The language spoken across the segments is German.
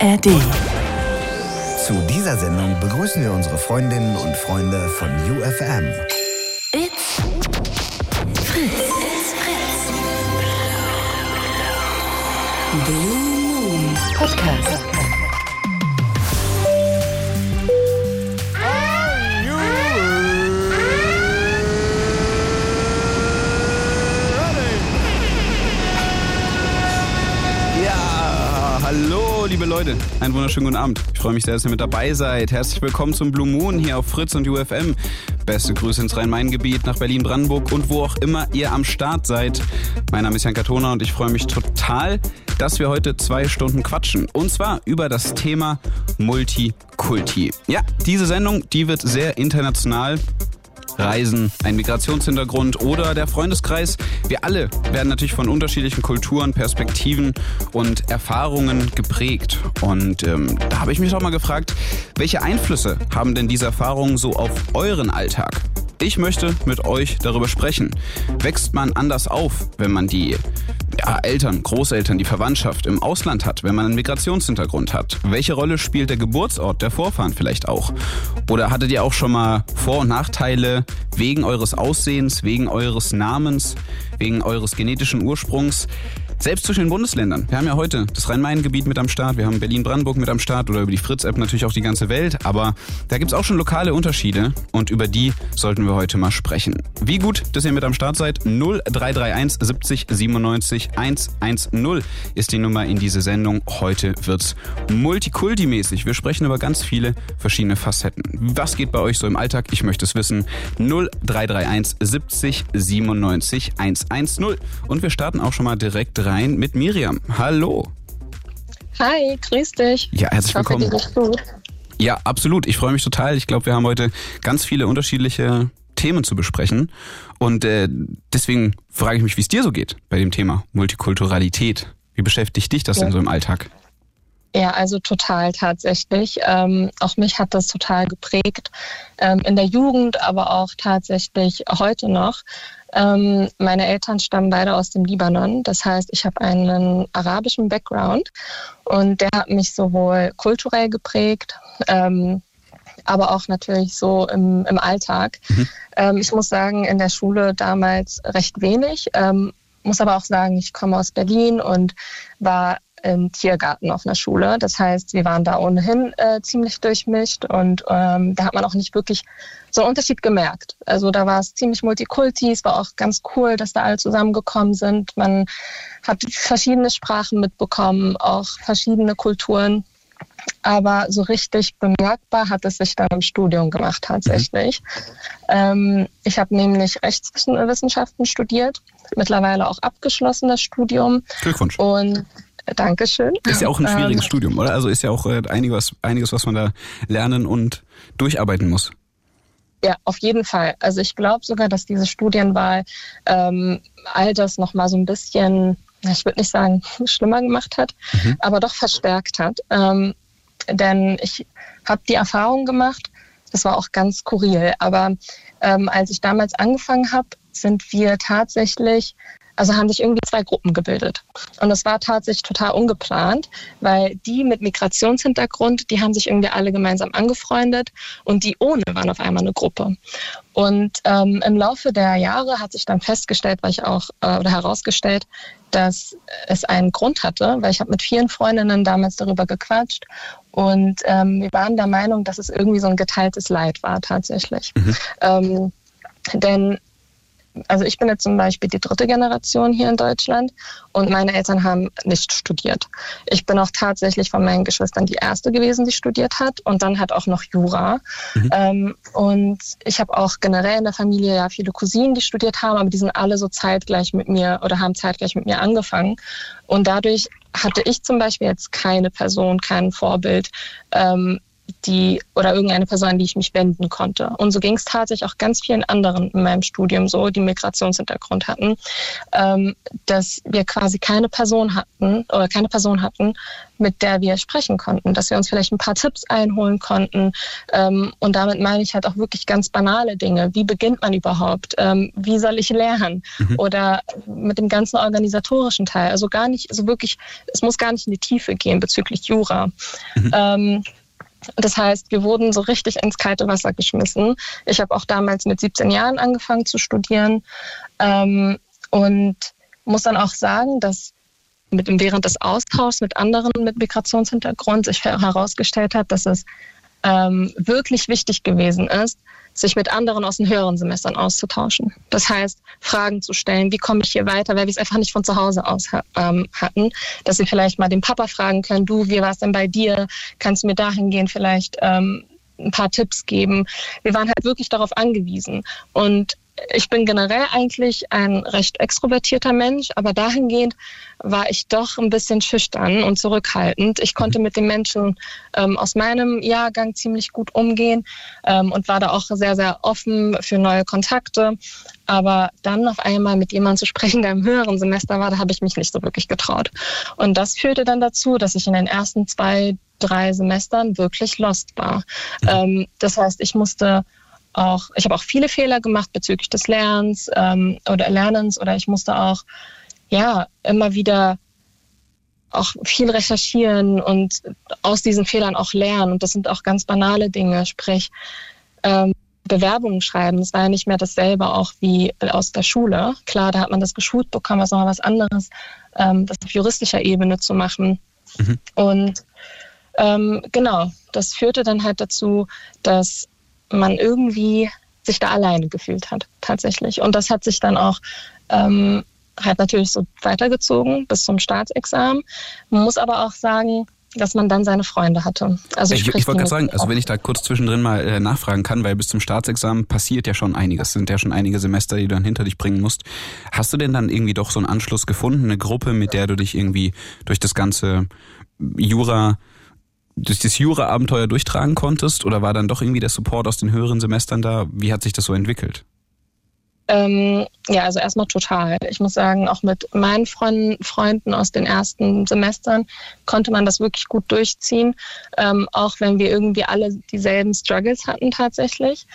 ARD. Zu dieser Sendung begrüßen wir unsere Freundinnen und Freunde von UFM. It's Fritz. It's Fritz. Blue Moon Podcast. Leute, einen wunderschönen guten Abend. Ich freue mich sehr, dass ihr mit dabei seid. Herzlich willkommen zum Blue Moon hier auf Fritz und UFM. Beste Grüße ins Rhein-Main-Gebiet, nach Berlin-Brandenburg und wo auch immer ihr am Start seid. Mein Name ist Jan Katona und ich freue mich total, dass wir heute zwei Stunden quatschen. Und zwar über das Thema Multikulti. Ja, diese Sendung, die wird sehr international. Reisen, ein Migrationshintergrund oder der Freundeskreis. Wir alle werden natürlich von unterschiedlichen Kulturen, Perspektiven und Erfahrungen geprägt. Und ähm, da habe ich mich doch mal gefragt, welche Einflüsse haben denn diese Erfahrungen so auf euren Alltag? Ich möchte mit euch darüber sprechen. Wächst man anders auf, wenn man die ja, Eltern, Großeltern, die Verwandtschaft im Ausland hat, wenn man einen Migrationshintergrund hat? Welche Rolle spielt der Geburtsort der Vorfahren vielleicht auch? Oder hattet ihr auch schon mal Vor- und Nachteile wegen eures Aussehens, wegen eures Namens, wegen eures genetischen Ursprungs? Selbst zwischen den Bundesländern. Wir haben ja heute das Rhein-Main-Gebiet mit am Start, wir haben Berlin-Brandenburg mit am Start oder über die Fritz-App natürlich auch die ganze Welt. Aber da gibt's auch schon lokale Unterschiede und über die sollten wir heute mal sprechen. Wie gut, dass ihr mit am Start seid. 0331 70 97 110 ist die Nummer in diese Sendung. Heute wird's multikulti-mäßig. Wir sprechen über ganz viele verschiedene Facetten. Was geht bei euch so im Alltag? Ich möchte es wissen. 0331 70 97 110. Und wir starten auch schon mal direkt rein mit Miriam. Hallo. Hi, grüß dich. Ja, herzlich Ich hoffe, willkommen. dir gut. Ja, absolut. Ich freue mich total. Ich glaube, wir haben heute ganz viele unterschiedliche Themen zu besprechen. Und äh, deswegen frage ich mich, wie es dir so geht bei dem Thema Multikulturalität. Wie beschäftigt dich das Ja. denn so im Alltag? Ja, also total tatsächlich. Ähm, auch mich hat das total geprägt. Ähm, in der Jugend, aber auch tatsächlich heute noch. Ähm, meine Eltern stammen beide aus dem Libanon. Das heißt, ich habe einen arabischen Background und der hat mich sowohl kulturell geprägt, ähm, aber auch natürlich so im, im Alltag. Ähm, ich muss sagen, in der Schule damals recht wenig. Ähm, muss aber auch sagen, ich komme aus Berlin und war im Tiergarten auf einer Schule. Das heißt, wir waren da ohnehin äh, ziemlich durchmischt und ähm, da hat man auch nicht wirklich so einen Unterschied gemerkt. Also da war es ziemlich multikulti, es war auch ganz cool, dass da alle zusammengekommen sind. Man hat verschiedene Sprachen mitbekommen, auch verschiedene Kulturen. Aber so richtig bemerkbar hat es sich dann im Studium gemacht tatsächlich. Ähm, ich habe nämlich Rechtswissenschaften studiert, mittlerweile auch abgeschlossen das Studium. Glückwunsch. Und Dankeschön. Ist ja auch ein schwieriges Ähm, Studium, oder? Also ist ja auch äh, einiges, einiges, was man da lernen und durcharbeiten muss. Ja, auf jeden Fall. Also ich glaube sogar, dass diese Studienwahl ähm, all das nochmal so ein bisschen, ich würde nicht sagen, schlimmer gemacht hat, aber doch verstärkt hat. Ähm, denn ich habe die Erfahrung gemacht, das war auch ganz skurril, aber ähm, als ich damals angefangen habe, sind wir tatsächlich, also haben sich irgendwie zwei Gruppen gebildet. Und das war tatsächlich total ungeplant, weil die mit Migrationshintergrund, die haben sich irgendwie alle gemeinsam angefreundet und die ohne waren auf einmal eine Gruppe. Und ähm, im Laufe der Jahre hat sich dann festgestellt, weil ich auch äh, oder herausgestellt, dass es einen Grund hatte, weil ich habe mit vielen Freundinnen damals darüber gequatscht und ähm, wir waren der Meinung, dass es irgendwie so ein geteiltes Leid war tatsächlich. Ähm, denn also ich bin jetzt zum Beispiel die dritte Generation hier in Deutschland und meine Eltern haben nicht studiert. Ich bin auch tatsächlich von meinen Geschwistern die erste gewesen, die studiert hat und dann hat auch noch Jura. Ähm, und ich habe auch generell in der Familie ja viele Cousinen, die studiert haben, aber die sind alle so zeitgleich mit mir oder haben zeitgleich mit mir angefangen. Und dadurch hatte ich zum Beispiel jetzt keine Person, kein Vorbild, ähm, die oder irgendeine Person, an die ich mich wenden konnte. Und so ging es tatsächlich auch ganz vielen anderen in meinem Studium so, die Migrationshintergrund hatten, ähm, dass wir quasi keine Person hatten oder keine Person hatten, mit der wir sprechen konnten, dass wir uns vielleicht ein paar Tipps einholen konnten. Ähm, und damit meine ich halt auch wirklich ganz banale Dinge. Wie beginnt man überhaupt? Ähm, wie soll ich lernen? Mhm. Oder mit dem ganzen organisatorischen Teil. Also gar nicht, also wirklich, es muss gar nicht in die Tiefe gehen bezüglich Jura. Mhm. Das heißt, wir wurden so richtig ins kalte Wasser geschmissen. Ich habe auch damals mit 17 Jahren angefangen zu studieren ähm, und muss dann auch sagen, dass mit dem, während des Austauschs mit anderen mit Migrationshintergrund sich herausgestellt hat, dass es ähm, wirklich wichtig gewesen ist, sich mit anderen aus den höheren Semestern auszutauschen. Das heißt, Fragen zu stellen, wie komme ich hier weiter, weil wir es einfach nicht von zu Hause aus ähm, hatten, dass sie vielleicht mal den Papa fragen können, du, wie war es denn bei dir? Kannst du mir dahin gehen, vielleicht ähm, ein paar Tipps geben? Wir waren halt wirklich darauf angewiesen. Und ich bin generell eigentlich ein recht extrovertierter Mensch, aber dahingehend war ich doch ein bisschen schüchtern und zurückhaltend. Ich konnte mit den Menschen ähm, aus meinem Jahrgang ziemlich gut umgehen ähm, und war da auch sehr, sehr offen für neue Kontakte. Aber dann auf einmal mit jemandem zu sprechen, der im höheren Semester war, da habe ich mich nicht so wirklich getraut. Und das führte dann dazu, dass ich in den ersten zwei, drei Semestern wirklich lost war. Mhm. Ähm, das heißt, ich musste auch, ich habe auch viele Fehler gemacht bezüglich des Lernens ähm, oder Lernens oder ich musste auch ja immer wieder auch viel recherchieren und aus diesen Fehlern auch lernen. Und das sind auch ganz banale Dinge, sprich ähm, Bewerbungen schreiben. Das war ja nicht mehr dasselbe auch wie aus der Schule. Klar, da hat man das geschult bekommen, was nochmal was anderes, ähm, das auf juristischer Ebene zu machen. Mhm. Und ähm, genau, das führte dann halt dazu, dass man irgendwie sich da alleine gefühlt hat, tatsächlich. Und das hat sich dann auch ähm, halt natürlich so weitergezogen bis zum Staatsexamen. Man muss aber auch sagen, dass man dann seine Freunde hatte. Also ich, ich wollte gerade sagen, also wenn ich da kurz zwischendrin mal äh, nachfragen kann, weil bis zum Staatsexamen passiert ja schon einiges, sind ja schon einige Semester, die du dann hinter dich bringen musst. Hast du denn dann irgendwie doch so einen Anschluss gefunden, eine Gruppe, mit der du dich irgendwie durch das ganze Jura durch das Jura-Abenteuer durchtragen konntest oder war dann doch irgendwie der Support aus den höheren Semestern da? Wie hat sich das so entwickelt? Ähm, ja, also erstmal total. Ich muss sagen, auch mit meinen Freunden, Freunden aus den ersten Semestern konnte man das wirklich gut durchziehen, ähm, auch wenn wir irgendwie alle dieselben Struggles hatten tatsächlich.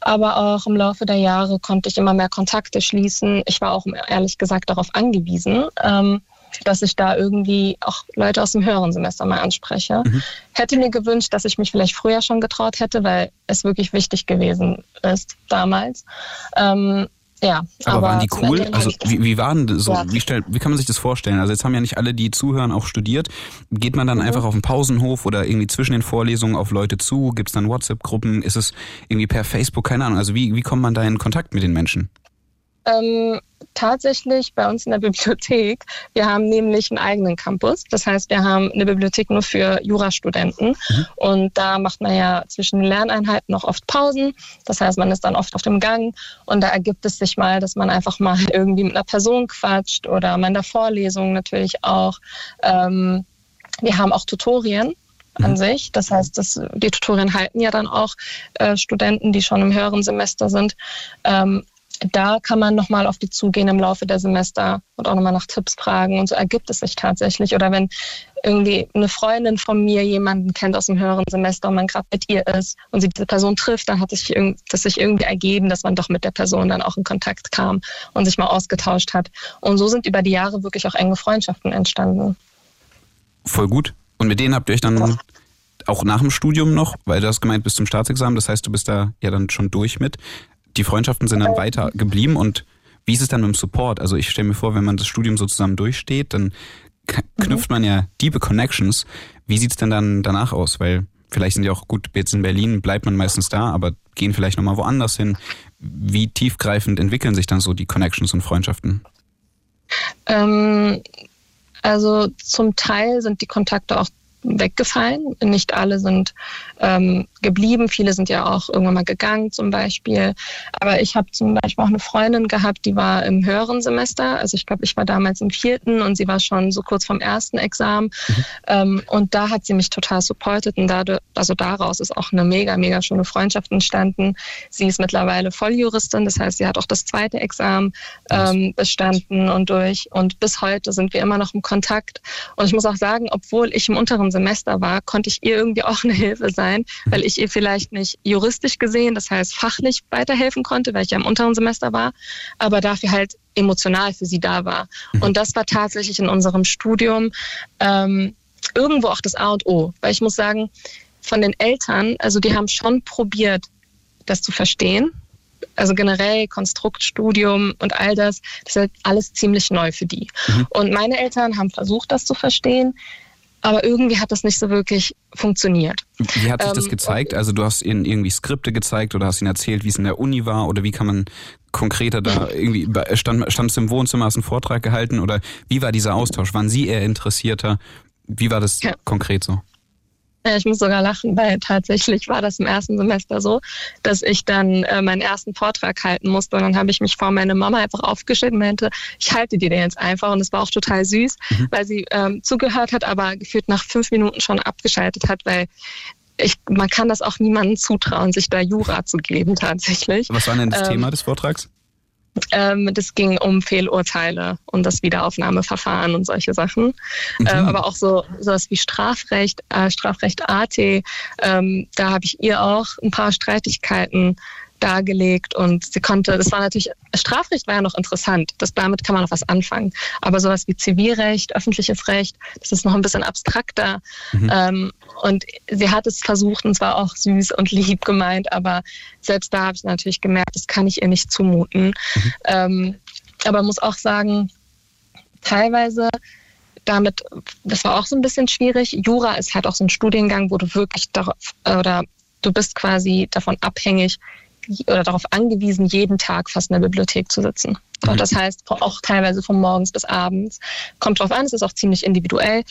Aber auch im Laufe der Jahre konnte ich immer mehr Kontakte schließen. Ich war auch ehrlich gesagt darauf angewiesen. Ähm, dass ich da irgendwie auch Leute aus dem höheren Semester mal anspreche. Mhm. Hätte mir gewünscht, dass ich mich vielleicht früher schon getraut hätte, weil es wirklich wichtig gewesen ist damals. Ähm, ja, aber, aber waren die cool? Also wie, wie waren so? Ja. Wie, stell, wie kann man sich das vorstellen? Also jetzt haben ja nicht alle, die zuhören, auch studiert. Geht man dann mhm. einfach auf den Pausenhof oder irgendwie zwischen den Vorlesungen auf Leute zu? Gibt es dann WhatsApp-Gruppen? Ist es irgendwie per Facebook? Keine Ahnung. Also wie, wie kommt man da in Kontakt mit den Menschen? Ähm, tatsächlich bei uns in der Bibliothek. Wir haben nämlich einen eigenen Campus. Das heißt, wir haben eine Bibliothek nur für Jurastudenten. Mhm. Und da macht man ja zwischen Lerneinheiten noch oft Pausen. Das heißt, man ist dann oft auf dem Gang. Und da ergibt es sich mal, dass man einfach mal irgendwie mit einer Person quatscht oder mal in der Vorlesung natürlich auch. Ähm, wir haben auch Tutorien an mhm. sich. Das heißt, dass die Tutorien halten ja dann auch äh, Studenten, die schon im höheren Semester sind. Ähm, da kann man nochmal auf die zugehen im Laufe der Semester und auch nochmal nach Tipps fragen. Und so ergibt es sich tatsächlich. Oder wenn irgendwie eine Freundin von mir jemanden kennt aus dem höheren Semester und man gerade mit ihr ist und sie diese Person trifft, dann hat sich, das sich irgendwie ergeben, dass man doch mit der Person dann auch in Kontakt kam und sich mal ausgetauscht hat. Und so sind über die Jahre wirklich auch enge Freundschaften entstanden. Voll gut. Und mit denen habt ihr euch dann auch nach dem Studium noch, weil du hast gemeint bis zum Staatsexamen, das heißt, du bist da ja dann schon durch mit die Freundschaften sind dann weiter geblieben und wie ist es dann mit dem Support? Also ich stelle mir vor, wenn man das Studium so zusammen durchsteht, dann knüpft man ja diebe Connections. Wie sieht es denn dann danach aus? Weil vielleicht sind ja auch gut, jetzt in Berlin bleibt man meistens da, aber gehen vielleicht nochmal woanders hin. Wie tiefgreifend entwickeln sich dann so die Connections und Freundschaften? Ähm, also zum Teil sind die Kontakte auch weggefallen. Nicht alle sind ähm, geblieben. Viele sind ja auch irgendwann mal gegangen zum Beispiel. Aber ich habe zum Beispiel auch eine Freundin gehabt, die war im höheren Semester. Also ich glaube, ich war damals im vierten und sie war schon so kurz vom ersten Examen. Mhm. Ähm, und da hat sie mich total supportet und dadurch, also daraus ist auch eine mega, mega schöne Freundschaft entstanden. Sie ist mittlerweile Volljuristin, das heißt, sie hat auch das zweite Examen ähm, bestanden und durch. Und bis heute sind wir immer noch im Kontakt. Und ich muss auch sagen, obwohl ich im unteren Semester war, konnte ich ihr irgendwie auch eine Hilfe sein, weil ich ihr vielleicht nicht juristisch gesehen, das heißt fachlich weiterhelfen konnte, weil ich ja im unteren Semester war, aber dafür halt emotional für sie da war. Mhm. Und das war tatsächlich in unserem Studium ähm, irgendwo auch das A und O. Weil ich muss sagen, von den Eltern, also die haben schon probiert, das zu verstehen. Also generell Konstruktstudium und all das, das ist halt alles ziemlich neu für die. Mhm. Und meine Eltern haben versucht, das zu verstehen aber irgendwie hat das nicht so wirklich funktioniert. Wie hat sich das ähm, gezeigt? Also du hast ihnen irgendwie Skripte gezeigt oder hast ihnen erzählt, wie es in der Uni war oder wie kann man konkreter da irgendwie, stand, stand es im Wohnzimmer, hast einen Vortrag gehalten oder wie war dieser Austausch? Waren Sie eher interessierter? Wie war das ja. konkret so? Ich muss sogar lachen, weil tatsächlich war das im ersten Semester so, dass ich dann äh, meinen ersten Vortrag halten musste. Und dann habe ich mich vor meine Mama einfach aufgestellt und meinte, ich halte dir den jetzt einfach. Und es war auch total süß, mhm. weil sie ähm, zugehört hat, aber gefühlt nach fünf Minuten schon abgeschaltet hat, weil ich, man kann das auch niemandem zutrauen, sich da Jura zu geben tatsächlich. Was war denn das ähm, Thema des Vortrags? Ähm, das ging um Fehlurteile und das Wiederaufnahmeverfahren und solche Sachen. Mhm. Ähm, aber auch so sowas wie Strafrecht, äh, Strafrecht AT. Ähm, da habe ich ihr auch ein paar Streitigkeiten dargelegt und sie konnte, das war natürlich, Strafrecht war ja noch interessant, das, damit kann man noch was anfangen, aber sowas wie Zivilrecht, öffentliches Recht, das ist noch ein bisschen abstrakter mhm. ähm, und sie hat es versucht und zwar auch süß und lieb gemeint, aber selbst da habe ich natürlich gemerkt, das kann ich ihr nicht zumuten. Mhm. Ähm, aber muss auch sagen, teilweise damit, das war auch so ein bisschen schwierig. Jura ist halt auch so ein Studiengang, wo du wirklich darauf, oder du bist quasi davon abhängig, oder darauf angewiesen, jeden Tag fast in der Bibliothek zu sitzen. Mhm. Das heißt auch teilweise von morgens bis abends. Kommt drauf an, es ist auch ziemlich individuell.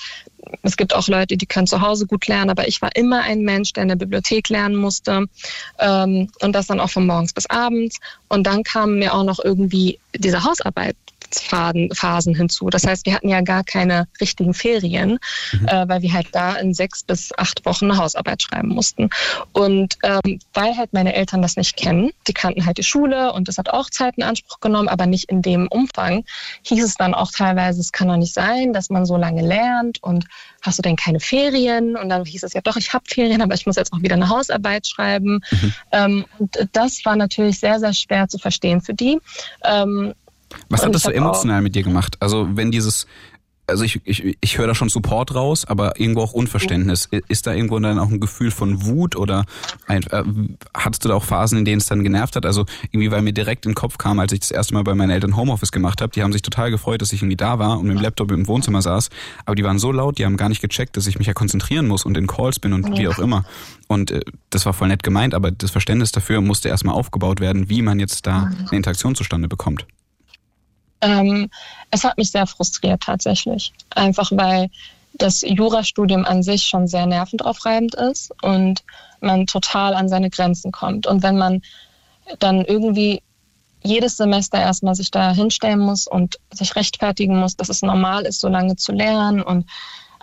Es gibt auch Leute, die können zu Hause gut lernen, aber ich war immer ein Mensch, der in der Bibliothek lernen musste. Ähm, und das dann auch von morgens bis abends. Und dann kam mir auch noch irgendwie diese Hausarbeit Phasen hinzu. Das heißt, wir hatten ja gar keine richtigen Ferien, mhm. äh, weil wir halt da in sechs bis acht Wochen eine Hausarbeit schreiben mussten. Und ähm, weil halt meine Eltern das nicht kennen, die kannten halt die Schule und das hat auch Zeit in Anspruch genommen, aber nicht in dem Umfang, hieß es dann auch teilweise, es kann doch nicht sein, dass man so lange lernt und hast du denn keine Ferien? Und dann hieß es ja doch, ich habe Ferien, aber ich muss jetzt auch wieder eine Hausarbeit schreiben. Mhm. Ähm, und das war natürlich sehr, sehr schwer zu verstehen für die. Ähm, was hat das so emotional mit dir gemacht? Also wenn dieses, also ich, ich, ich höre da schon Support raus, aber irgendwo auch Unverständnis. Ist da irgendwo dann auch ein Gefühl von Wut oder ein, äh, hattest du da auch Phasen, in denen es dann genervt hat? Also irgendwie, weil mir direkt in den Kopf kam, als ich das erste Mal bei meinen Eltern Homeoffice gemacht habe, die haben sich total gefreut, dass ich irgendwie da war und mit dem Laptop im Wohnzimmer saß, aber die waren so laut, die haben gar nicht gecheckt, dass ich mich ja konzentrieren muss und in Calls bin und ja. wie auch immer. Und äh, das war voll nett gemeint, aber das Verständnis dafür musste erstmal aufgebaut werden, wie man jetzt da eine Interaktion zustande bekommt. Ähm, es hat mich sehr frustriert tatsächlich. Einfach weil das Jurastudium an sich schon sehr nervenaufreibend ist und man total an seine Grenzen kommt. Und wenn man dann irgendwie jedes Semester erstmal sich da hinstellen muss und sich rechtfertigen muss, dass es normal ist, so lange zu lernen und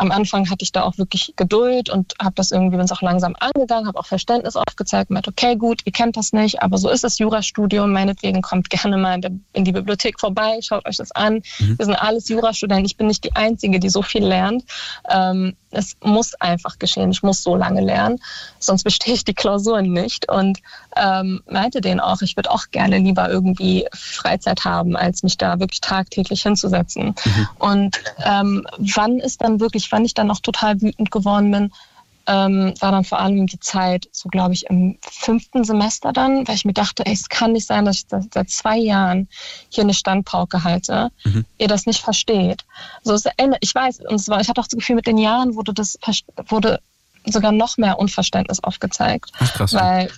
am Anfang hatte ich da auch wirklich Geduld und habe das irgendwie, es auch langsam angegangen, habe auch Verständnis aufgezeigt, meinte, okay, gut, ihr kennt das nicht, aber so ist das Jurastudium, meinetwegen kommt gerne mal in die Bibliothek vorbei, schaut euch das an. Mhm. Wir sind alles Jurastudenten, ich bin nicht die Einzige, die so viel lernt. Ähm, es muss einfach geschehen, ich muss so lange lernen, sonst bestehe ich die Klausuren nicht und ähm, meinte denen auch, ich würde auch gerne lieber irgendwie Freizeit haben, als mich da wirklich tagtäglich hinzusetzen. Mhm. Und ähm, wann ist dann wirklich, wann ich dann noch total wütend geworden bin, ähm, war dann vor allem die Zeit, so glaube ich, im fünften Semester dann, weil ich mir dachte, ey, es kann nicht sein, dass ich seit zwei Jahren hier eine Standpauke halte, mhm. ihr das nicht versteht. So, ich weiß, und es war, ich hatte auch das Gefühl, mit den Jahren wurde das wurde sogar noch mehr Unverständnis aufgezeigt. Ach, krass. Weil,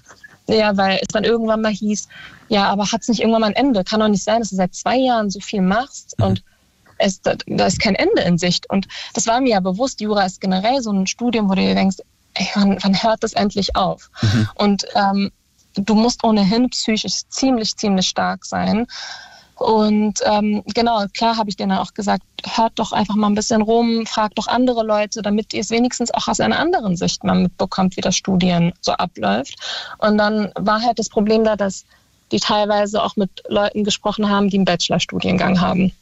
ja, weil es dann irgendwann mal hieß, ja, aber hat es nicht irgendwann mal ein Ende? Kann doch nicht sein, dass du seit zwei Jahren so viel machst mhm. und es, da ist kein Ende in Sicht. Und das war mir ja bewusst, Jura ist generell so ein Studium, wo du dir denkst, ey, wann, wann hört das endlich auf? Mhm. Und ähm, du musst ohnehin psychisch ziemlich, ziemlich stark sein. Und ähm, genau, klar habe ich denen auch gesagt, hört doch einfach mal ein bisschen rum, fragt doch andere Leute, damit ihr es wenigstens auch aus einer anderen Sicht mal mitbekommt, wie das Studien so abläuft. Und dann war halt das Problem da, dass die teilweise auch mit Leuten gesprochen haben, die einen Bachelorstudiengang haben.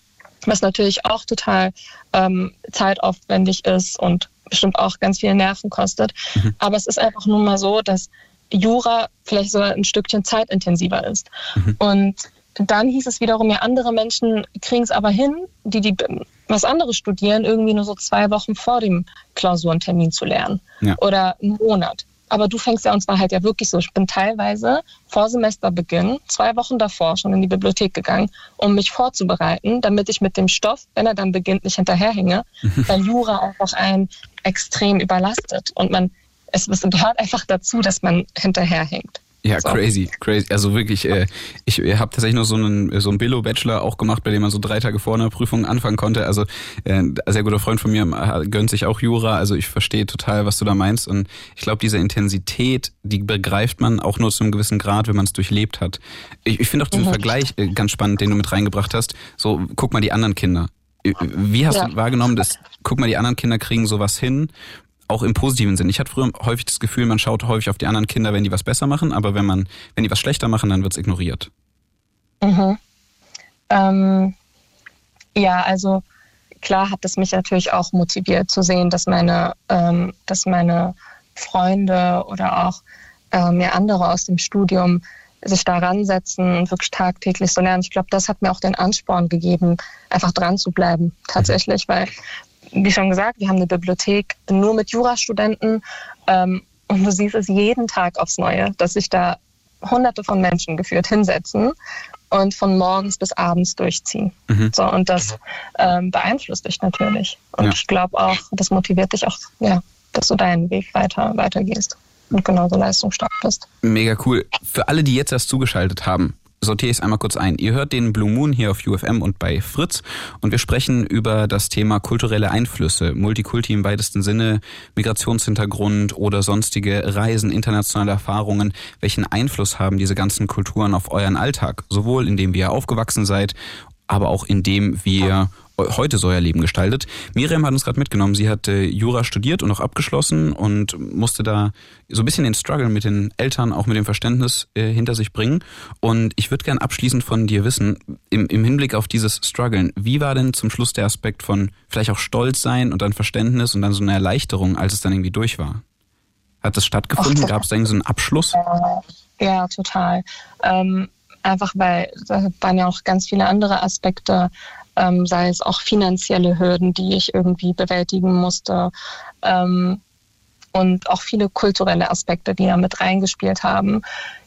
Was natürlich auch total ähm, zeitaufwendig ist und bestimmt auch ganz viele Nerven kostet. Mhm. Aber es ist einfach nun mal so, dass Jura vielleicht sogar ein Stückchen zeitintensiver ist. Mhm. Und dann hieß es wiederum, ja, andere Menschen kriegen es aber hin, die, die was anderes studieren, irgendwie nur so zwei Wochen vor dem Klausurentermin zu lernen. Ja. Oder einen Monat. Aber du fängst ja, und zwar halt ja wirklich so, ich bin teilweise vor Semesterbeginn, zwei Wochen davor schon in die Bibliothek gegangen, um mich vorzubereiten, damit ich mit dem Stoff, wenn er dann beginnt, nicht hinterherhänge, mhm. weil Jura einfach einen extrem überlastet. Und man, es gehört einfach dazu, dass man hinterherhängt. Ja, so. crazy, crazy. Also wirklich, äh, ich habe tatsächlich nur so einen, so einen Billo-Bachelor auch gemacht, bei dem man so drei Tage vor einer Prüfung anfangen konnte. Also äh, ein sehr guter Freund von mir äh, gönnt sich auch Jura. Also ich verstehe total, was du da meinst. Und ich glaube, diese Intensität, die begreift man auch nur zu einem gewissen Grad, wenn man es durchlebt hat. Ich, ich finde auch diesen mhm. Vergleich äh, ganz spannend, den du mit reingebracht hast. So, guck mal die anderen Kinder. Äh, wie hast ja. du wahrgenommen, dass, guck mal, die anderen Kinder kriegen sowas hin auch im positiven Sinn. Ich hatte früher häufig das Gefühl, man schaut häufig auf die anderen Kinder, wenn die was besser machen, aber wenn man, wenn die was schlechter machen, dann wird es ignoriert. Mhm. Ähm, ja, also klar hat es mich natürlich auch motiviert zu sehen, dass meine, ähm, dass meine Freunde oder auch ähm, ja, andere aus dem Studium sich da ransetzen und wirklich tagtäglich so lernen. Ich glaube, das hat mir auch den Ansporn gegeben, einfach dran zu bleiben, tatsächlich, weil wie schon gesagt, wir haben eine Bibliothek nur mit Jurastudenten ähm, und du siehst es jeden Tag aufs Neue, dass sich da hunderte von Menschen geführt hinsetzen und von morgens bis abends durchziehen. Mhm. So, und das ähm, beeinflusst dich natürlich. Und ja. ich glaube auch, das motiviert dich auch, ja, dass du deinen Weg weiter weitergehst und genauso leistungsstark bist. Mega cool. Für alle, die jetzt erst zugeschaltet haben, sortiere ich es einmal kurz ein. Ihr hört den Blue Moon hier auf UFM und bei Fritz und wir sprechen über das Thema kulturelle Einflüsse, Multikulti im weitesten Sinne, Migrationshintergrund oder sonstige Reisen, internationale Erfahrungen. Welchen Einfluss haben diese ganzen Kulturen auf euren Alltag? Sowohl indem ihr aufgewachsen seid, aber auch indem wir heute so euer Leben gestaltet. Miriam hat uns gerade mitgenommen. Sie hat äh, Jura studiert und auch abgeschlossen und musste da so ein bisschen den Struggle mit den Eltern, auch mit dem Verständnis äh, hinter sich bringen. Und ich würde gern abschließend von dir wissen, im, im Hinblick auf dieses Struggeln, wie war denn zum Schluss der Aspekt von vielleicht auch Stolz sein und dann Verständnis und dann so eine Erleichterung, als es dann irgendwie durch war? Hat das stattgefunden? Gab es da irgendwie so einen Abschluss? Ja, total. Ähm, einfach weil da waren ja auch ganz viele andere Aspekte ähm, sei es auch finanzielle Hürden, die ich irgendwie bewältigen musste. Ähm, und auch viele kulturelle Aspekte, die da mit reingespielt haben,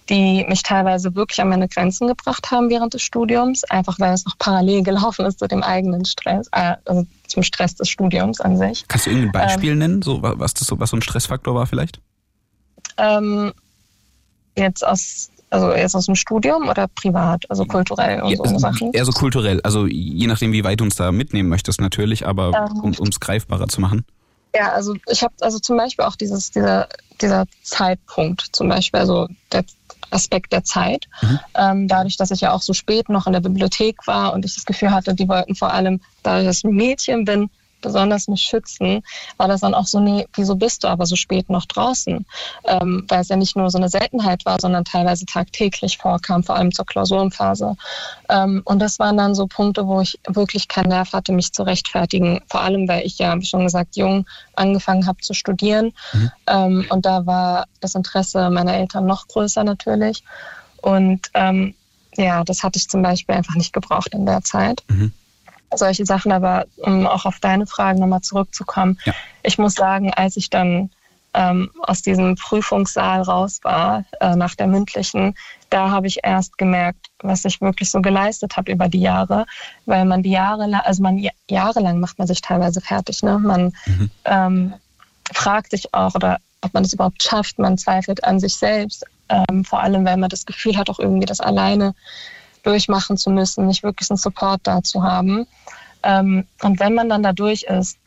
die mich teilweise wirklich an meine Grenzen gebracht haben während des Studiums, einfach weil es noch parallel gelaufen ist zu dem eigenen Stress, äh, also zum Stress des Studiums an sich. Kannst du irgendein Beispiel ähm, nennen, so, was, das so, was so ein Stressfaktor war vielleicht? Ähm, jetzt aus also jetzt aus dem Studium oder privat, also kulturell und ja, so Sachen? Eher so kulturell, also je nachdem, wie weit du uns da mitnehmen möchtest natürlich, aber ähm, um es greifbarer zu machen. Ja, also ich habe also zum Beispiel auch dieses, dieser, dieser Zeitpunkt, zum Beispiel, also der Aspekt der Zeit. Mhm. Ähm, dadurch, dass ich ja auch so spät noch in der Bibliothek war und ich das Gefühl hatte, die wollten vor allem, da ich ein Mädchen bin, besonders mich schützen, war das dann auch so, nee, wieso bist du aber so spät noch draußen? Ähm, weil es ja nicht nur so eine Seltenheit war, sondern teilweise tagtäglich vorkam, vor allem zur Klausurenphase. Ähm, und das waren dann so Punkte, wo ich wirklich keinen Nerv hatte, mich zu rechtfertigen. Vor allem, weil ich ja, wie schon gesagt, jung angefangen habe zu studieren. Mhm. Ähm, und da war das Interesse meiner Eltern noch größer natürlich. Und ähm, ja, das hatte ich zum Beispiel einfach nicht gebraucht in der Zeit. Mhm solche Sachen. Aber um auch auf deine Fragen nochmal zurückzukommen, ja. ich muss sagen, als ich dann ähm, aus diesem Prüfungssaal raus war, äh, nach der mündlichen, da habe ich erst gemerkt, was ich wirklich so geleistet habe über die Jahre, weil man die Jahre, also man jahrelang macht man sich teilweise fertig. Ne? Man mhm. ähm, fragt sich auch, oder ob man es überhaupt schafft. Man zweifelt an sich selbst, ähm, vor allem, weil man das Gefühl hat, auch irgendwie das alleine durchmachen zu müssen, nicht wirklich einen Support da zu haben. Ähm, und wenn man dann da durch ist,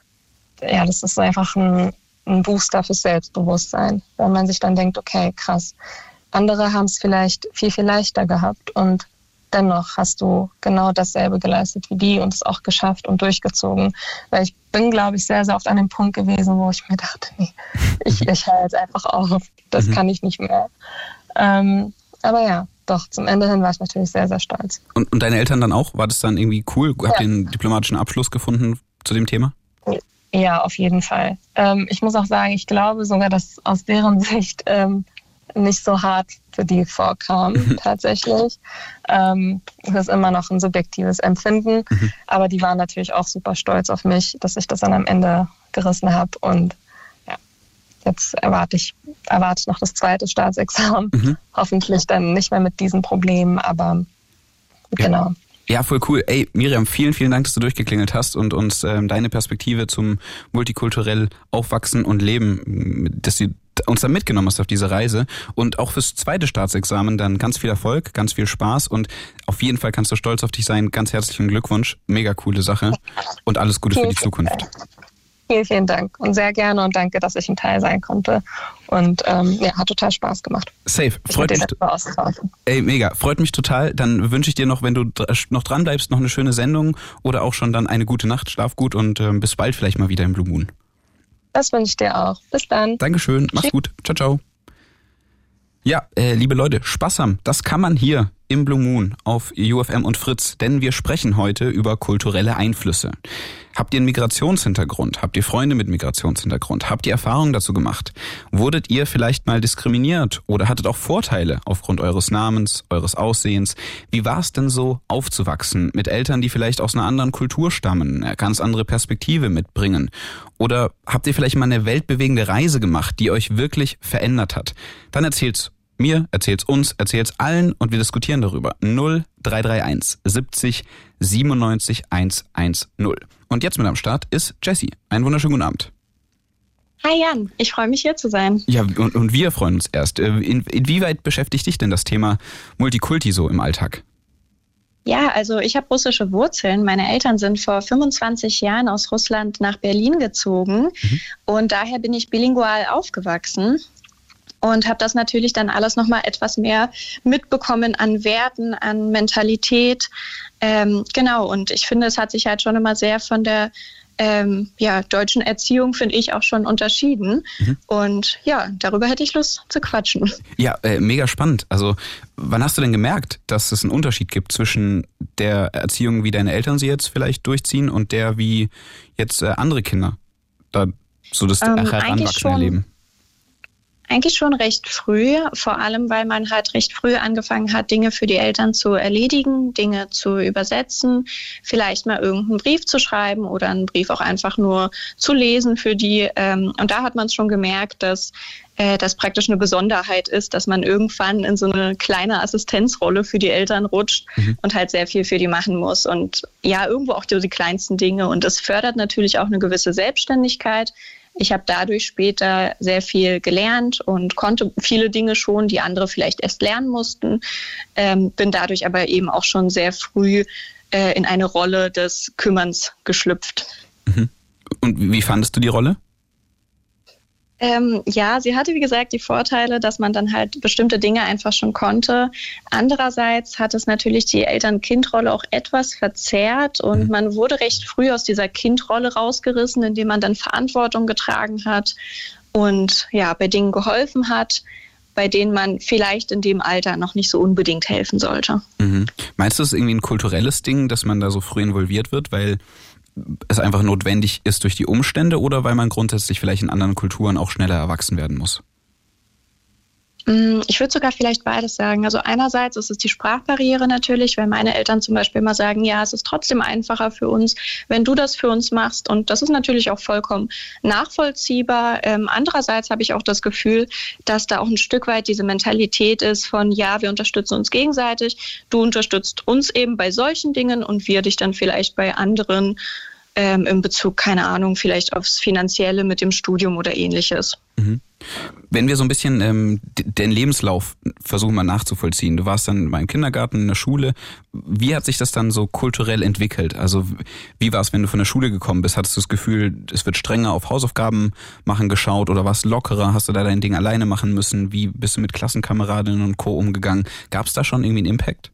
ja, das ist einfach ein, ein Booster fürs Selbstbewusstsein, wenn man sich dann denkt, okay, krass, andere haben es vielleicht viel, viel leichter gehabt und dennoch hast du genau dasselbe geleistet wie die und es auch geschafft und durchgezogen. Weil ich bin, glaube ich, sehr, sehr oft an dem Punkt gewesen, wo ich mir dachte, nee, ich, ich höre jetzt einfach auf. Das mhm. kann ich nicht mehr. Ähm, aber ja, doch, zum Ende hin war ich natürlich sehr, sehr stolz. Und, und deine Eltern dann auch? War das dann irgendwie cool? Habt ja. ihr einen diplomatischen Abschluss gefunden zu dem Thema? Ja, auf jeden Fall. Ähm, ich muss auch sagen, ich glaube sogar, dass aus deren Sicht ähm, nicht so hart für die vorkam, mhm. tatsächlich. Ähm, das ist immer noch ein subjektives Empfinden, mhm. aber die waren natürlich auch super stolz auf mich, dass ich das dann am Ende gerissen habe und ja, jetzt erwarte ich, erwarte noch das zweite Staatsexamen. Mhm. Hoffentlich dann nicht mehr mit diesen Problemen, aber genau. Ja. Ja, voll cool. Ey, Miriam, vielen, vielen Dank, dass du durchgeklingelt hast und uns ähm, deine Perspektive zum multikulturell Aufwachsen und Leben, dass du uns da mitgenommen hast auf diese Reise. Und auch fürs zweite Staatsexamen dann ganz viel Erfolg, ganz viel Spaß und auf jeden Fall kannst du stolz auf dich sein. Ganz herzlichen Glückwunsch. Mega coole Sache. Und alles Gute für die Zukunft. Vielen, vielen Dank und sehr gerne und danke, dass ich ein Teil sein konnte. Und ähm, ja, hat total Spaß gemacht. Safe. Freut mich. Ey, mega. Freut mich total. Dann wünsche ich dir noch, wenn du noch dran bleibst, noch eine schöne Sendung oder auch schon dann eine gute Nacht. Schlaf gut und ähm, bis bald vielleicht mal wieder im Blue Moon. Das wünsche ich dir auch. Bis dann. Dankeschön. Mach's gut. Ciao, ciao. Ja, äh, liebe Leute, Spaß haben. Das kann man hier im Blue Moon auf UFM und Fritz, denn wir sprechen heute über kulturelle Einflüsse. Habt ihr einen Migrationshintergrund? Habt ihr Freunde mit Migrationshintergrund? Habt ihr Erfahrungen dazu gemacht? Wurdet ihr vielleicht mal diskriminiert oder hattet auch Vorteile aufgrund eures Namens, eures Aussehens? Wie war es denn so, aufzuwachsen mit Eltern, die vielleicht aus einer anderen Kultur stammen, eine ganz andere Perspektive mitbringen? Oder habt ihr vielleicht mal eine weltbewegende Reise gemacht, die euch wirklich verändert hat? Dann erzählt's mir, erzählt's uns, erzählt's allen und wir diskutieren darüber. 0331 70 97 110. Und jetzt mit am Start ist Jessie. Einen wunderschönen guten Abend. Hi Jan, ich freue mich hier zu sein. Ja, und, und wir freuen uns erst. Äh, in, inwieweit beschäftigt dich denn das Thema Multikulti so im Alltag? Ja, also ich habe russische Wurzeln. Meine Eltern sind vor 25 Jahren aus Russland nach Berlin gezogen mhm. und daher bin ich bilingual aufgewachsen und habe das natürlich dann alles nochmal etwas mehr mitbekommen an Werten, an Mentalität. Ähm, genau, und ich finde, es hat sich halt schon immer sehr von der ähm, ja, deutschen Erziehung, finde ich, auch schon unterschieden. Mhm. Und ja, darüber hätte ich Lust zu quatschen. Ja, äh, mega spannend. Also, wann hast du denn gemerkt, dass es einen Unterschied gibt zwischen der Erziehung, wie deine Eltern sie jetzt vielleicht durchziehen, und der, wie jetzt äh, andere Kinder da so das ähm, Heranwachsen erleben? Eigentlich schon recht früh, vor allem weil man halt recht früh angefangen hat, Dinge für die Eltern zu erledigen, Dinge zu übersetzen, vielleicht mal irgendeinen Brief zu schreiben oder einen Brief auch einfach nur zu lesen für die. Ähm, und da hat man es schon gemerkt, dass äh, das praktisch eine Besonderheit ist, dass man irgendwann in so eine kleine Assistenzrolle für die Eltern rutscht mhm. und halt sehr viel für die machen muss. Und ja, irgendwo auch die, die kleinsten Dinge. Und das fördert natürlich auch eine gewisse Selbstständigkeit ich habe dadurch später sehr viel gelernt und konnte viele Dinge schon, die andere vielleicht erst lernen mussten. Ähm, bin dadurch aber eben auch schon sehr früh äh, in eine Rolle des Kümmerns geschlüpft. Mhm. Und wie fandest du die Rolle? Ähm, ja, sie hatte, wie gesagt, die Vorteile, dass man dann halt bestimmte Dinge einfach schon konnte. Andererseits hat es natürlich die Eltern-Kind-Rolle auch etwas verzerrt und mhm. man wurde recht früh aus dieser Kind-Rolle rausgerissen, indem man dann Verantwortung getragen hat und ja, bei Dingen geholfen hat, bei denen man vielleicht in dem Alter noch nicht so unbedingt helfen sollte. Mhm. Meinst du, es ist irgendwie ein kulturelles Ding, dass man da so früh involviert wird? Weil es einfach notwendig ist durch die Umstände oder weil man grundsätzlich vielleicht in anderen Kulturen auch schneller erwachsen werden muss? Mm, ich würde sogar vielleicht beides sagen. Also einerseits ist es die Sprachbarriere natürlich, weil meine Eltern zum Beispiel immer sagen, ja, es ist trotzdem einfacher für uns, wenn du das für uns machst. Und das ist natürlich auch vollkommen nachvollziehbar. Ähm, andererseits habe ich auch das Gefühl, dass da auch ein Stück weit diese Mentalität ist von, ja, wir unterstützen uns gegenseitig, du unterstützt uns eben bei solchen Dingen und wir dich dann vielleicht bei anderen ähm, in Bezug, keine Ahnung, vielleicht aufs Finanzielle mit dem Studium oder ähnliches. Mhm. Wenn wir so ein bisschen ähm, den Lebenslauf versuchen mal nachzuvollziehen. Du warst dann beim Kindergarten, in der Schule. Wie hat sich das dann so kulturell entwickelt? Also wie war es, wenn du von der Schule gekommen bist? Hattest du das Gefühl, es wird strenger auf Hausaufgaben machen geschaut oder war es lockerer? Hast du da dein Ding alleine machen müssen? Wie bist du mit Klassenkameradinnen und Co. umgegangen? Gab es da schon irgendwie einen Impact?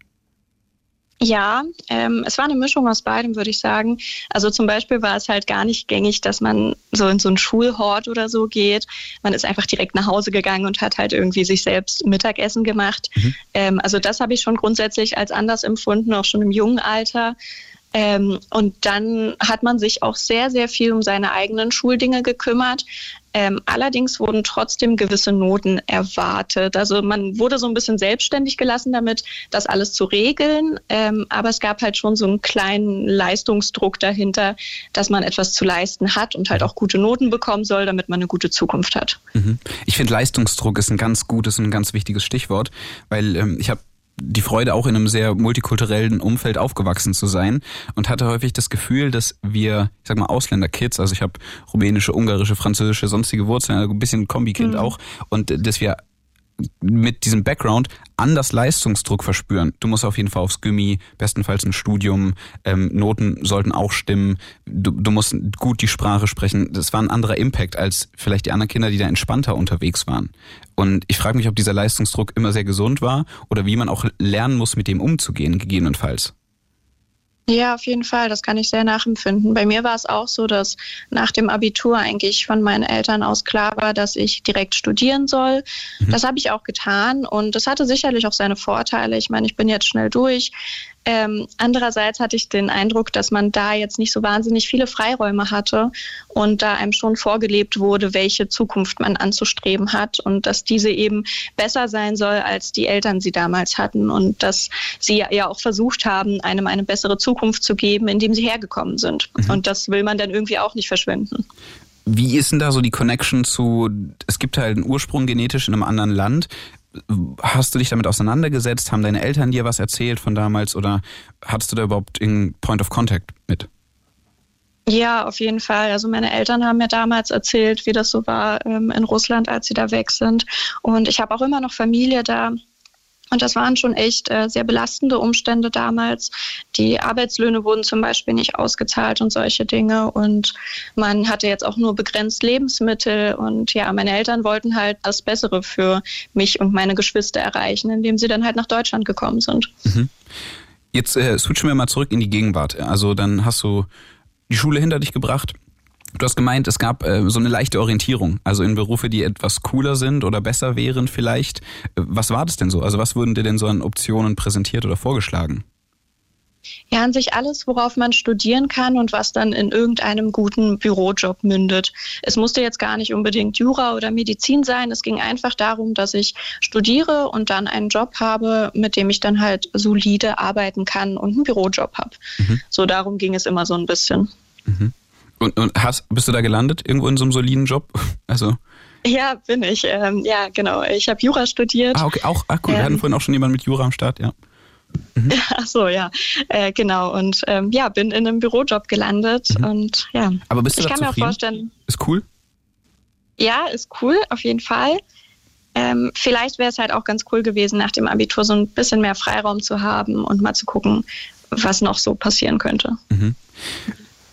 Ja, ähm, es war eine Mischung aus beidem, würde ich sagen. Also zum Beispiel war es halt gar nicht gängig, dass man so in so einen Schulhort oder so geht. Man ist einfach direkt nach Hause gegangen und hat halt irgendwie sich selbst Mittagessen gemacht. Mhm. Ähm, also das habe ich schon grundsätzlich als anders empfunden, auch schon im jungen Alter. Ähm, und dann hat man sich auch sehr, sehr viel um seine eigenen Schuldinge gekümmert. Ähm, allerdings wurden trotzdem gewisse Noten erwartet. Also man wurde so ein bisschen selbstständig gelassen damit, das alles zu regeln. Ähm, aber es gab halt schon so einen kleinen Leistungsdruck dahinter, dass man etwas zu leisten hat und halt auch gute Noten bekommen soll, damit man eine gute Zukunft hat. Mhm. Ich finde Leistungsdruck ist ein ganz gutes und ein ganz wichtiges Stichwort, weil ähm, ich habe die Freude, auch in einem sehr multikulturellen Umfeld aufgewachsen zu sein und hatte häufig das Gefühl, dass wir, ich sag mal, Ausländerkids, also ich habe rumänische, ungarische, französische, sonstige Wurzeln, also ein bisschen Kombikind mhm. auch, und dass wir mit diesem Background anders Leistungsdruck verspüren. Du musst auf jeden Fall aufs Gummi, bestenfalls ein Studium, ähm, Noten sollten auch stimmen, du, du musst gut die Sprache sprechen. Das war ein anderer Impact als vielleicht die anderen Kinder, die da entspannter unterwegs waren. Und ich frage mich, ob dieser Leistungsdruck immer sehr gesund war oder wie man auch lernen muss, mit dem umzugehen, gegebenenfalls. Ja, auf jeden Fall. Das kann ich sehr nachempfinden. Bei mir war es auch so, dass nach dem Abitur eigentlich von meinen Eltern aus klar war, dass ich direkt studieren soll. Mhm. Das habe ich auch getan und das hatte sicherlich auch seine Vorteile. Ich meine, ich bin jetzt schnell durch. Ähm, andererseits hatte ich den Eindruck, dass man da jetzt nicht so wahnsinnig viele Freiräume hatte und da einem schon vorgelebt wurde, welche Zukunft man anzustreben hat und dass diese eben besser sein soll, als die Eltern sie damals hatten und dass sie ja auch versucht haben, einem eine bessere Zukunft zu geben, indem sie hergekommen sind. Mhm. Und das will man dann irgendwie auch nicht verschwinden. Wie ist denn da so die Connection zu, es gibt halt einen Ursprung genetisch in einem anderen Land. Hast du dich damit auseinandergesetzt? Haben deine Eltern dir was erzählt von damals oder hattest du da überhaupt einen Point of Contact mit? Ja, auf jeden Fall. Also meine Eltern haben mir damals erzählt, wie das so war ähm, in Russland, als sie da weg sind. Und ich habe auch immer noch Familie da. Und das waren schon echt äh, sehr belastende Umstände damals. Die Arbeitslöhne wurden zum Beispiel nicht ausgezahlt und solche Dinge. Und man hatte jetzt auch nur begrenzt Lebensmittel. Und ja, meine Eltern wollten halt das Bessere für mich und meine Geschwister erreichen, indem sie dann halt nach Deutschland gekommen sind. Mhm. Jetzt äh, switchen wir mal zurück in die Gegenwart. Also dann hast du die Schule hinter dich gebracht Du hast gemeint, es gab äh, so eine leichte Orientierung, also in Berufe, die etwas cooler sind oder besser wären vielleicht. Äh, was war das denn so? Also was wurden dir denn so an Optionen präsentiert oder vorgeschlagen? Ja, an sich alles, worauf man studieren kann und was dann in irgendeinem guten Bürojob mündet. Es musste jetzt gar nicht unbedingt Jura oder Medizin sein. Es ging einfach darum, dass ich studiere und dann einen Job habe, mit dem ich dann halt solide arbeiten kann und einen Bürojob habe. Mhm. So darum ging es immer so ein bisschen. Mhm. Und, und hast, bist du da gelandet, irgendwo in so einem soliden Job? Also. Ja, bin ich. Ähm, ja, genau. Ich habe Jura studiert. Ah, okay. Auch, ah, cool. Ähm, Wir hatten vorhin auch schon jemanden mit Jura am Start, ja. Mhm. Ach so, ja, äh, genau. Und ähm, ja, bin in einem Bürojob gelandet mhm. und ja. Aber bist du ich da kann zufrieden? mir auch vorstellen. Ist cool? Ja, ist cool, auf jeden Fall. Ähm, vielleicht wäre es halt auch ganz cool gewesen, nach dem Abitur so ein bisschen mehr Freiraum zu haben und mal zu gucken, was noch so passieren könnte. Mhm.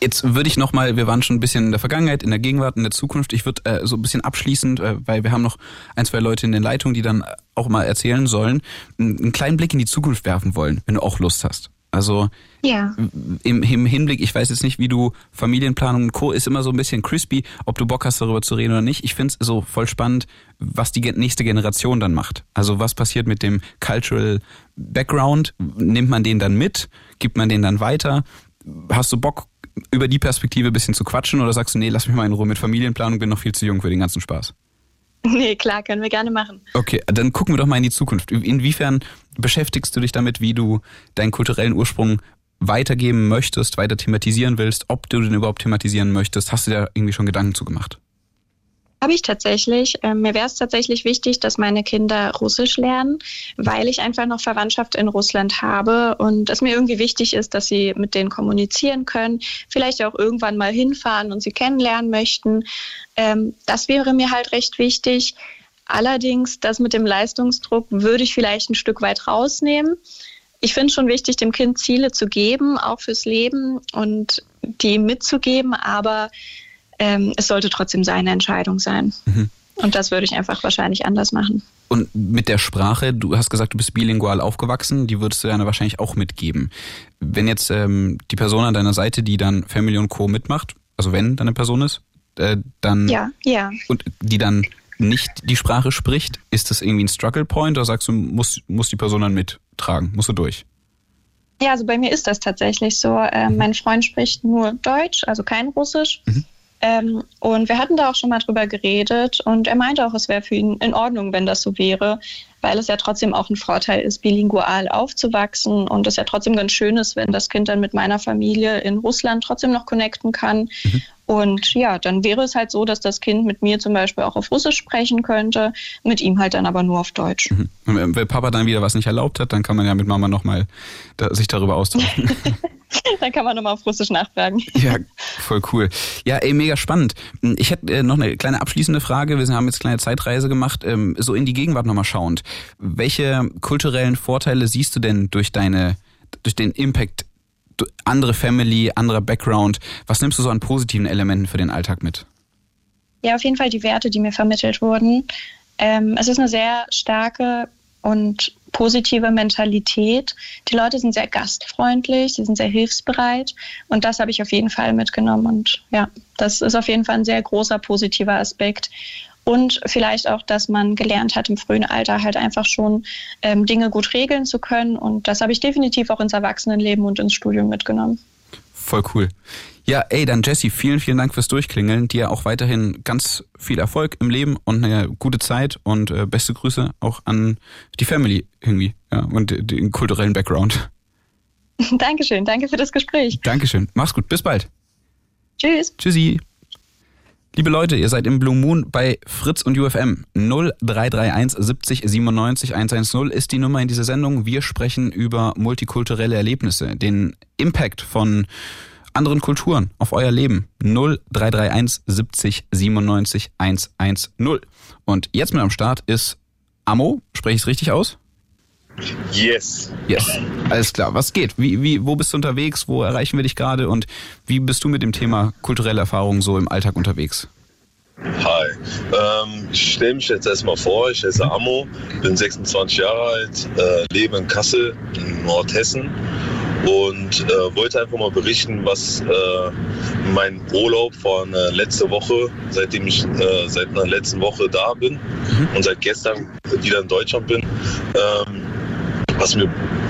Jetzt würde ich nochmal, wir waren schon ein bisschen in der Vergangenheit, in der Gegenwart, in der Zukunft. Ich würde äh, so ein bisschen abschließend, äh, weil wir haben noch ein, zwei Leute in den Leitungen, die dann auch mal erzählen sollen, einen kleinen Blick in die Zukunft werfen wollen, wenn du auch Lust hast. Also ja. im, im Hinblick, ich weiß jetzt nicht, wie du Familienplanung und Co. ist immer so ein bisschen crispy, ob du Bock hast, darüber zu reden oder nicht. Ich finde es so voll spannend, was die nächste Generation dann macht. Also was passiert mit dem Cultural Background? Nimmt man den dann mit? Gibt man den dann weiter? Hast du Bock, über die Perspektive ein bisschen zu quatschen oder sagst du, nee, lass mich mal in Ruhe mit Familienplanung, bin noch viel zu jung für den ganzen Spaß? Nee, klar, können wir gerne machen. Okay, dann gucken wir doch mal in die Zukunft. Inwiefern beschäftigst du dich damit, wie du deinen kulturellen Ursprung weitergeben möchtest, weiter thematisieren willst, ob du den überhaupt thematisieren möchtest? Hast du da irgendwie schon Gedanken zu gemacht? Habe ich tatsächlich. Ähm, mir wäre es tatsächlich wichtig, dass meine Kinder Russisch lernen, weil ich einfach noch Verwandtschaft in Russland habe und es mir irgendwie wichtig ist, dass sie mit denen kommunizieren können, vielleicht auch irgendwann mal hinfahren und sie kennenlernen möchten. Ähm, das wäre mir halt recht wichtig. Allerdings, das mit dem Leistungsdruck würde ich vielleicht ein Stück weit rausnehmen. Ich finde es schon wichtig, dem Kind Ziele zu geben, auch fürs Leben und die mitzugeben, aber ähm, es sollte trotzdem seine Entscheidung sein. Mhm. Und das würde ich einfach wahrscheinlich anders machen. Und mit der Sprache, du hast gesagt, du bist bilingual aufgewachsen, die würdest du dann wahrscheinlich auch mitgeben. Wenn jetzt ähm, die Person an deiner Seite, die dann Family und Co. mitmacht, also wenn deine Person ist, äh, dann ja, ja. und die dann nicht die Sprache spricht, ist das irgendwie ein Struggle Point oder sagst du, muss, muss die Person dann mittragen, musst du durch? Ja, also bei mir ist das tatsächlich so. Äh, mhm. Mein Freund spricht nur Deutsch, also kein Russisch. Mhm. Ähm, und wir hatten da auch schon mal drüber geredet und er meinte auch, es wäre für ihn in Ordnung, wenn das so wäre, weil es ja trotzdem auch ein Vorteil ist, bilingual aufzuwachsen und es ja trotzdem ganz schön ist, wenn das Kind dann mit meiner Familie in Russland trotzdem noch connecten kann. Mhm. Und ja, dann wäre es halt so, dass das Kind mit mir zum Beispiel auch auf Russisch sprechen könnte, mit ihm halt dann aber nur auf Deutsch. Mhm. Und wenn Papa dann wieder was nicht erlaubt hat, dann kann man ja mit Mama nochmal da, sich darüber austauschen. dann kann man nochmal auf Russisch nachfragen. Ja, voll cool. Ja, ey, mega spannend. Ich hätte äh, noch eine kleine abschließende Frage. Wir haben jetzt eine kleine Zeitreise gemacht, ähm, so in die Gegenwart nochmal schauend. Welche kulturellen Vorteile siehst du denn durch deine, durch den Impact andere Family, anderer Background. Was nimmst du so an positiven Elementen für den Alltag mit? Ja, auf jeden Fall die Werte, die mir vermittelt wurden. Ähm, es ist eine sehr starke und positive Mentalität. Die Leute sind sehr gastfreundlich, sie sind sehr hilfsbereit und das habe ich auf jeden Fall mitgenommen und ja, das ist auf jeden Fall ein sehr großer positiver Aspekt und vielleicht auch, dass man gelernt hat, im frühen Alter halt einfach schon ähm, Dinge gut regeln zu können. Und das habe ich definitiv auch ins Erwachsenenleben und ins Studium mitgenommen. Voll cool. Ja, ey, dann Jesse, vielen, vielen Dank fürs Durchklingeln. Dir auch weiterhin ganz viel Erfolg im Leben und eine gute Zeit und äh, beste Grüße auch an die Family irgendwie ja, und den kulturellen Background. Dankeschön, danke für das Gespräch. Dankeschön. Mach's gut, bis bald. Tschüss. Tschüssi. Liebe Leute, ihr seid im Blue Moon bei Fritz und UFM. 0331 70 97 110 ist die Nummer in dieser Sendung. Wir sprechen über multikulturelle Erlebnisse, den Impact von anderen Kulturen auf euer Leben. 0331 70 97 110. Und jetzt mit am Start ist Amo. Spreche ich es richtig aus? Yes. Yes. Alles klar. Was geht? Wie, wie, wo bist du unterwegs? Wo erreichen wir dich gerade? Und wie bist du mit dem Thema kulturelle Erfahrungen so im Alltag unterwegs? Hi. Ähm, ich stelle mich jetzt erstmal vor. Ich heiße Amo, bin 26 Jahre alt, äh, lebe in Kassel, in Nordhessen und äh, wollte einfach mal berichten, was äh, mein Urlaub von äh, letzte Woche, seitdem ich äh, seit einer letzten Woche da bin mhm. und seit gestern wieder in Deutschland bin, ähm, was mir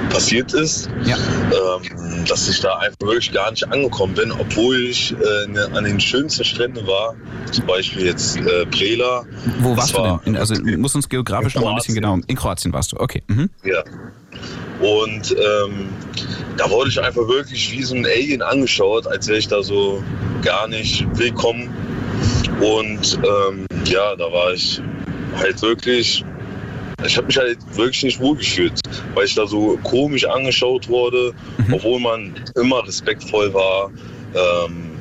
passiert ist, ja. ähm, dass ich da einfach wirklich gar nicht angekommen bin, obwohl ich äh, ne, an den schönsten Stränden war, zum Beispiel jetzt äh, Prela. Wo warst war, du denn? Also muss uns geografisch noch mal ein bisschen genau. In Kroatien warst du, okay. Mhm. Ja. Und ähm, da wurde ich einfach wirklich wie so ein Alien angeschaut, als wäre ich da so gar nicht willkommen. Und ähm, ja, da war ich halt wirklich ich habe mich halt wirklich nicht wohl gefühlt, weil ich da so komisch angeschaut wurde, mhm. obwohl man immer respektvoll war. Ähm,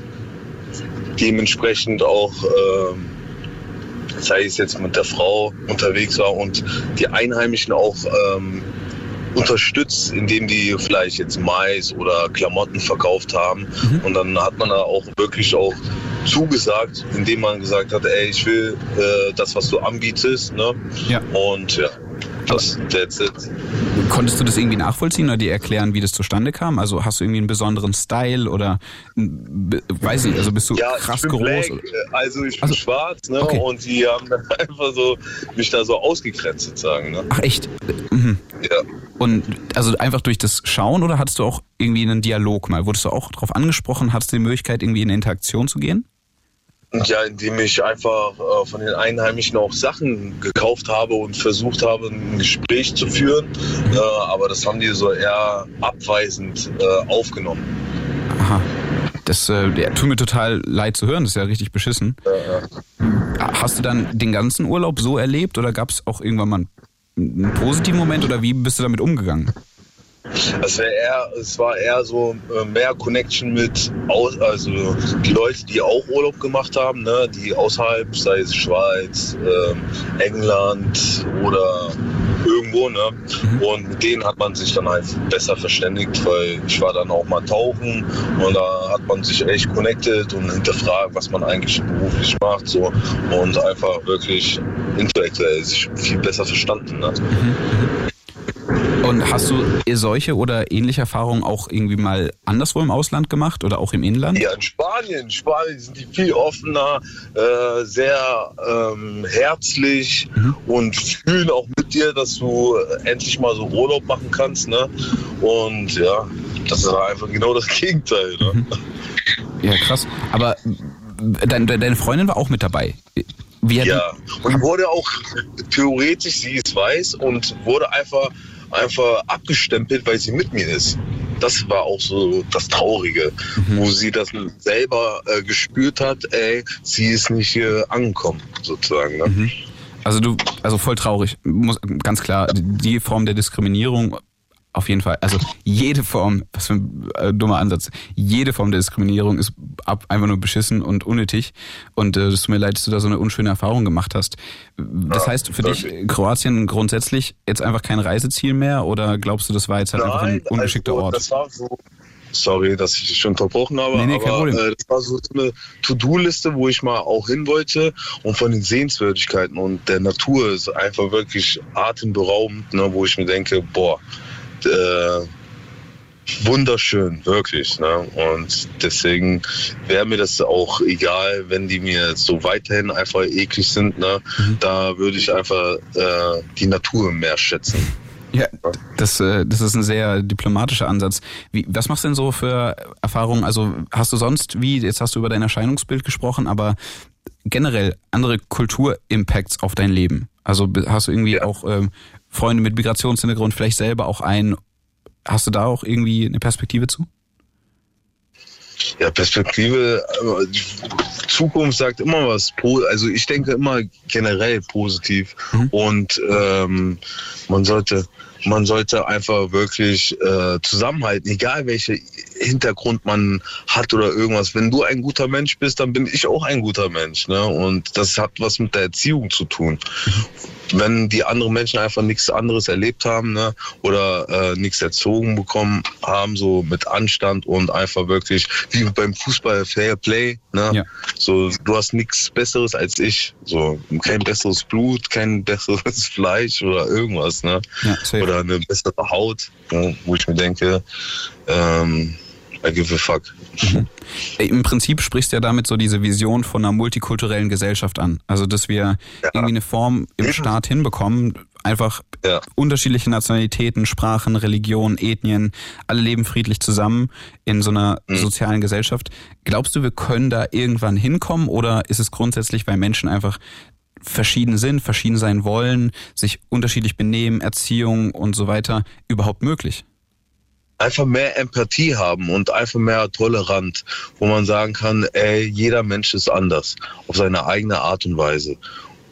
dementsprechend auch, ähm, sei es jetzt mit der Frau unterwegs war und die Einheimischen auch ähm, unterstützt, indem die vielleicht jetzt Mais oder Klamotten verkauft haben. Mhm. Und dann hat man da auch wirklich auch zugesagt, indem man gesagt hat, ey, ich will äh, das, was du anbietest. Ne? Ja. Und ja, das, that's it. Konntest du das irgendwie nachvollziehen oder dir erklären, wie das zustande kam? Also hast du irgendwie einen besonderen Style oder weiß ich, also bist du ja, krass groß? Black, also ich bin also, schwarz, ne? Okay. Und die haben dann einfach so mich da so ausgegrenzt sozusagen. Ne? Ach echt? Mhm. Ja. Und also einfach durch das Schauen oder hattest du auch irgendwie einen Dialog mal? Wurdest du auch darauf angesprochen? Hattest du die Möglichkeit, irgendwie in eine Interaktion zu gehen? Ja, indem ich einfach äh, von den Einheimischen auch Sachen gekauft habe und versucht habe, ein Gespräch zu führen. Äh, aber das haben die so eher abweisend äh, aufgenommen. Aha. Das äh, ja, tut mir total leid zu hören, das ist ja richtig beschissen. Hast du dann den ganzen Urlaub so erlebt oder gab es auch irgendwann mal einen positiven Moment oder wie bist du damit umgegangen? Es, eher, es war eher so äh, mehr Connection mit, also die Leute, die auch Urlaub gemacht haben, ne, die außerhalb, sei es Schweiz, äh, England oder irgendwo, ne? Mhm. Und mit denen hat man sich dann halt besser verständigt, weil ich war dann auch mal tauchen und da hat man sich echt connected und hinterfragt, was man eigentlich beruflich macht, so und einfach wirklich intellektuell sich viel besser verstanden. Ne? Mhm. Und hast du solche oder ähnliche Erfahrungen auch irgendwie mal anderswo im Ausland gemacht oder auch im Inland? Ja, in Spanien. In Spanien sind die viel offener, äh, sehr ähm, herzlich mhm. und fühlen auch mit dir, dass du endlich mal so Urlaub machen kannst. Ne? Und ja, das ist einfach genau das Gegenteil. Ne? Mhm. Ja, krass. Aber dein, deine Freundin war auch mit dabei. Ja, und wurde auch theoretisch, sie ist weiß und wurde einfach einfach abgestempelt, weil sie mit mir ist. Das war auch so das Traurige, mhm. wo sie das selber äh, gespürt hat, ey, sie ist nicht äh, angekommen, sozusagen. Ne? Mhm. Also du, also voll traurig, muss ganz klar, die Form der Diskriminierung auf jeden Fall. Also jede Form, was für ein äh, dummer Ansatz, jede Form der Diskriminierung ist ab, einfach nur beschissen und unnötig. Und äh, es tut mir leid, dass du da so eine unschöne Erfahrung gemacht hast. Das ja, heißt für dich Kroatien grundsätzlich jetzt einfach kein Reiseziel mehr oder glaubst du, das war jetzt halt Nein, einfach ein ungeschickter also, Ort? Das war so Sorry, dass ich dich unterbrochen habe. Nee, nee, aber äh, das war so eine To-Do-Liste, wo ich mal auch hin wollte. Und von den Sehenswürdigkeiten und der Natur ist einfach wirklich atemberaubend, ne, wo ich mir denke, boah, äh, wunderschön, wirklich. Ne? Und deswegen wäre mir das auch egal, wenn die mir so weiterhin einfach eklig sind. Ne? Mhm. Da würde ich einfach äh, die Natur mehr schätzen. Ja, das, äh, das ist ein sehr diplomatischer Ansatz. Wie, was machst du denn so für Erfahrungen? Also hast du sonst, wie, jetzt hast du über dein Erscheinungsbild gesprochen, aber generell andere Kulturimpacts auf dein Leben? Also hast du irgendwie ja. auch ähm, Freunde mit Migrationshintergrund, vielleicht selber auch ein. Hast du da auch irgendwie eine Perspektive zu? Ja, Perspektive, die Zukunft sagt immer was. Also ich denke immer generell positiv. Mhm. Und ähm, man sollte man sollte einfach wirklich äh, zusammenhalten, egal welche Hintergrund man hat oder irgendwas. Wenn du ein guter Mensch bist, dann bin ich auch ein guter Mensch. Ne? Und das hat was mit der Erziehung zu tun. Wenn die anderen Menschen einfach nichts anderes erlebt haben ne? oder äh, nichts erzogen bekommen haben, so mit Anstand und einfach wirklich wie beim Fußball Fair Play. Ne? Ja. So, du hast nichts Besseres als ich. So, kein besseres Blut, kein besseres Fleisch oder irgendwas. Ne? Ja, oder eine bessere Haut, ne? wo ich mir denke, ähm, I give a fuck. Mhm. Im Prinzip sprichst du ja damit so diese Vision von einer multikulturellen Gesellschaft an. Also, dass wir ja. irgendwie eine Form im Staat hinbekommen, einfach ja. unterschiedliche Nationalitäten, Sprachen, Religionen, Ethnien, alle leben friedlich zusammen in so einer mhm. sozialen Gesellschaft. Glaubst du, wir können da irgendwann hinkommen oder ist es grundsätzlich, weil Menschen einfach verschieden sind, verschieden sein wollen, sich unterschiedlich benehmen, Erziehung und so weiter überhaupt möglich? einfach mehr Empathie haben und einfach mehr tolerant, wo man sagen kann, ey, jeder Mensch ist anders auf seine eigene Art und Weise.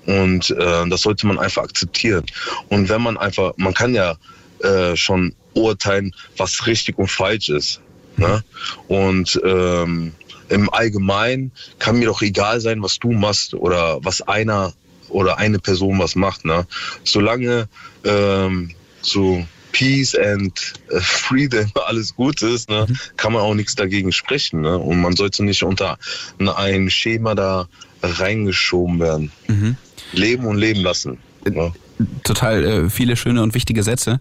Und äh, das sollte man einfach akzeptieren. Und wenn man einfach, man kann ja äh, schon urteilen, was richtig und falsch ist. Ne? Und ähm, im Allgemeinen kann mir doch egal sein, was du machst oder was einer oder eine Person was macht. Ne? Solange ähm, so Peace and äh, Freedom alles gut ist, ne, mhm. kann man auch nichts dagegen sprechen. Ne? Und man sollte nicht unter ein Schema da reingeschoben werden. Mhm. Leben und leben lassen. Ne? Total äh, viele schöne und wichtige Sätze.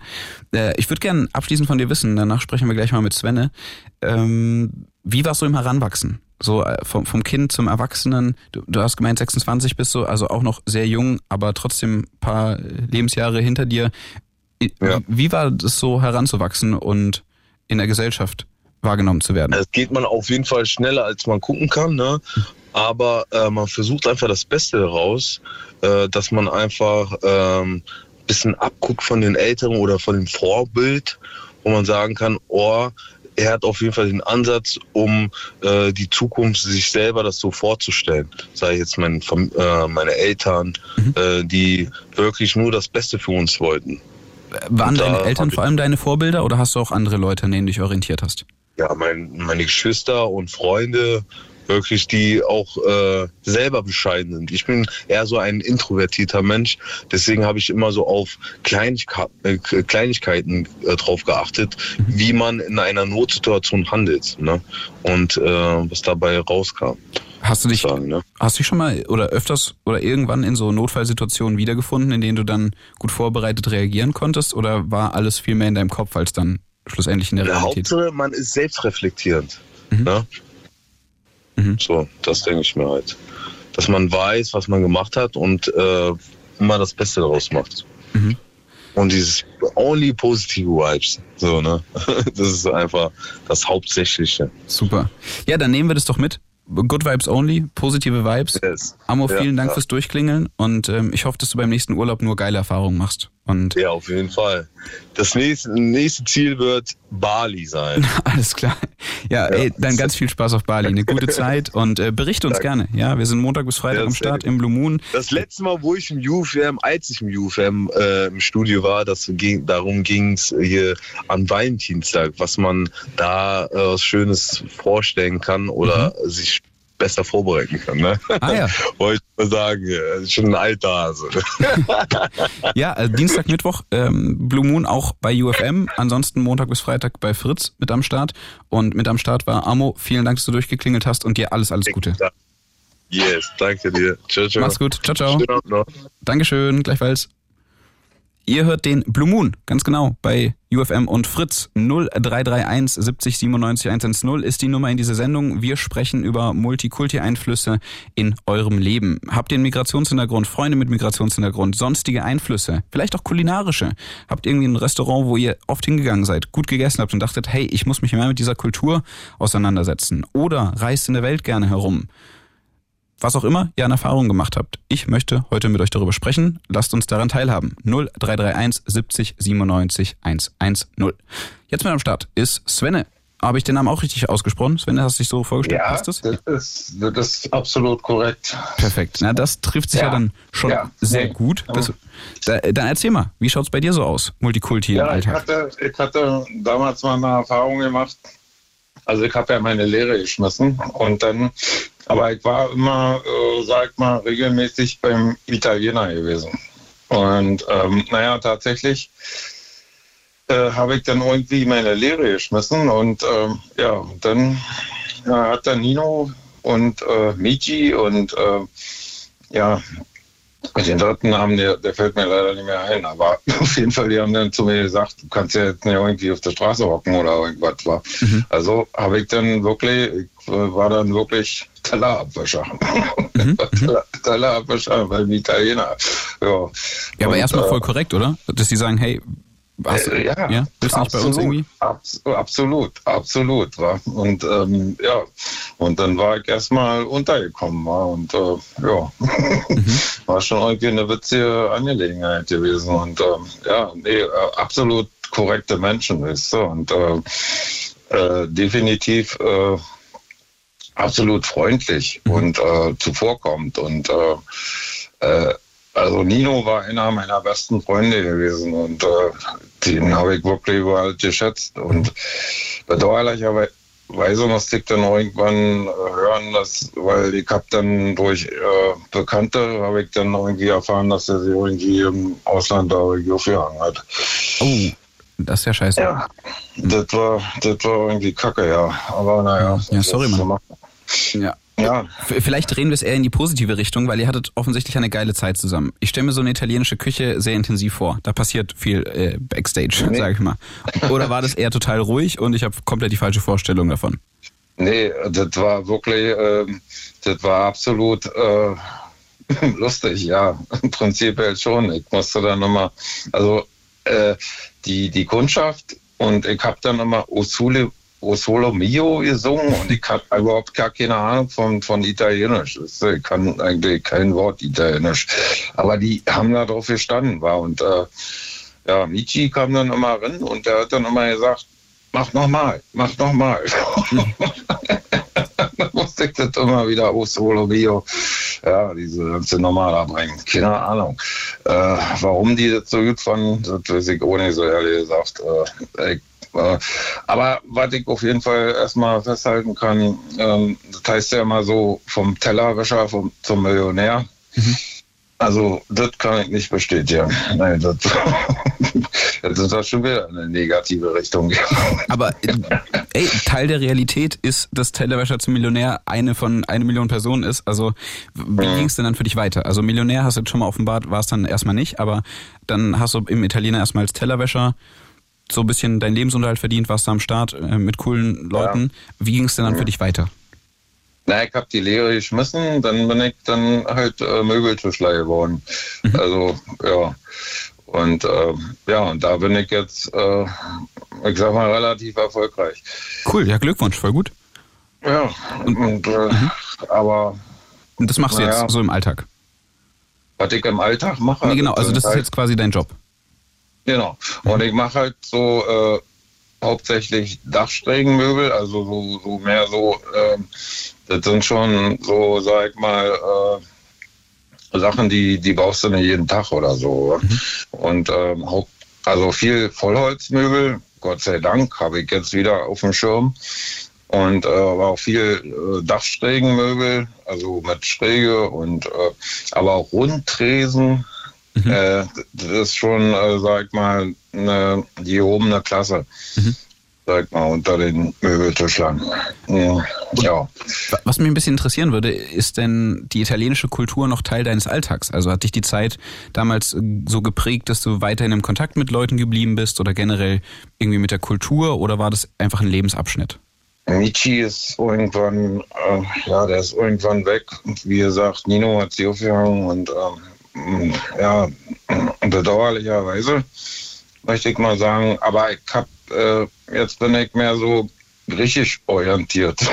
Äh, ich würde gerne abschließend von dir wissen, danach sprechen wir gleich mal mit Svenne. Ähm, wie warst du im Heranwachsen? So äh, vom, vom Kind zum Erwachsenen. Du, du hast gemeint, 26 bist du, also auch noch sehr jung, aber trotzdem paar Lebensjahre hinter dir. Ja. Wie war das so heranzuwachsen und in der Gesellschaft wahrgenommen zu werden? Es geht man auf jeden Fall schneller, als man gucken kann, ne? Aber äh, man versucht einfach das Beste daraus, äh, dass man einfach ähm, bisschen abguckt von den Älteren oder von dem Vorbild, wo man sagen kann, oh, er hat auf jeden Fall den Ansatz, um äh, die Zukunft sich selber das so vorzustellen. Sei jetzt mein, äh, meine Eltern, mhm. äh, die wirklich nur das Beste für uns wollten. Waren deine Eltern vor allem deine Vorbilder oder hast du auch andere Leute, an denen du dich orientiert hast? Ja, mein, meine Geschwister und Freunde wirklich, die auch äh, selber bescheiden sind. Ich bin eher so ein introvertierter Mensch, deswegen habe ich immer so auf Kleinigkeit, äh, Kleinigkeiten äh, drauf geachtet, wie man in einer Notsituation handelt ne? und äh, was dabei rauskam. Hast du dich, sagen, ne? hast du dich schon mal oder öfters oder irgendwann in so Notfallsituationen wiedergefunden, in denen du dann gut vorbereitet reagieren konntest oder war alles viel mehr in deinem Kopf als dann schlussendlich in der, der Realität? Hauptsache, man ist selbstreflektierend. Mhm. Ne? Mhm. So, das denke ich mir halt. Dass man weiß, was man gemacht hat und äh, immer das Beste daraus macht. Mhm. Und dieses only positive Vibes. So, ne? Das ist einfach das Hauptsächliche. Super. Ja, dann nehmen wir das doch mit. Good Vibes Only, positive Vibes. Yes. Amo, vielen ja, Dank ja. fürs Durchklingeln und ähm, ich hoffe, dass du beim nächsten Urlaub nur geile Erfahrungen machst. Und ja, auf jeden Fall. Das nächste, nächste Ziel wird Bali sein. Alles klar. Ja, ja, ey, dann ganz viel Spaß auf Bali. Eine gute Zeit und äh, berichte uns Danke. gerne. Ja, wir sind Montag bis Freitag am Start im Blue Moon. Das letzte Mal, wo ich im UFM, als ich im UFM äh, im Studio war, das ging, darum ging es hier an Valentinstag, was man da äh, Schönes vorstellen kann oder mhm. sich besser vorbereiten kann. Ne? Ah, ja. Wollte ich mal sagen, schon ein alter Hase. ja, also Dienstag, Mittwoch ähm, Blue Moon auch bei UFM, ansonsten Montag bis Freitag bei Fritz mit am Start. Und mit am Start war Amo. Vielen Dank, dass du durchgeklingelt hast und dir alles, alles Gute. Yes, danke dir. Ciao, ciao. Mach's gut. Ciao, ciao. Dankeschön, gleichfalls. Ihr hört den Blue Moon, ganz genau, bei UFM und Fritz 0331 70 97 110 ist die Nummer in dieser Sendung. Wir sprechen über Multikulti-Einflüsse in eurem Leben. Habt ihr einen Migrationshintergrund, Freunde mit Migrationshintergrund, sonstige Einflüsse, vielleicht auch kulinarische? Habt ihr irgendwie ein Restaurant, wo ihr oft hingegangen seid, gut gegessen habt und dachtet, hey, ich muss mich mehr mit dieser Kultur auseinandersetzen? Oder reist in der Welt gerne herum? Was auch immer ihr an Erfahrungen gemacht habt. Ich möchte heute mit euch darüber sprechen. Lasst uns daran teilhaben. 0331 70 97 110. Jetzt mit am Start ist Svenne. Habe ich den Namen auch richtig ausgesprochen? Svenne, hast du dich so vorgestellt? Ja, das? Das, ist, das ist absolut korrekt. Perfekt. Na, das trifft sich ja, ja dann schon ja, sehr nee. gut. Das, da, dann erzähl mal, wie schaut es bei dir so aus, Multikulti ja, im Alltag? Ich hatte, ich hatte damals mal eine Erfahrung gemacht. Also ich habe ja meine Lehre geschmissen und dann aber ich war immer, äh, sag mal, regelmäßig beim Italiener gewesen. Und ähm, naja, tatsächlich äh, habe ich dann irgendwie meine Lehre geschmissen und ähm, ja, dann ja, hat dann Nino und äh, Michi und äh, ja, den dritten Namen, der, der fällt mir leider nicht mehr ein, aber auf jeden Fall, die haben dann zu mir gesagt, du kannst ja jetzt nicht irgendwie auf der Straße hocken oder irgendwas. War. Mhm. Also habe ich dann wirklich, ich war dann wirklich Tellerabwischer. Mhm. Tellerabwischer beim Italiener. Ja, ja aber erstmal voll äh, korrekt, oder? Dass die sagen, hey, was, äh, ja, ja, bist du nicht bei uns irgendwie? Abs absolut, absolut. War. Und ähm, ja, und dann war ich erstmal untergekommen war und äh, ja, mhm. war schon irgendwie eine witzige Angelegenheit gewesen. Und ähm, ja, nee, äh, absolut korrekte Menschen, weißt du, und äh, äh, definitiv äh, absolut freundlich mhm. und zuvorkommt und äh, also Nino war einer meiner besten Freunde gewesen und äh, den habe ich wirklich überall geschätzt. Und bedauerlicherweise musste ich dann irgendwann äh, hören, dass, weil ich habe dann durch äh, Bekannte, habe ich dann irgendwie erfahren, dass er sich irgendwie im Ausland da aufgehangen hat. Oh. Das ist ja scheiße. Ja, das war, das war irgendwie kacke, ja. Aber naja. Ja, sorry, Mann. Ja. Ja. Vielleicht drehen wir es eher in die positive Richtung, weil ihr hattet offensichtlich eine geile Zeit zusammen. Ich stelle mir so eine italienische Küche sehr intensiv vor. Da passiert viel äh, Backstage, nee. sage ich mal. Oder war das eher total ruhig und ich habe komplett die falsche Vorstellung davon? Nee, das war wirklich, äh, das war absolut äh, lustig, ja. Im Prinzip halt schon. Ich musste dann nochmal, also äh, die, die Kundschaft und ich habe dann nochmal Osule O Solo Mio gesungen und ich habe überhaupt gar keine Ahnung von, von Italienisch. Ich kann eigentlich kein Wort Italienisch. Aber die haben da drauf gestanden. War. Und äh, ja, Michi kam dann immer rein und der hat dann immer gesagt, mach nochmal, mach nochmal. da musste ich das immer wieder aus Solo Bio, ja, diese ganze Nummer da bringen. Keine Ahnung. Äh, warum die das so gut fanden, das weiß ich nicht so ehrlich gesagt. Äh, ich, aber was ich auf jeden Fall erstmal festhalten kann, ähm, das heißt ja immer so vom Tellerwäscher vom, zum Millionär. Mhm. Also, das kann ich nicht bestätigen. Nein, das, das ist doch schon wieder eine negative Richtung. Aber ey, Teil der Realität ist, dass Tellerwäscher zum Millionär eine von eine Million Personen ist. Also, wie mhm. ging es denn dann für dich weiter? Also, Millionär hast du jetzt schon mal offenbart, war es dann erstmal nicht, aber dann hast du im Italiener erstmal als Tellerwäscher so ein bisschen deinen Lebensunterhalt verdient, warst du am Start äh, mit coolen Leuten. Ja. Wie ging es denn dann mhm. für dich weiter? Na, ich habe die Lehre geschmissen, dann bin ich dann halt äh, Möbeltischler geworden. Mhm. Also, ja. Und äh, ja, und da bin ich jetzt, äh, ich sag mal, relativ erfolgreich. Cool, ja, Glückwunsch, voll gut. Ja, und, und äh, mhm. aber. Und das machst du jetzt ja, so im Alltag? Was ich im Alltag mache? Nee, genau, also das ist halt, jetzt quasi dein Job. Genau. Und ich mache halt so äh, hauptsächlich Dachsträgenmöbel, also so, so mehr so äh, das sind schon so, sag ich mal, äh, Sachen, die, die baust du nicht jeden Tag oder so. Mhm. Und ähm, also viel Vollholzmöbel, Gott sei Dank, habe ich jetzt wieder auf dem Schirm. Und äh, aber auch viel äh, Dachsträgenmöbel, also mit Schräge und äh, aber auch Rundtresen. Mhm. Äh, das ist schon, äh, sag ich mal, eine gehobene Klasse. Mhm sag mal, unter den Möbeltischlern. Ja. Was mich ein bisschen interessieren würde, ist denn die italienische Kultur noch Teil deines Alltags? Also hat dich die Zeit damals so geprägt, dass du weiterhin im Kontakt mit Leuten geblieben bist oder generell irgendwie mit der Kultur oder war das einfach ein Lebensabschnitt? Nietzsche ist irgendwann, äh, ja, der ist irgendwann weg. Wie gesagt, Nino hat sie aufgehangen und ähm, ja, bedauerlicherweise möchte ich mal sagen, aber ich habe äh, jetzt bin ich mehr so griechisch orientiert.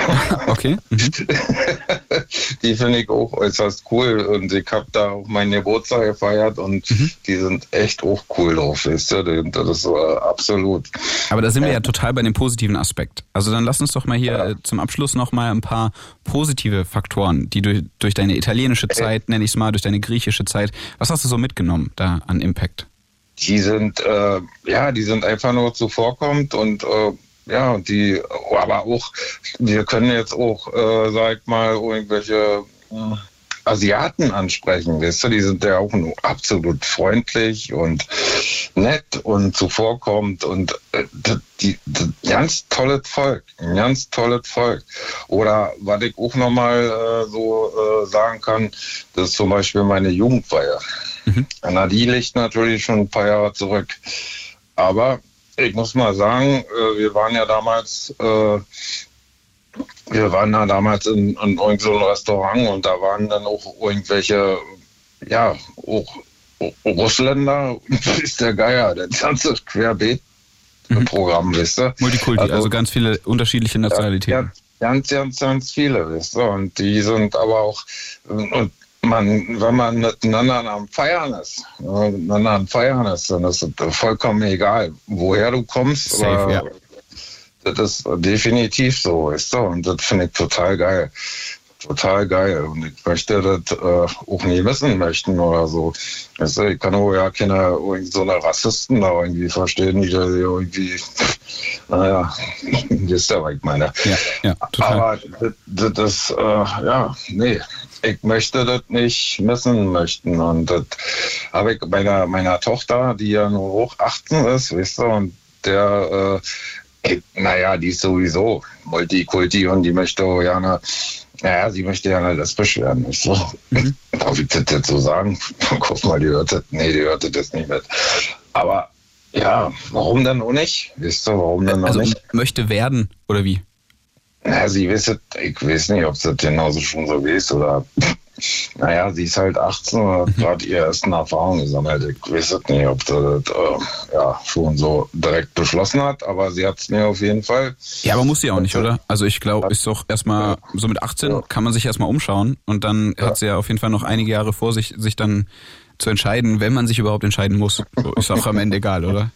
Okay. Mhm. die finde ich auch äußerst cool und ich habe da auch meinen Geburtstag gefeiert und mhm. die sind echt auch cool drauf, weißt du? Das ist äh, absolut. Aber da sind wir ja total bei dem positiven Aspekt. Also dann lass uns doch mal hier ja. Äh, zum Abschluss nochmal ein paar positive Faktoren, die du durch deine italienische Zeit, nenne ich es mal, durch deine griechische Zeit, was hast du so mitgenommen da an Impact? die sind äh, ja, die sind einfach nur zuvorkommend und äh, ja, die, aber auch, wir können jetzt auch, äh, sag mal, irgendwelche äh, Asiaten ansprechen, weißt du, die sind ja auch absolut freundlich und nett und zuvorkommend und äh, die, die, ganz tolles Volk, ein ganz tolles Volk. Oder was ich auch nochmal äh, so äh, sagen kann, das ist zum Beispiel meine Jugendfeier. Mhm. Na, die liegt natürlich schon ein paar Jahre zurück. Aber ich muss mal sagen, äh, wir waren ja damals, äh, wir waren ja damals in, in irgendeinem so Restaurant und da waren dann auch irgendwelche, ja, auch Russländer, ist der Geier, der ganze Querbeet. Mhm. Programm, wisst ihr? Multikulti, also, also, ganz viele unterschiedliche Nationalitäten. Ja, ganz, ganz, ganz viele, wisst ihr? Und die sind aber auch, und man, wenn man miteinander am Feiern ist, miteinander am Feiern ist, dann ist es vollkommen egal, woher du kommst. Safe, ja. Das ist definitiv so, ist so. Und das finde ich total geil. Total geil. Und ich möchte das äh, auch nie missen möchten oder so. Weißt du, ich kann auch ja keine so eine Rassisten da irgendwie verstehen, die da irgendwie, naja, wisst ihr, was ich meine. Ja, ja, total. Aber das, das äh, ja, nee, ich möchte das nicht missen möchten. Und das habe ich bei der, meiner Tochter, die ja nur hoch 18 ist, weißt du, und der, äh, naja, die ist sowieso Multikulti und die möchte gerne, naja, sie möchte gerne lesbisch werden, weißt du. Mhm. Darf ich das jetzt so sagen? Guck mal, die hört das, nee, die hört das nicht mit. Aber ja, warum dann auch nicht? Weißt du, warum dann also auch nicht? möchte werden, oder wie? Na, sie wisst, ich weiß nicht, ob sie genauso schon so ist oder. Naja, sie ist halt 18 und hat mhm. gerade ihre ersten Erfahrungen gesammelt. Ich weiß nicht, ob sie das äh, ja, schon so direkt beschlossen hat, aber sie hat es mir auf jeden Fall. Ja, aber muss sie auch nicht, oder? Also ich glaube, ist doch erstmal, so mit 18 ja. kann man sich erstmal umschauen und dann ja. hat sie ja auf jeden Fall noch einige Jahre vor sich, sich dann zu entscheiden, wenn man sich überhaupt entscheiden muss. So ist auch am Ende egal, oder?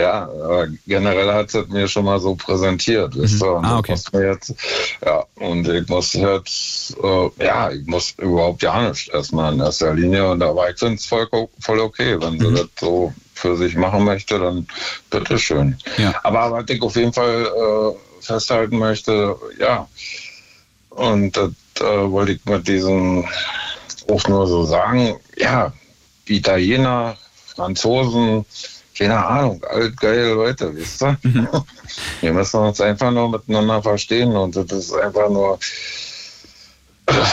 Ja, generell hat es mir schon mal so präsentiert. Mhm. Weißt du? Und ah, okay. Jetzt, ja, und ich muss jetzt, äh, ja, ich muss überhaupt ja nicht erstmal in erster Linie. Und da war ich es voll, voll okay. Wenn mhm. sie das so für sich machen möchte, dann bitteschön. Ja. Aber was ich auf jeden Fall äh, festhalten möchte, ja, und das äh, wollte ich mit diesem Ruf nur so sagen, ja, Italiener, Franzosen, keine Ahnung, altgeile Leute, wisst ihr? Mhm. Wir müssen uns einfach nur miteinander verstehen und das ist einfach nur,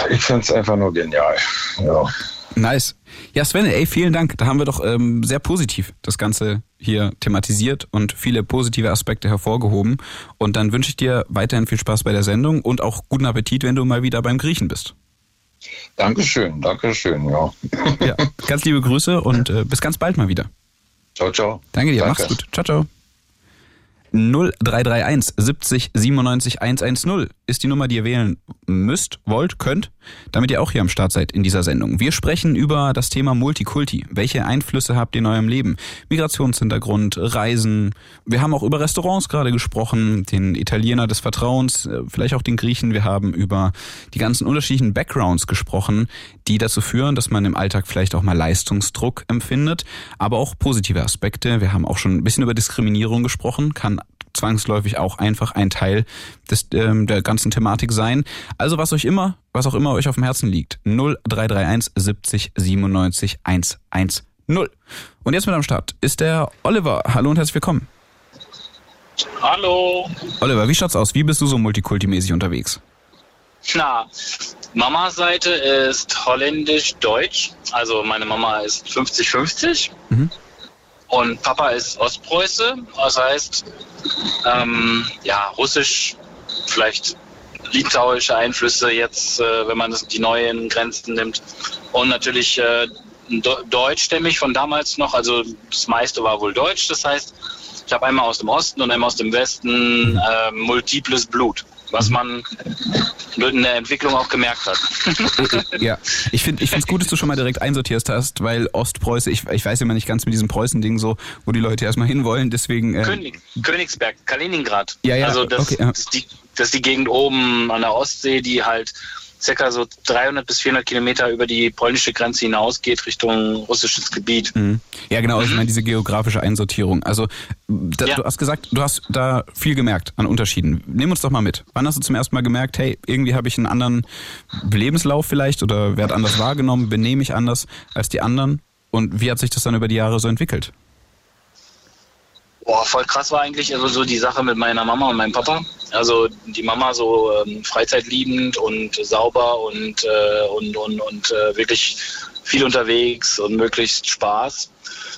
ich finde es einfach nur genial. Ja. Nice. Ja, Sven, ey, vielen Dank. Da haben wir doch ähm, sehr positiv das Ganze hier thematisiert und viele positive Aspekte hervorgehoben. Und dann wünsche ich dir weiterhin viel Spaß bei der Sendung und auch guten Appetit, wenn du mal wieder beim Griechen bist. Dankeschön, Dankeschön, ja. ja ganz liebe Grüße und äh, bis ganz bald mal wieder. Ciao, ciao. Danke dir, Danke. mach's gut. Ciao, ciao. 0331 70 97 110 ist die Nummer, die ihr wählen müsst, wollt, könnt, damit ihr auch hier am Start seid in dieser Sendung. Wir sprechen über das Thema Multikulti. Welche Einflüsse habt ihr in eurem Leben? Migrationshintergrund, Reisen. Wir haben auch über Restaurants gerade gesprochen, den Italiener des Vertrauens, äh, vielleicht auch den Griechen. Wir haben über die ganzen unterschiedlichen Backgrounds gesprochen, die dazu führen, dass man im Alltag vielleicht auch mal Leistungsdruck empfindet, aber auch positive Aspekte. Wir haben auch schon ein bisschen über Diskriminierung gesprochen, kann zwangsläufig auch einfach ein Teil des, ähm, der ganzen Thematik sein. Also was euch immer, was auch immer euch auf dem Herzen liegt. 0331 70 97 110. Und jetzt mit am Start ist der Oliver. Hallo und herzlich willkommen. Hallo. Oliver, wie schaut's aus? Wie bist du so multikultimäßig unterwegs? Na, Mamas Seite ist holländisch-deutsch. Also meine Mama ist 50-50. Mhm. Und Papa ist Ostpreuße, das heißt, ähm, ja, Russisch, vielleicht litauische Einflüsse jetzt, äh, wenn man das, die neuen Grenzen nimmt. Und natürlich äh, deutschstämmig von damals noch, also das meiste war wohl deutsch, das heißt, ich habe einmal aus dem Osten und einmal aus dem Westen äh, multiples Blut was man in der Entwicklung auch gemerkt hat. ja, ich finde ich es gut, dass du schon mal direkt einsortiert hast, weil Ostpreußen, ich, ich weiß immer nicht ganz mit diesem Preußen-Ding so, wo die Leute erstmal hinwollen, deswegen... Äh König, Königsberg, Kaliningrad. Ja, ja, also das, okay, ja. das, ist die, das ist die Gegend oben an der Ostsee, die halt circa so 300 bis 400 Kilometer über die polnische Grenze hinausgeht Richtung russisches Gebiet. Mhm. Ja, genau, ich meine diese geografische Einsortierung. Also da, ja. du hast gesagt, du hast da viel gemerkt an Unterschieden. Nimm uns doch mal mit. Wann hast du zum ersten Mal gemerkt, hey, irgendwie habe ich einen anderen Lebenslauf vielleicht oder werde anders wahrgenommen, benehme ich anders als die anderen? Und wie hat sich das dann über die Jahre so entwickelt? Boah, voll krass war eigentlich also so die Sache mit meiner Mama und meinem Papa. Also die Mama so ähm, freizeitliebend und sauber und, äh, und, und, und äh, wirklich viel unterwegs und möglichst Spaß.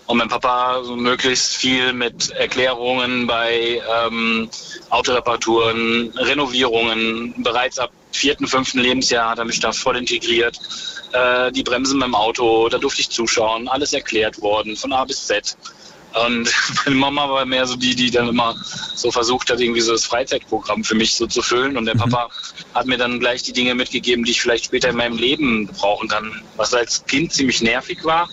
Und mein Papa so möglichst viel mit Erklärungen bei ähm, Autoreparaturen, Renovierungen. Bereits ab vierten, fünften Lebensjahr hat er mich da voll integriert. Äh, die Bremsen beim Auto, da durfte ich zuschauen, alles erklärt worden, von A bis Z. Und meine Mama war mehr so die, die dann immer so versucht hat, irgendwie so das Freizeitprogramm für mich so zu füllen. Und der mhm. Papa hat mir dann gleich die Dinge mitgegeben, die ich vielleicht später in meinem Leben brauchen kann. Was als Kind ziemlich nervig war,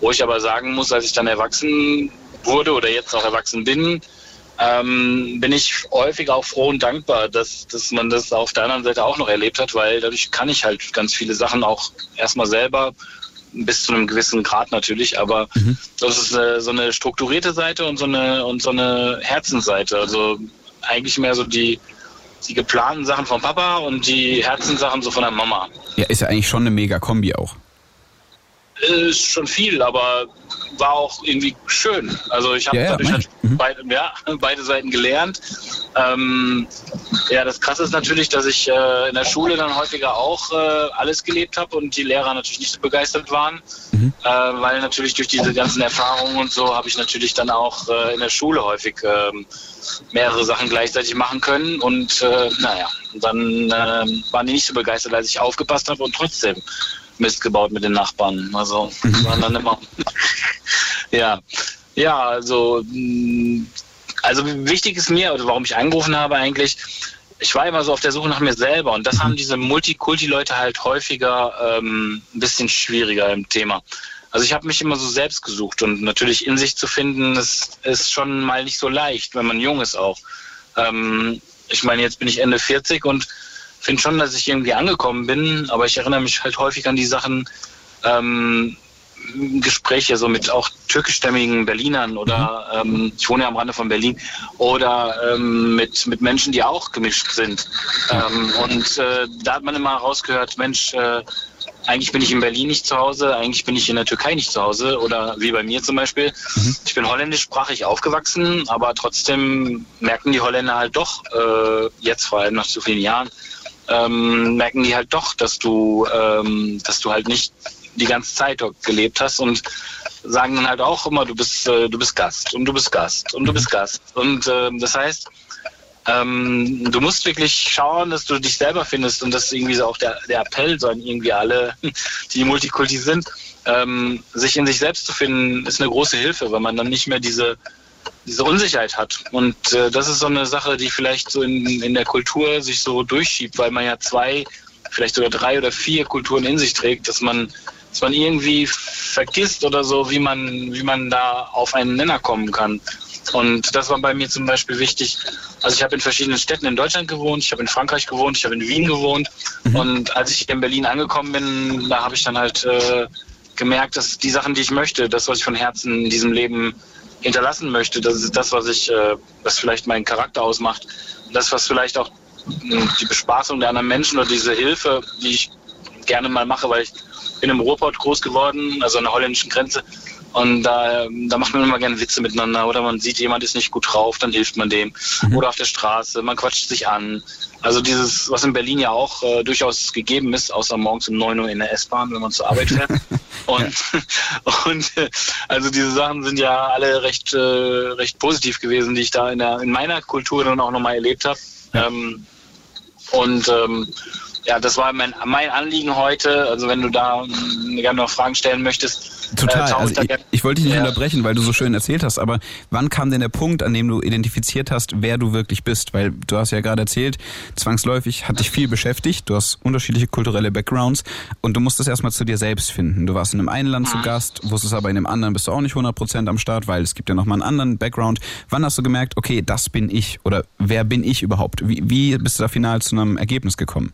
wo ich aber sagen muss, als ich dann erwachsen wurde oder jetzt auch erwachsen bin, ähm, bin ich häufig auch froh und dankbar, dass, dass man das auf der anderen Seite auch noch erlebt hat, weil dadurch kann ich halt ganz viele Sachen auch erstmal selber bis zu einem gewissen Grad natürlich, aber mhm. das ist äh, so eine strukturierte Seite und so eine und so eine Herzensseite. Also eigentlich mehr so die die geplanten Sachen vom Papa und die Herzenssachen so von der Mama. Ja, ist ja eigentlich schon eine mega Kombi auch. Ist schon viel, aber war auch irgendwie schön. Also ich habe ja, ja, dadurch halt mhm. beide, ja, beide Seiten gelernt. Ähm, ja, das Krasse ist natürlich, dass ich äh, in der Schule dann häufiger auch äh, alles gelebt habe und die Lehrer natürlich nicht so begeistert waren, mhm. äh, weil natürlich durch diese ganzen Erfahrungen und so habe ich natürlich dann auch äh, in der Schule häufig ähm, mehrere Sachen gleichzeitig machen können und äh, naja, dann ähm, waren die nicht so begeistert, als ich aufgepasst habe und trotzdem Mist gebaut mit den Nachbarn. Also mhm. waren dann immer ja, ja, also, mm, also wichtig ist mir, oder warum ich angerufen habe eigentlich, ich war immer so auf der Suche nach mir selber und das haben diese Multikulti-Leute halt häufiger ähm, ein bisschen schwieriger im Thema. Also ich habe mich immer so selbst gesucht und natürlich in sich zu finden, ist, ist schon mal nicht so leicht, wenn man jung ist auch. Ähm, ich meine, jetzt bin ich Ende 40 und finde schon, dass ich irgendwie angekommen bin, aber ich erinnere mich halt häufig an die Sachen, ähm, Gespräche so mit auch türkischstämmigen Berlinern oder mhm. ähm, ich wohne ja am Rande von Berlin oder ähm, mit, mit Menschen, die auch gemischt sind. Ähm, und äh, da hat man immer rausgehört, Mensch, äh, eigentlich bin ich in Berlin nicht zu Hause, eigentlich bin ich in der Türkei nicht zu Hause oder wie bei mir zum Beispiel. Mhm. Ich bin holländischsprachig aufgewachsen, aber trotzdem merken die Holländer halt doch, äh, jetzt vor allem nach so vielen Jahren, ähm, merken die halt doch, dass du, ähm, dass du halt nicht die ganze Zeit dort gelebt hast und sagen dann halt auch immer, du bist, äh, du bist Gast und du bist Gast und du bist Gast. Und äh, das heißt, ähm, du musst wirklich schauen, dass du dich selber findest und das ist irgendwie so auch der, der Appell, sollen irgendwie alle, die Multikulti sind, ähm, sich in sich selbst zu finden, ist eine große Hilfe, weil man dann nicht mehr diese diese Unsicherheit hat. Und äh, das ist so eine Sache, die vielleicht so in, in der Kultur sich so durchschiebt, weil man ja zwei, vielleicht sogar drei oder vier Kulturen in sich trägt, dass man dass man irgendwie vergisst oder so, wie man, wie man da auf einen Nenner kommen kann. Und das war bei mir zum Beispiel wichtig. Also ich habe in verschiedenen Städten in Deutschland gewohnt, ich habe in Frankreich gewohnt, ich habe in Wien gewohnt. Mhm. Und als ich in Berlin angekommen bin, da habe ich dann halt äh, gemerkt, dass die Sachen, die ich möchte, das, was ich von Herzen in diesem Leben hinterlassen möchte, das ist das, was ich, äh, was vielleicht meinen Charakter ausmacht. Das, was vielleicht auch äh, die Bespaßung der anderen Menschen oder diese Hilfe, die ich gerne mal mache, weil ich bin im Ruhrpott groß geworden, also an der holländischen Grenze. Und da, da macht man immer gerne Witze miteinander oder man sieht, jemand ist nicht gut drauf, dann hilft man dem. Mhm. Oder auf der Straße, man quatscht sich an. Also dieses, was in Berlin ja auch äh, durchaus gegeben ist, außer morgens um 9 Uhr in der S-Bahn, wenn man zur Arbeit fährt. und und äh, also diese Sachen sind ja alle recht, äh, recht positiv gewesen, die ich da in, der, in meiner Kultur dann auch nochmal erlebt habe. Ja. Ähm, und ähm, ja, das war mein, mein Anliegen heute. Also wenn du da gerne noch Fragen stellen möchtest. Total. Äh, also ich, ich, wollte dich nicht ja. unterbrechen, weil du so schön erzählt hast, aber wann kam denn der Punkt, an dem du identifiziert hast, wer du wirklich bist? Weil du hast ja gerade erzählt, zwangsläufig hat dich viel beschäftigt, du hast unterschiedliche kulturelle Backgrounds und du musstest erstmal zu dir selbst finden. Du warst in einem einen Land mhm. zu Gast, wusstest aber in dem anderen bist du auch nicht 100% am Start, weil es gibt ja nochmal einen anderen Background. Wann hast du gemerkt, okay, das bin ich oder wer bin ich überhaupt? Wie, wie bist du da final zu einem Ergebnis gekommen?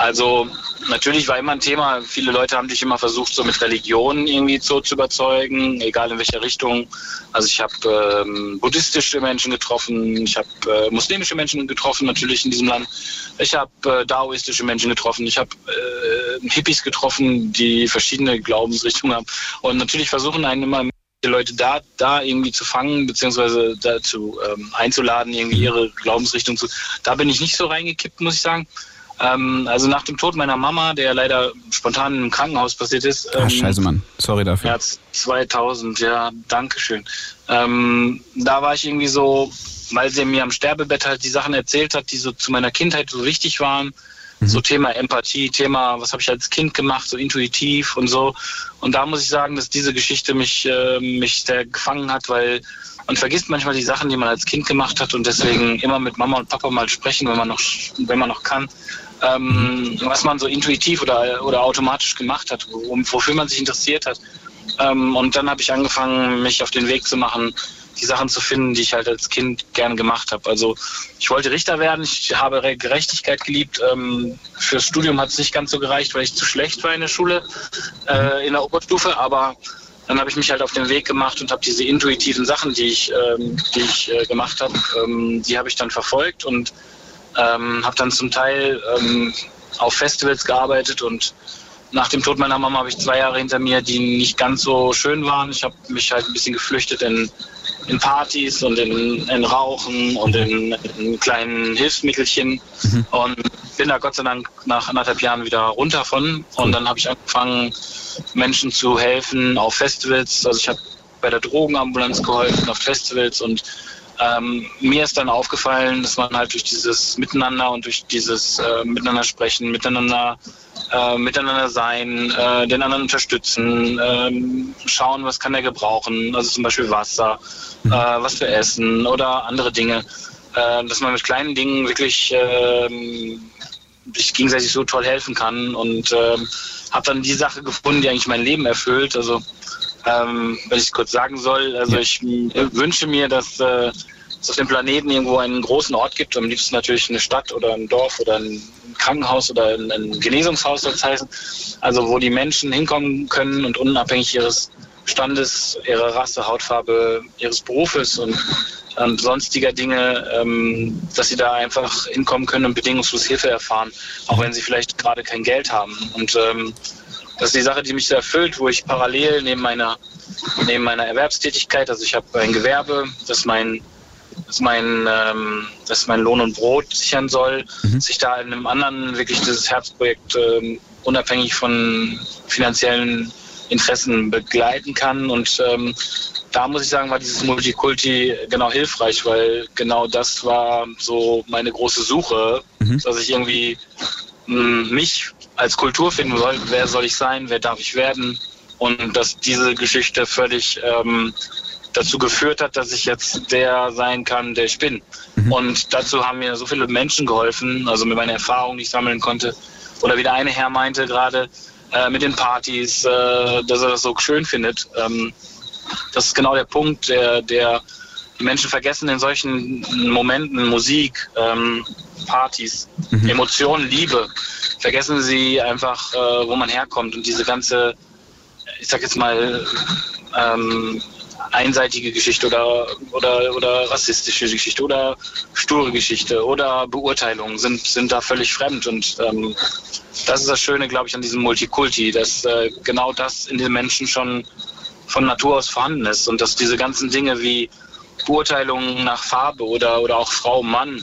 Also natürlich war immer ein Thema. Viele Leute haben dich immer versucht, so mit Religion irgendwie so zu überzeugen, egal in welcher Richtung. Also ich habe ähm, buddhistische Menschen getroffen, ich habe äh, muslimische Menschen getroffen, natürlich in diesem Land. Ich habe äh, daoistische Menschen getroffen, ich habe äh, Hippies getroffen, die verschiedene Glaubensrichtungen haben. Und natürlich versuchen einen immer die Leute da, da irgendwie zu fangen, beziehungsweise dazu ähm, einzuladen, irgendwie ihre Glaubensrichtung zu. Da bin ich nicht so reingekippt, muss ich sagen. Ähm, also nach dem Tod meiner Mama, der leider spontan im Krankenhaus passiert ist. Ähm, Ach, scheiße, Mann. Sorry dafür. März 2000, ja, danke schön. Ähm, da war ich irgendwie so, weil sie mir am Sterbebett halt die Sachen erzählt hat, die so zu meiner Kindheit so wichtig waren. Mhm. So Thema Empathie, Thema, was habe ich als Kind gemacht, so intuitiv und so. Und da muss ich sagen, dass diese Geschichte mich, äh, mich sehr gefangen hat, weil man vergisst manchmal die Sachen, die man als Kind gemacht hat und deswegen immer mit Mama und Papa mal sprechen, wenn man noch, wenn man noch kann ähm, was man so intuitiv oder, oder automatisch gemacht hat, wofür man sich interessiert hat. Ähm, und dann habe ich angefangen, mich auf den Weg zu machen, die Sachen zu finden, die ich halt als Kind gern gemacht habe. Also ich wollte Richter werden, ich habe Gerechtigkeit geliebt. Ähm, fürs Studium hat es nicht ganz so gereicht, weil ich zu schlecht war in der Schule, äh, in der Oberstufe, aber dann habe ich mich halt auf den Weg gemacht und habe diese intuitiven Sachen, die ich, ähm, die ich äh, gemacht habe, ähm, die habe ich dann verfolgt und ähm, habe dann zum Teil ähm, auf Festivals gearbeitet und nach dem Tod meiner Mama habe ich zwei Jahre hinter mir, die nicht ganz so schön waren. Ich habe mich halt ein bisschen geflüchtet in, in Partys und in, in Rauchen und in, in kleinen Hilfsmittelchen mhm. und bin da Gott sei Dank nach anderthalb Jahren wieder runter von. Und dann habe ich angefangen, Menschen zu helfen auf Festivals. Also ich habe bei der Drogenambulanz geholfen auf Festivals und ähm, mir ist dann aufgefallen, dass man halt durch dieses Miteinander und durch dieses äh, Miteinander sprechen, miteinander, äh, miteinander sein, äh, den anderen unterstützen, ähm, schauen, was kann er gebrauchen, also zum Beispiel Wasser, mhm. Äh, was für Essen oder andere Dinge, äh, dass man mit kleinen Dingen wirklich ähm, sich gegenseitig so toll helfen kann und ähm, habe dann die Sache gefunden, die eigentlich mein Leben erfüllt. Also ähm, wenn ich es kurz sagen soll, also ich äh, wünsche mir, dass äh, es auf dem Planeten irgendwo einen großen Ort gibt, am liebsten natürlich eine Stadt oder ein Dorf oder ein Krankenhaus oder ein, ein Genesungshaus soll es heißen, also wo die Menschen hinkommen können und unabhängig ihres Standes, ihrer Rasse, Hautfarbe, ihres Berufes und ähm, sonstiger Dinge, ähm, dass sie da einfach hinkommen können und bedingungslos Hilfe erfahren, auch wenn sie vielleicht gerade kein Geld haben. Und ähm, das ist die Sache, die mich sehr erfüllt, wo ich parallel neben meiner, neben meiner Erwerbstätigkeit, also ich habe ein Gewerbe, das mein dass mein, ähm, dass mein Lohn und Brot sichern soll, mhm. sich da in einem anderen wirklich dieses Herzprojekt ähm, unabhängig von finanziellen Interessen begleiten kann. Und ähm, da muss ich sagen, war dieses Multikulti genau hilfreich, weil genau das war so meine große Suche, mhm. dass ich irgendwie mh, hm, mich als Kultur finden soll. Wer soll ich sein? Wer darf ich werden? Und dass diese Geschichte völlig ähm, dazu geführt hat, dass ich jetzt der sein kann, der ich bin. Mhm. Und dazu haben mir so viele Menschen geholfen, also mit meiner Erfahrung, die ich sammeln konnte. Oder wie der eine Herr meinte gerade, äh, mit den Partys, äh, dass er das so schön findet. Ähm, das ist genau der Punkt, der, der die Menschen vergessen in solchen Momenten Musik, ähm, Partys, mhm. Emotionen, Liebe. Vergessen sie einfach, äh, wo man herkommt und diese ganze, ich sag jetzt mal, ähm, einseitige Geschichte oder, oder, oder rassistische Geschichte oder sture Geschichte oder Beurteilungen sind, sind da völlig fremd. Und ähm, das ist das Schöne, glaube ich, an diesem Multikulti, dass äh, genau das in den Menschen schon von Natur aus vorhanden ist und dass diese ganzen Dinge wie Beurteilungen nach Farbe oder, oder auch Frau, Mann.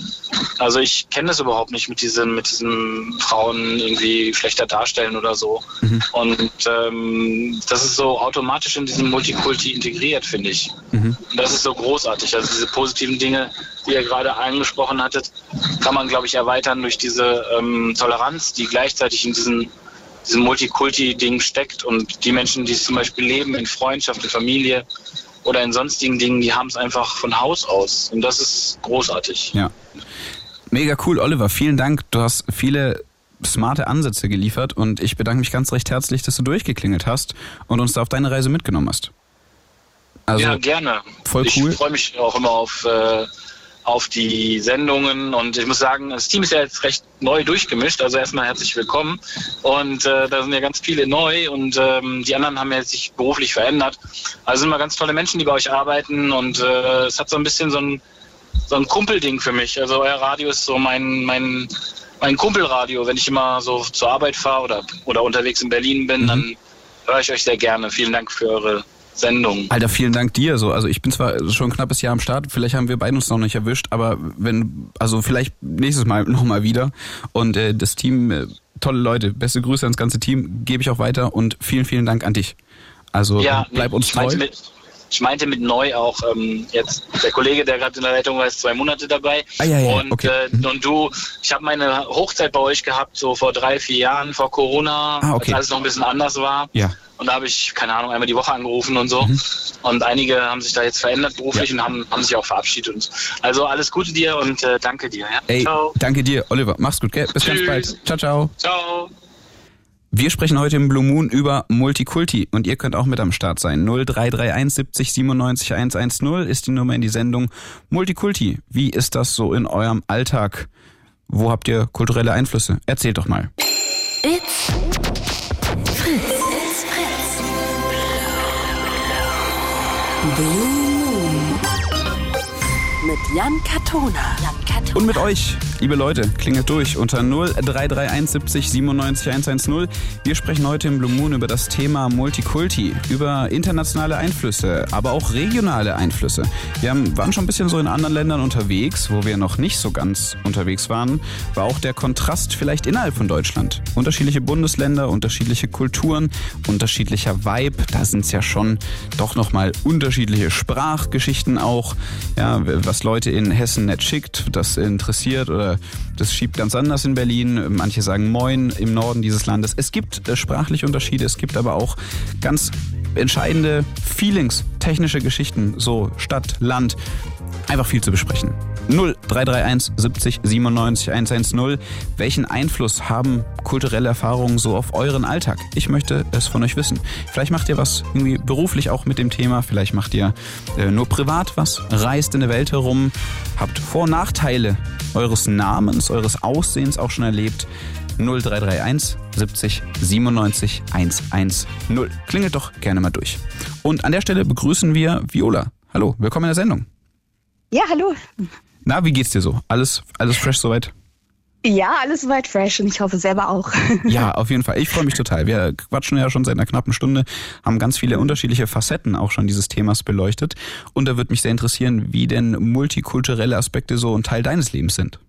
Also ich kenne das überhaupt nicht mit diesem, mit diesem Frauen irgendwie schlechter darstellen oder so. Mhm. Und ähm, das ist so automatisch in diesem Multikulti integriert, finde ich. Mhm. Und das ist so großartig. Also diese positiven Dinge, die ihr gerade angesprochen hattet, kann man, glaube ich, erweitern durch diese ähm, Toleranz, die gleichzeitig in diesem diesem Multikulti-Ding steckt und die Menschen, die zum Beispiel leben in Freundschaft, in Familie, oder in sonstigen Dingen, die haben es einfach von Haus aus. Und das ist großartig. Ja. Mega cool, Oliver. Vielen Dank. Du hast viele smarte Ansätze geliefert und ich bedanke mich ganz recht herzlich, dass du durchgeklingelt hast und uns da auf deine Reise mitgenommen hast. Also, ja, gerne. Voll cool. Ich freue mich auch immer auf äh, auf die Sendungen. Und ich muss sagen, das Team ist ja jetzt recht neu durchgemischt. Also erstmal herzlich willkommen. Und äh, da sind ja ganz viele neu und ähm, die anderen haben ja sich beruflich verändert. Also sind mal ganz tolle Menschen, die bei euch arbeiten. Und äh, es hat so ein bisschen so ein, so ein Kumpelding für mich. Also euer Radio ist so mein, mein, mein Kumpelradio. Wenn ich immer so zur Arbeit fahre oder, oder unterwegs in Berlin bin, mhm. dann höre ich euch sehr gerne. Vielen Dank für eure Sendung. Alter, vielen Dank dir. So, also ich bin zwar schon ein knappes Jahr am Start, vielleicht haben wir beide uns noch nicht erwischt, aber wenn, also vielleicht nächstes Mal nochmal wieder. Und äh, das Team, äh, tolle Leute, beste Grüße ans ganze Team, gebe ich auch weiter und vielen, vielen Dank an dich. Also ja, bleib uns treu. Mit, ich meinte mit neu auch ähm, jetzt der Kollege, der gerade in der Leitung war, ist zwei Monate dabei. Ah, ja, ja, und, okay. äh, und du, ich habe meine Hochzeit bei euch gehabt, so vor drei, vier Jahren, vor Corona, ah, okay. als alles noch ein bisschen anders war. Ja. Und da habe ich, keine Ahnung, einmal die Woche angerufen und so. Mhm. Und einige haben sich da jetzt verändert beruflich ja. und haben, haben sich auch verabschiedet. Und also alles Gute dir und äh, danke dir. Ja? Ey, ciao. danke dir, Oliver. Mach's gut, gell? Bis Tschüss. ganz bald. Ciao, ciao. Ciao. Wir sprechen heute im Blue Moon über Multikulti und ihr könnt auch mit am Start sein. 0331 70 97 110 ist die Nummer in die Sendung. Multikulti, wie ist das so in eurem Alltag? Wo habt ihr kulturelle Einflüsse? Erzählt doch mal. It's Fritz. It's Fritz. Blue. Mit Jan Katona. Und mit euch, liebe Leute, klingelt durch unter 0331 70 97 110. Wir sprechen heute im Blue Moon über das Thema Multikulti, über internationale Einflüsse, aber auch regionale Einflüsse. Wir haben, waren schon ein bisschen so in anderen Ländern unterwegs, wo wir noch nicht so ganz unterwegs waren, war auch der Kontrast vielleicht innerhalb von Deutschland. Unterschiedliche Bundesländer, unterschiedliche Kulturen, unterschiedlicher Vibe, da sind es ja schon doch nochmal unterschiedliche Sprachgeschichten auch, ja, was Leute in Hessen nicht schickt, das interessiert oder das schiebt ganz anders in Berlin. Manche sagen Moin im Norden dieses Landes. Es gibt äh, sprachliche Unterschiede, es gibt aber auch ganz entscheidende Feelings, technische Geschichten, so Stadt, Land. Einfach viel zu besprechen. 0331 70 97 110. Welchen Einfluss haben kulturelle Erfahrungen so auf euren Alltag? Ich möchte es von euch wissen. Vielleicht macht ihr was irgendwie beruflich auch mit dem Thema, vielleicht macht ihr äh, nur privat was, reist in der Welt herum, habt Vor- und Nachteile eures Namens, eures Aussehens auch schon erlebt. 0331 70 97 110. Klingelt doch gerne mal durch. Und an der Stelle begrüßen wir Viola. Hallo, willkommen in der Sendung. Ja, hallo. Na, wie geht's dir so? Alles, alles fresh soweit? Ja, alles soweit fresh und ich hoffe selber auch. Ja, auf jeden Fall. Ich freue mich total. Wir quatschen ja schon seit einer knappen Stunde, haben ganz viele unterschiedliche Facetten auch schon dieses Themas beleuchtet. Und da würde mich sehr interessieren, wie denn multikulturelle Aspekte so ein Teil deines Lebens sind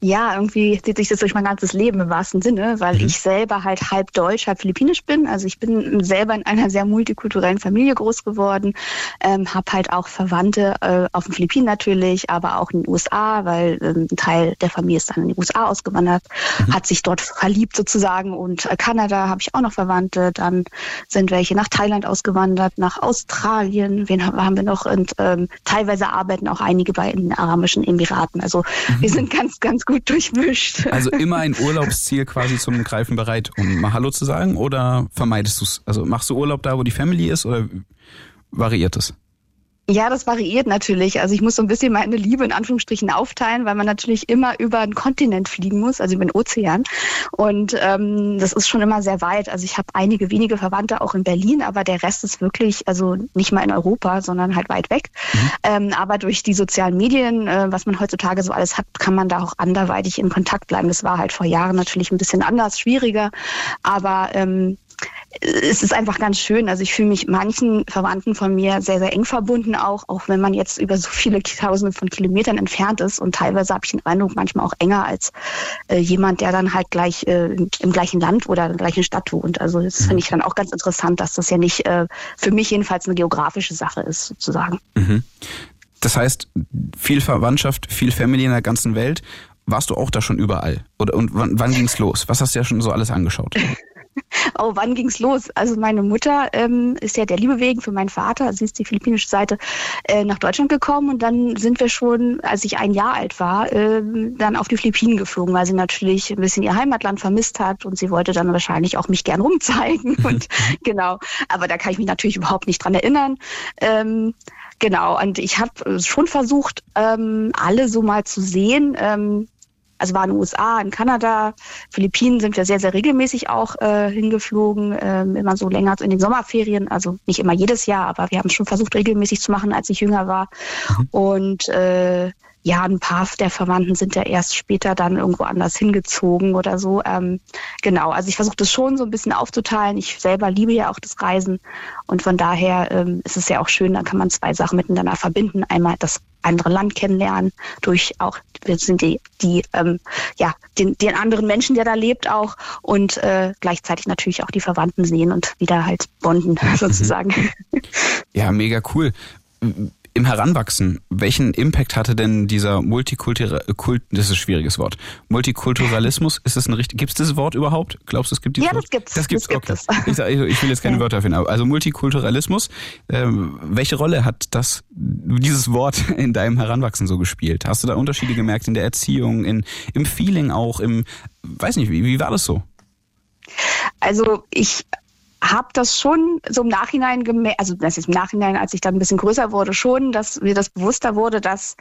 ja, irgendwie zieht sich das durch mein ganzes Leben im wahrsten Sinne, weil mhm. ich selber halt halb deutsch, halb philippinisch bin. Also ich bin selber in einer sehr multikulturellen Familie groß geworden, ähm, habe halt auch Verwandte äh, auf den Philippinen natürlich, aber auch in den USA, weil ähm, ein Teil der Familie ist dann in die USA ausgewandert, mhm. hat sich dort verliebt sozusagen und äh, Kanada habe ich auch noch Verwandte. Dann sind welche nach Thailand ausgewandert, nach Australien. Wen haben wir noch? Und ähm, teilweise arbeiten auch einige bei den Arabischen Emiraten. Also mhm. wir sind ganz, ganz ganz gut durchmischt. Also immer ein Urlaubsziel quasi zum Greifen bereit, um mal Hallo zu sagen oder vermeidest du es? Also machst du Urlaub da, wo die Family ist oder variiert es? Ja, das variiert natürlich. Also ich muss so ein bisschen meine Liebe in Anführungsstrichen aufteilen, weil man natürlich immer über einen Kontinent fliegen muss, also über den Ozean. Und ähm, das ist schon immer sehr weit. Also ich habe einige wenige Verwandte auch in Berlin, aber der Rest ist wirklich, also nicht mal in Europa, sondern halt weit weg. Mhm. Ähm, aber durch die sozialen Medien, äh, was man heutzutage so alles hat, kann man da auch anderweitig in Kontakt bleiben. Das war halt vor Jahren natürlich ein bisschen anders, schwieriger. Aber ähm, es ist einfach ganz schön. Also ich fühle mich manchen Verwandten von mir sehr, sehr eng verbunden auch, auch wenn man jetzt über so viele Tausende von Kilometern entfernt ist. Und teilweise habe ich den Eindruck, manchmal auch enger als äh, jemand, der dann halt gleich äh, im gleichen Land oder in der gleichen Stadt wohnt. Also das mhm. finde ich dann auch ganz interessant, dass das ja nicht äh, für mich jedenfalls eine geografische Sache ist, sozusagen. Mhm. Das heißt, viel Verwandtschaft, viel Family in der ganzen Welt. Warst du auch da schon überall? Oder und wann, wann ging es los? Was hast du ja schon so alles angeschaut? Oh, wann ging's los? Also meine Mutter ähm, ist ja der Liebe wegen für meinen Vater, sie ist die philippinische Seite, äh, nach Deutschland gekommen und dann sind wir schon, als ich ein Jahr alt war, äh, dann auf die Philippinen geflogen, weil sie natürlich ein bisschen ihr Heimatland vermisst hat und sie wollte dann wahrscheinlich auch mich gern rumzeigen und genau. Aber da kann ich mich natürlich überhaupt nicht dran erinnern. Ähm, Genau, und ich habe schon versucht, ähm, alle so mal zu sehen. Ähm, also war in den USA, in Kanada, Philippinen sind wir sehr, sehr regelmäßig auch äh, hingeflogen, äh, immer so länger in den Sommerferien, also nicht immer jedes Jahr, aber wir haben es schon versucht regelmäßig zu machen, als ich jünger war. Mhm. Und äh, ja, ein paar der Verwandten sind ja erst später dann irgendwo anders hingezogen oder so. Ähm, genau, also ich versuche das schon so ein bisschen aufzuteilen. Ich selber liebe ja auch das Reisen und von daher ähm, ist es ja auch schön, da kann man zwei Sachen miteinander verbinden. Einmal das andere Land kennenlernen, durch auch, wir sind die, die ähm, ja, den, den anderen Menschen, der da lebt auch und äh, gleichzeitig natürlich auch die Verwandten sehen und wieder halt bonden sozusagen. Ja, mega cool im Heranwachsen, welchen Impact hatte denn dieser Multikulturalismus, Kult, das ist ein schwieriges Wort, Multikulturalismus, ist das ein richtig, gibt es dieses Wort überhaupt? Glaubst du, es gibt dieses Ja, Wort? das gibt's. Das gibt's, das okay. Gibt ich, ich, will jetzt keine ja. Wörter finden, also Multikulturalismus, ähm, welche Rolle hat das, dieses Wort in deinem Heranwachsen so gespielt? Hast du da Unterschiede gemerkt in der Erziehung, in, im Feeling auch, im, weiß nicht, wie, wie war das so? Also ich habe das schon so im Nachhinein gemerkt, also das ist im Nachhinein, als ich dann ein bisschen größer wurde, schon, dass mir das bewusster wurde, dass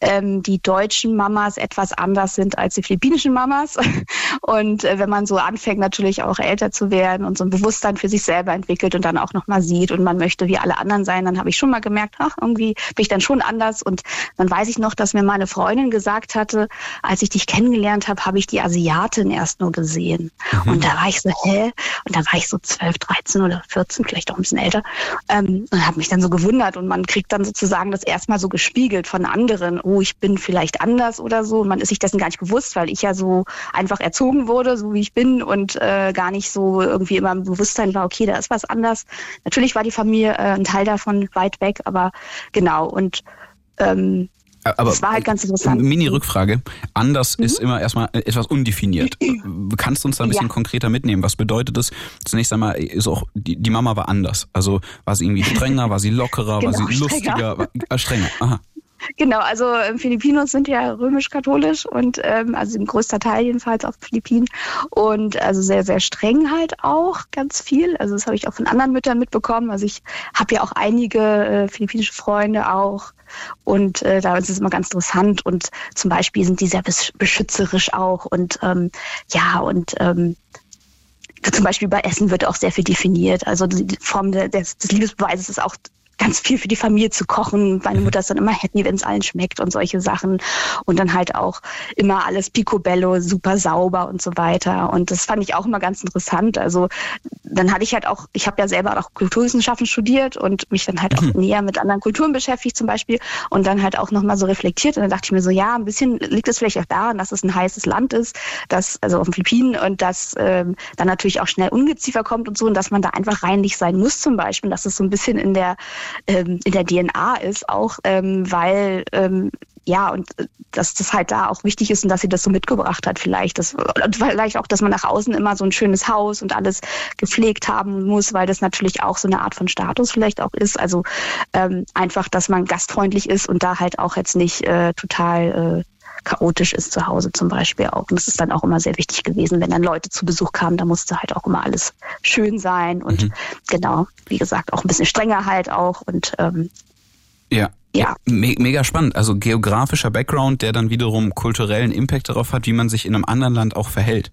ähm, die deutschen Mamas etwas anders sind als die philippinischen Mamas. Und äh, wenn man so anfängt, natürlich auch älter zu werden und so ein Bewusstsein für sich selber entwickelt und dann auch nochmal sieht und man möchte wie alle anderen sein, dann habe ich schon mal gemerkt, ach, irgendwie bin ich dann schon anders. Und dann weiß ich noch, dass mir meine Freundin gesagt hatte, als ich dich kennengelernt habe, habe ich die Asiatin erst nur gesehen. Mhm. Und da war ich so, hä? Und da war ich so 12, 13 oder 14, vielleicht auch ein bisschen älter. Ähm, und habe mich dann so gewundert und man kriegt dann sozusagen das erstmal so gespiegelt von anderen oh, ich bin vielleicht anders oder so. Man ist sich dessen gar nicht bewusst, weil ich ja so einfach erzogen wurde, so wie ich bin und äh, gar nicht so irgendwie immer im Bewusstsein war, okay, da ist was anders. Natürlich war die Familie äh, ein Teil davon weit weg, aber genau und ähm, aber das war halt ganz interessant. Mini-Rückfrage. Anders mhm. ist immer erstmal etwas undefiniert. Kannst du uns da ein bisschen ja. konkreter mitnehmen? Was bedeutet das? Zunächst einmal ist auch, die, die Mama war anders. Also war sie irgendwie strenger, war sie lockerer, genau, war sie lustiger, strenger. War, äh, strenger. Aha. Genau, also ähm, Filipinos sind ja römisch-katholisch und ähm, also ein größter Teil jedenfalls auf Philippinen und also sehr, sehr streng halt auch ganz viel. Also das habe ich auch von anderen Müttern mitbekommen. Also ich habe ja auch einige äh, philippinische Freunde auch und äh, da ist es immer ganz interessant und zum Beispiel sind die sehr beschützerisch auch und ähm, ja und ähm, zum Beispiel bei Essen wird auch sehr viel definiert. Also die Form des, des Liebesbeweises ist auch ganz viel für die Familie zu kochen. Meine mhm. Mutter ist dann immer happy, wenn es allen schmeckt und solche Sachen. Und dann halt auch immer alles picobello, super sauber und so weiter. Und das fand ich auch immer ganz interessant. Also dann hatte ich halt auch, ich habe ja selber auch Kulturwissenschaften studiert und mich dann halt auch mhm. näher mit anderen Kulturen beschäftigt zum Beispiel und dann halt auch nochmal so reflektiert. Und dann dachte ich mir so, ja, ein bisschen liegt es vielleicht auch daran, dass es ein heißes Land ist, dass, also auf den Philippinen und dass ähm, dann natürlich auch schnell Ungeziefer kommt und so und dass man da einfach reinlich sein muss zum Beispiel, dass es so ein bisschen in der ähm, in der DNA ist, auch ähm, weil ähm, ja, und äh, dass das halt da auch wichtig ist und dass sie das so mitgebracht hat, vielleicht. Das, und vielleicht auch, dass man nach außen immer so ein schönes Haus und alles gepflegt haben muss, weil das natürlich auch so eine Art von Status vielleicht auch ist. Also ähm, einfach, dass man gastfreundlich ist und da halt auch jetzt nicht äh, total äh, chaotisch ist zu Hause zum Beispiel auch. Und das ist dann auch immer sehr wichtig gewesen, wenn dann Leute zu Besuch kamen, da musste halt auch immer alles schön sein und mhm. genau, wie gesagt, auch ein bisschen strenger halt auch und ähm, ja. Ja. Me mega spannend. Also geografischer Background, der dann wiederum kulturellen Impact darauf hat, wie man sich in einem anderen Land auch verhält.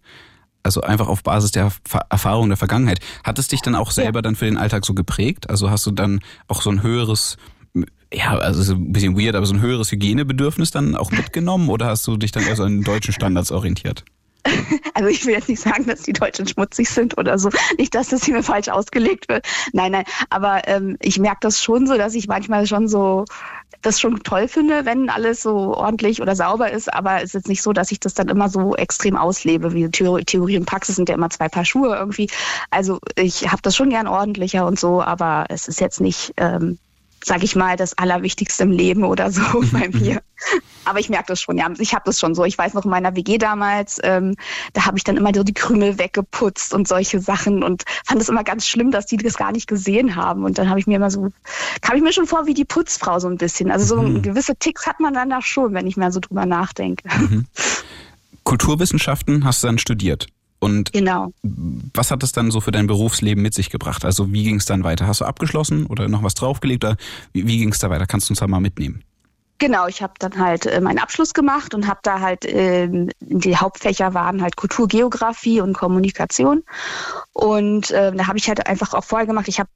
Also einfach auf Basis der Erfahrung der Vergangenheit. Hat es dich dann auch selber ja. dann für den Alltag so geprägt? Also hast du dann auch so ein höheres ja, also so ein bisschen weird, aber so ein höheres Hygienebedürfnis dann auch mitgenommen oder hast du dich dann eher so an deutschen Standards orientiert? Also ich will jetzt nicht sagen, dass die Deutschen schmutzig sind oder so. Nicht, dass das hier falsch ausgelegt wird. Nein, nein. Aber ähm, ich merke das schon so, dass ich manchmal schon so das schon toll finde, wenn alles so ordentlich oder sauber ist. Aber es ist jetzt nicht so, dass ich das dann immer so extrem auslebe. Wie Theorie und Praxis sind ja immer zwei Paar Schuhe irgendwie. Also ich habe das schon gern ordentlicher und so, aber es ist jetzt nicht ähm, sage ich mal, das Allerwichtigste im Leben oder so bei mir. Aber ich merke das schon, ja. Ich habe das schon so. Ich weiß noch in meiner WG damals, ähm, da habe ich dann immer so die Krümel weggeputzt und solche Sachen und fand es immer ganz schlimm, dass die das gar nicht gesehen haben. Und dann habe ich mir immer so, kam ich mir schon vor wie die Putzfrau so ein bisschen. Also so mhm. gewisse Ticks hat man dann da schon, wenn ich mehr so drüber nachdenke. Mhm. Kulturwissenschaften hast du dann studiert. Und genau. was hat es dann so für dein Berufsleben mit sich gebracht? Also wie ging es dann weiter? Hast du abgeschlossen oder noch was draufgelegt? Oder wie, wie ging es da weiter? Kannst du uns da mal mitnehmen? Genau, ich habe dann halt äh, meinen Abschluss gemacht und habe da halt äh, die Hauptfächer waren halt Kulturgeografie und Kommunikation und äh, da habe ich halt einfach auch vorher gemacht. Ich habe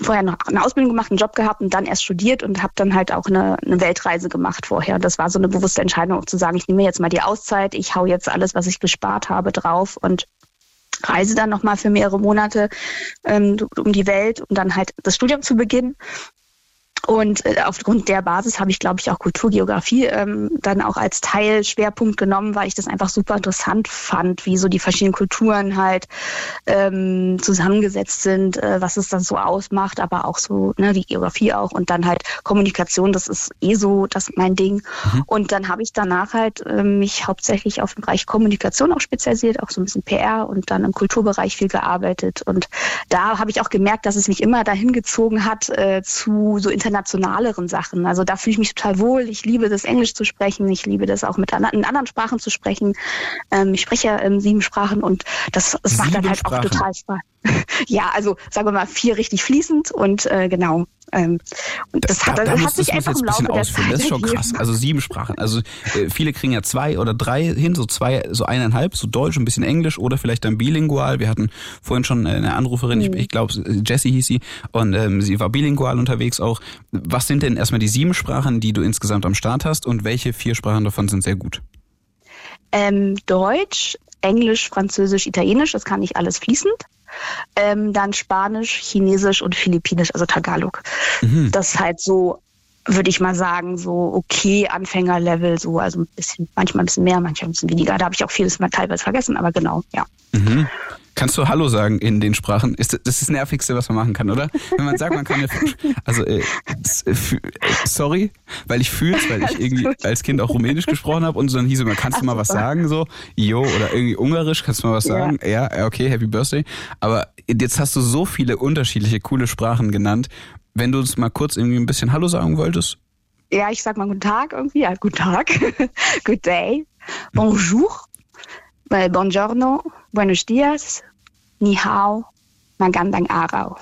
vorher noch eine Ausbildung gemacht, einen Job gehabt und dann erst studiert und habe dann halt auch eine, eine Weltreise gemacht vorher. Und das war so eine bewusste Entscheidung, auch zu sagen, ich nehme jetzt mal die Auszeit, ich hau jetzt alles, was ich gespart habe, drauf und reise dann nochmal für mehrere Monate ähm, um die Welt, um dann halt das Studium zu beginnen. Und äh, aufgrund der Basis habe ich, glaube ich, auch Kulturgeografie ähm, dann auch als Teilschwerpunkt genommen, weil ich das einfach super interessant fand, wie so die verschiedenen Kulturen halt ähm, zusammengesetzt sind, äh, was es dann so ausmacht, aber auch so ne, die Geografie auch und dann halt Kommunikation, das ist eh so das mein Ding. Mhm. Und dann habe ich danach halt äh, mich hauptsächlich auf den Bereich Kommunikation auch spezialisiert, auch so ein bisschen PR und dann im Kulturbereich viel gearbeitet. Und da habe ich auch gemerkt, dass es mich immer dahin gezogen hat äh, zu so internationaleren Sachen. Also da fühle ich mich total wohl. Ich liebe das Englisch zu sprechen. Ich liebe das auch mit an, in anderen Sprachen zu sprechen. Ähm, ich spreche ähm, sieben Sprachen und das, das macht dann halt Sprachen. auch total Spaß. ja, also sagen wir mal vier richtig fließend und äh, genau. Ähm, und das, da, hat, da, das da hat sich einfach jetzt im Laufe ein bisschen ausführen. Das ist schon krass. Also sieben Sprachen. Also äh, viele kriegen ja zwei oder drei hin, so zwei, so eineinhalb, so Deutsch, ein bisschen Englisch oder vielleicht dann bilingual. Wir hatten vorhin schon eine Anruferin, mhm. ich, ich glaube Jessie hieß sie, und ähm, sie war bilingual unterwegs auch. Was sind denn erstmal die sieben Sprachen, die du insgesamt am Start hast und welche vier Sprachen davon sind sehr gut? Ähm, Deutsch, Englisch, Französisch, Italienisch, das kann ich alles fließend. Ähm, dann Spanisch, Chinesisch und Philippinisch, also Tagalog. Mhm. Das ist halt so, würde ich mal sagen, so okay Anfängerlevel, so also ein bisschen, manchmal ein bisschen mehr, manchmal ein bisschen weniger. Da habe ich auch vieles mal teilweise vergessen, aber genau, ja. Mhm. Kannst du Hallo sagen in den Sprachen? Ist das, das Nervigste, was man machen kann, oder? Wenn man sagt, man kann ja. Also, äh, äh sorry, weil ich fühle weil ich irgendwie als Kind auch Rumänisch gesprochen habe und so dann hieß immer, kannst du mal was sagen so? Jo, oder irgendwie Ungarisch, kannst du mal was sagen? Ja, ja okay, Happy Birthday. Aber jetzt hast du so viele unterschiedliche, coole Sprachen genannt. Wenn du uns mal kurz irgendwie ein bisschen Hallo sagen wolltest, ja, ich sag mal guten Tag irgendwie. Ja, guten Tag. Good day. Bonjour. Äh, buongiorno. Buenos dias. Ni hao. Magandang arau.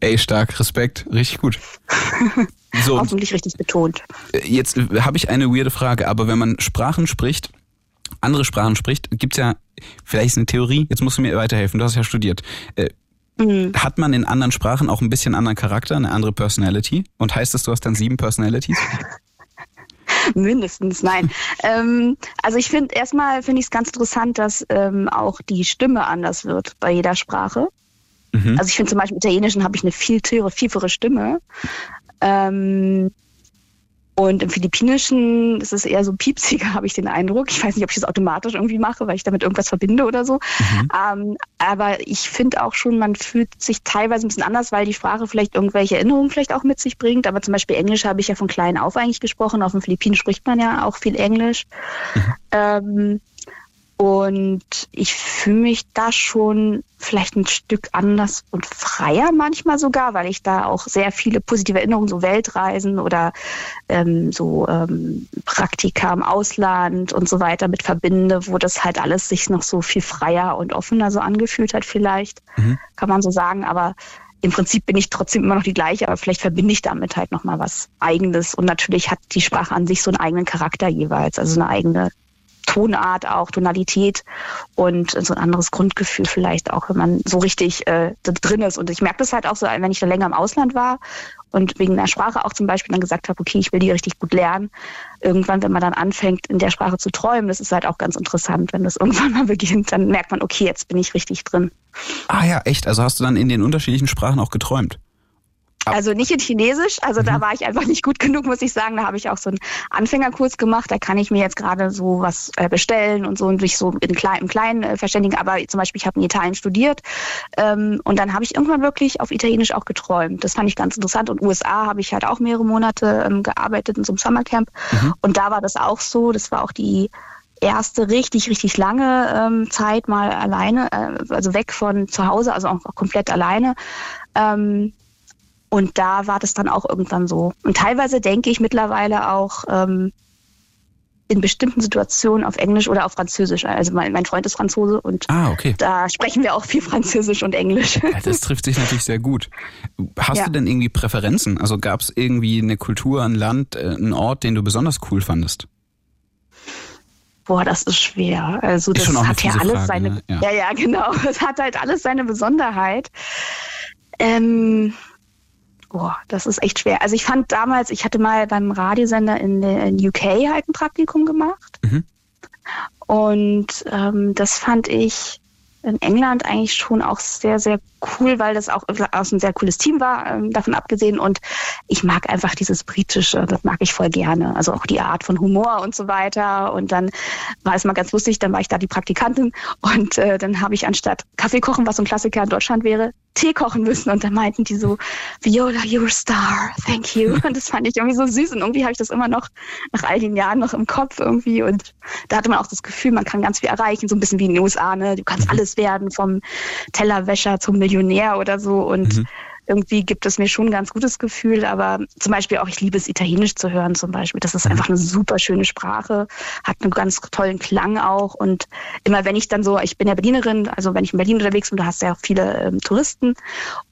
Ey, stark, Respekt, richtig gut. So, Hoffentlich richtig betont. Jetzt habe ich eine weirde Frage, aber wenn man Sprachen spricht, andere Sprachen spricht, gibt es ja vielleicht eine Theorie, jetzt musst du mir weiterhelfen, du hast ja studiert. Äh, mhm. Hat man in anderen Sprachen auch ein bisschen anderen Charakter, eine andere Personality? Und heißt das, du hast dann sieben Personalities? Mindestens, nein. ähm, also ich finde erstmal finde ich es ganz interessant, dass ähm, auch die Stimme anders wird bei jeder Sprache. Mhm. Also ich finde zum Beispiel im Italienischen habe ich eine viel tiefere, tiefere Stimme. Ähm, und im Philippinischen ist es eher so piepsiger, habe ich den Eindruck. Ich weiß nicht, ob ich das automatisch irgendwie mache, weil ich damit irgendwas verbinde oder so. Mhm. Ähm, aber ich finde auch schon, man fühlt sich teilweise ein bisschen anders, weil die Sprache vielleicht irgendwelche Erinnerungen vielleicht auch mit sich bringt. Aber zum Beispiel Englisch habe ich ja von klein auf eigentlich gesprochen. Auf den Philippinen spricht man ja auch viel Englisch. Mhm. Ähm, und ich fühle mich da schon vielleicht ein Stück anders und freier manchmal sogar, weil ich da auch sehr viele positive Erinnerungen, so Weltreisen oder ähm, so ähm, Praktika im Ausland und so weiter mit verbinde, wo das halt alles sich noch so viel freier und offener so angefühlt hat vielleicht, mhm. kann man so sagen. Aber im Prinzip bin ich trotzdem immer noch die gleiche, aber vielleicht verbinde ich damit halt nochmal was Eigenes. Und natürlich hat die Sprache an sich so einen eigenen Charakter jeweils, also eine eigene Tonart auch, Tonalität und so ein anderes Grundgefühl vielleicht auch, wenn man so richtig äh, drin ist. Und ich merke das halt auch so, wenn ich da länger im Ausland war und wegen der Sprache auch zum Beispiel dann gesagt habe, okay, ich will die richtig gut lernen. Irgendwann, wenn man dann anfängt, in der Sprache zu träumen, das ist halt auch ganz interessant. Wenn das irgendwann mal beginnt, dann merkt man, okay, jetzt bin ich richtig drin. Ah ja, echt? Also hast du dann in den unterschiedlichen Sprachen auch geträumt? Also nicht in Chinesisch, also mhm. da war ich einfach nicht gut genug, muss ich sagen. Da habe ich auch so einen Anfängerkurs gemacht. Da kann ich mir jetzt gerade so was äh, bestellen und so und sich so in klein, im Kleinen äh, verständigen. Aber zum Beispiel, ich habe in Italien studiert ähm, und dann habe ich irgendwann wirklich auf Italienisch auch geträumt. Das fand ich ganz interessant. Und USA habe ich halt auch mehrere Monate ähm, gearbeitet in so einem Summercamp. Mhm. Und da war das auch so. Das war auch die erste richtig, richtig lange ähm, Zeit mal alleine, äh, also weg von zu Hause, also auch, auch komplett alleine. Ähm, und da war das dann auch irgendwann so. Und teilweise denke ich mittlerweile auch ähm, in bestimmten Situationen auf Englisch oder auf Französisch. Also mein, mein Freund ist Franzose und ah, okay. da sprechen wir auch viel Französisch und Englisch. Ja, das trifft sich natürlich sehr gut. Hast ja. du denn irgendwie Präferenzen? Also gab es irgendwie eine Kultur, ein Land, äh, einen Ort, den du besonders cool fandest? Boah, das ist schwer. Also das hat ja alles Frage, seine, ne? ja. ja. ja, genau. Es hat halt alles seine Besonderheit. Ähm, Boah, das ist echt schwer. Also ich fand damals, ich hatte mal beim Radiosender in, in UK halt ein Praktikum gemacht. Mhm. Und ähm, das fand ich in England eigentlich schon auch sehr, sehr cool, weil das auch, ein sehr cooles Team war, ähm, davon abgesehen. Und ich mag einfach dieses Britische, das mag ich voll gerne. Also auch die Art von Humor und so weiter. Und dann war es mal ganz lustig, dann war ich da die Praktikantin und äh, dann habe ich anstatt Kaffee kochen, was so ein Klassiker in Deutschland wäre, Tee kochen müssen. Und dann meinten die so, Viola, you're a star, thank you. Und das fand ich irgendwie so süß. Und irgendwie habe ich das immer noch nach all den Jahren noch im Kopf irgendwie. Und da hatte man auch das Gefühl, man kann ganz viel erreichen, so ein bisschen wie in den USA. Ne? Du kannst mhm. alles werden, vom Tellerwäscher zum Millionär oder so. Und mhm irgendwie gibt es mir schon ein ganz gutes Gefühl. Aber zum Beispiel auch, ich liebe es, Italienisch zu hören zum Beispiel. Das ist einfach eine super schöne Sprache, hat einen ganz tollen Klang auch. Und immer wenn ich dann so, ich bin ja Berlinerin, also wenn ich in Berlin unterwegs bin, du hast ja auch viele ähm, Touristen.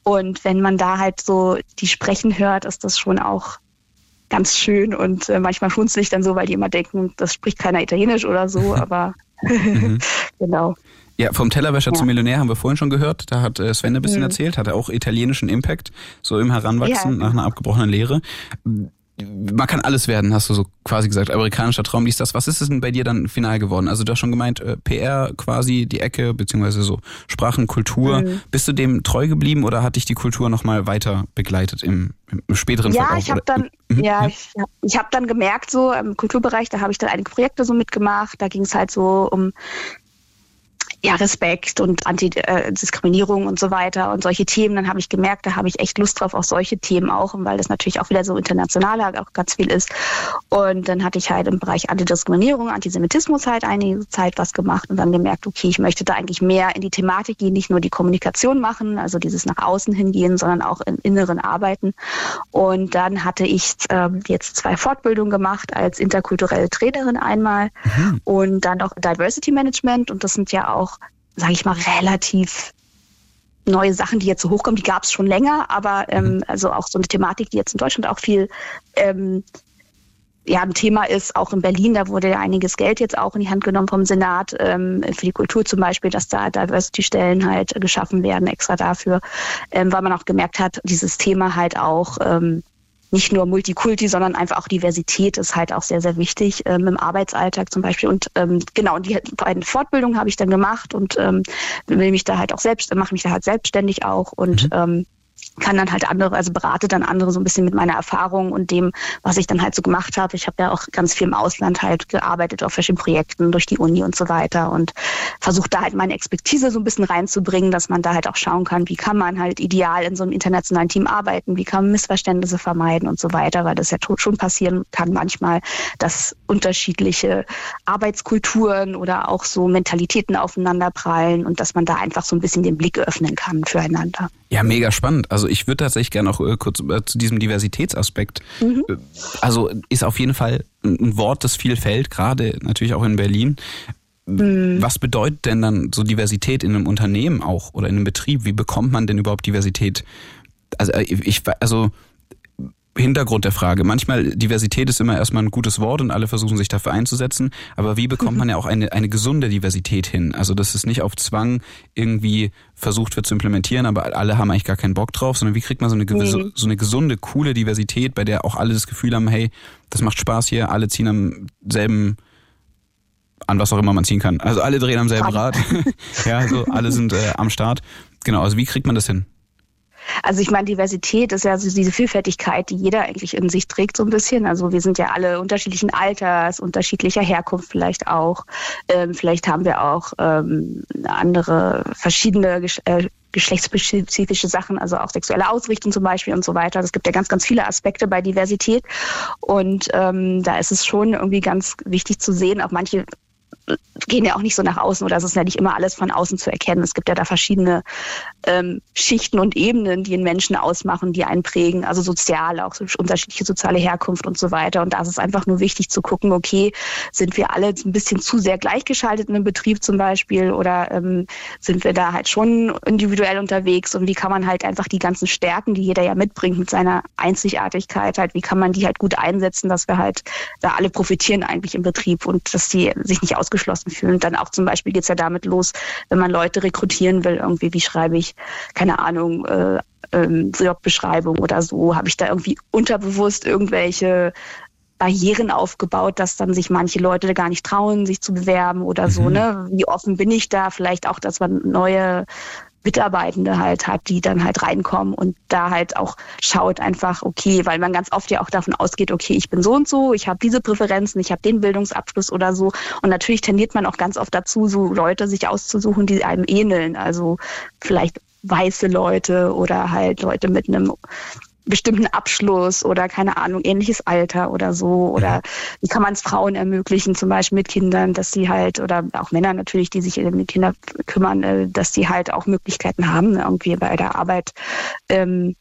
Und wenn man da halt so die sprechen hört, ist das schon auch ganz schön und äh, manchmal schmunzel ich dann so, weil die immer denken, das spricht keiner Italienisch oder so, aber mhm. genau. Ja, vom Tellerwäscher ja. zum Millionär haben wir vorhin schon gehört. Da hat äh, Sven ein bisschen mhm. erzählt, hat er auch italienischen Impact, so im Heranwachsen ja. nach einer abgebrochenen Lehre. Man kann alles werden, hast du so quasi gesagt. Amerikanischer Traum, dies, das. Was ist es denn bei dir dann final geworden? Also du hast schon gemeint, äh, PR quasi, die Ecke, beziehungsweise so Sprachen, Kultur. Mhm. Bist du dem treu geblieben oder hat dich die Kultur nochmal weiter begleitet im, im späteren ja, Verlauf? Ich hab dann, mhm. Ja, ich, ich habe dann gemerkt, so im Kulturbereich, da habe ich dann einige Projekte so mitgemacht. Da ging es halt so um ja, Respekt und Antidiskriminierung und so weiter und solche Themen, dann habe ich gemerkt, da habe ich echt Lust drauf, auch solche Themen auch, weil das natürlich auch wieder so international auch ganz viel ist. Und dann hatte ich halt im Bereich Antidiskriminierung, Antisemitismus halt einige Zeit was gemacht und dann gemerkt, okay, ich möchte da eigentlich mehr in die Thematik gehen, nicht nur die Kommunikation machen, also dieses nach außen hingehen, sondern auch im Inneren arbeiten. Und dann hatte ich äh, jetzt zwei Fortbildungen gemacht als interkulturelle Trainerin einmal mhm. und dann auch Diversity Management und das sind ja auch sage ich mal, relativ neue Sachen, die jetzt so hochkommen. Die gab es schon länger, aber ähm, mhm. also auch so eine Thematik, die jetzt in Deutschland auch viel ähm, ja, ein Thema ist, auch in Berlin, da wurde ja einiges Geld jetzt auch in die Hand genommen vom Senat, ähm, für die Kultur zum Beispiel, dass da Diversity-Stellen halt geschaffen werden, extra dafür, ähm, weil man auch gemerkt hat, dieses Thema halt auch ähm, nicht nur Multikulti, sondern einfach auch Diversität ist halt auch sehr, sehr wichtig ähm, im Arbeitsalltag zum Beispiel. Und ähm, genau, die beiden Fortbildungen habe ich dann gemacht und ähm, will mich da halt auch selbst, mache mich da halt selbstständig auch und mhm. ähm, kann dann halt andere, also berate dann andere so ein bisschen mit meiner Erfahrung und dem, was ich dann halt so gemacht habe. Ich habe ja auch ganz viel im Ausland halt gearbeitet auf verschiedenen Projekten durch die Uni und so weiter und versuche da halt meine Expertise so ein bisschen reinzubringen, dass man da halt auch schauen kann, wie kann man halt ideal in so einem internationalen Team arbeiten, wie kann man Missverständnisse vermeiden und so weiter, weil das ja schon passieren kann manchmal, dass unterschiedliche Arbeitskulturen oder auch so Mentalitäten aufeinanderprallen und dass man da einfach so ein bisschen den Blick öffnen kann füreinander. Ja, mega spannend. Also ich würde tatsächlich gerne auch äh, kurz äh, zu diesem Diversitätsaspekt. Mhm. Äh, also ist auf jeden Fall ein Wort, das viel fällt, gerade natürlich auch in Berlin. Mhm. Was bedeutet denn dann so Diversität in einem Unternehmen auch oder in einem Betrieb? Wie bekommt man denn überhaupt Diversität? Also ich, also Hintergrund der Frage. Manchmal Diversität ist immer erstmal ein gutes Wort und alle versuchen sich dafür einzusetzen. Aber wie bekommt man ja auch eine, eine gesunde Diversität hin? Also, dass es nicht auf Zwang irgendwie versucht wird zu implementieren, aber alle haben eigentlich gar keinen Bock drauf, sondern wie kriegt man so eine, gewisse, nee. so eine gesunde, coole Diversität, bei der auch alle das Gefühl haben, hey, das macht Spaß hier, alle ziehen am selben an was auch immer man ziehen kann. Also alle drehen am selben Rad. ja, so alle sind äh, am Start. Genau, also wie kriegt man das hin? Also ich meine, Diversität ist ja so diese Vielfältigkeit, die jeder eigentlich in sich trägt so ein bisschen. Also wir sind ja alle unterschiedlichen Alters, unterschiedlicher Herkunft vielleicht auch. Ähm, vielleicht haben wir auch ähm, andere verschiedene Gesch äh, geschlechtsspezifische Sachen, also auch sexuelle Ausrichtung zum Beispiel und so weiter. Es gibt ja ganz, ganz viele Aspekte bei Diversität. Und ähm, da ist es schon irgendwie ganz wichtig zu sehen, auch manche gehen ja auch nicht so nach außen oder es ist ja nicht immer alles von außen zu erkennen. Es gibt ja da verschiedene ähm, Schichten und Ebenen, die einen Menschen ausmachen, die einen prägen, also sozial, auch so unterschiedliche soziale Herkunft und so weiter. Und da ist es einfach nur wichtig zu gucken, okay, sind wir alle ein bisschen zu sehr gleichgeschaltet in einem Betrieb zum Beispiel oder ähm, sind wir da halt schon individuell unterwegs und wie kann man halt einfach die ganzen Stärken, die jeder ja mitbringt mit seiner Einzigartigkeit, halt, wie kann man die halt gut einsetzen, dass wir halt da alle profitieren eigentlich im Betrieb und dass die sich nicht ausgeschlossen fühlen. Und dann auch zum Beispiel geht es ja damit los, wenn man Leute rekrutieren will, irgendwie, wie schreibe ich, keine Ahnung, äh, ähm, Jobbeschreibung oder so, habe ich da irgendwie unterbewusst irgendwelche Barrieren aufgebaut, dass dann sich manche Leute gar nicht trauen, sich zu bewerben oder so, mhm. ne? Wie offen bin ich da? Vielleicht auch, dass man neue Mitarbeitende halt hat, die dann halt reinkommen und da halt auch schaut einfach, okay, weil man ganz oft ja auch davon ausgeht, okay, ich bin so und so, ich habe diese Präferenzen, ich habe den Bildungsabschluss oder so. Und natürlich tendiert man auch ganz oft dazu, so Leute sich auszusuchen, die einem ähneln. Also vielleicht weiße Leute oder halt Leute mit einem bestimmten Abschluss oder keine Ahnung, ähnliches Alter oder so? Oder wie kann man es Frauen ermöglichen, zum Beispiel mit Kindern, dass sie halt, oder auch Männer natürlich, die sich um die Kinder kümmern, äh, dass sie halt auch Möglichkeiten haben, irgendwie bei der Arbeit ähm,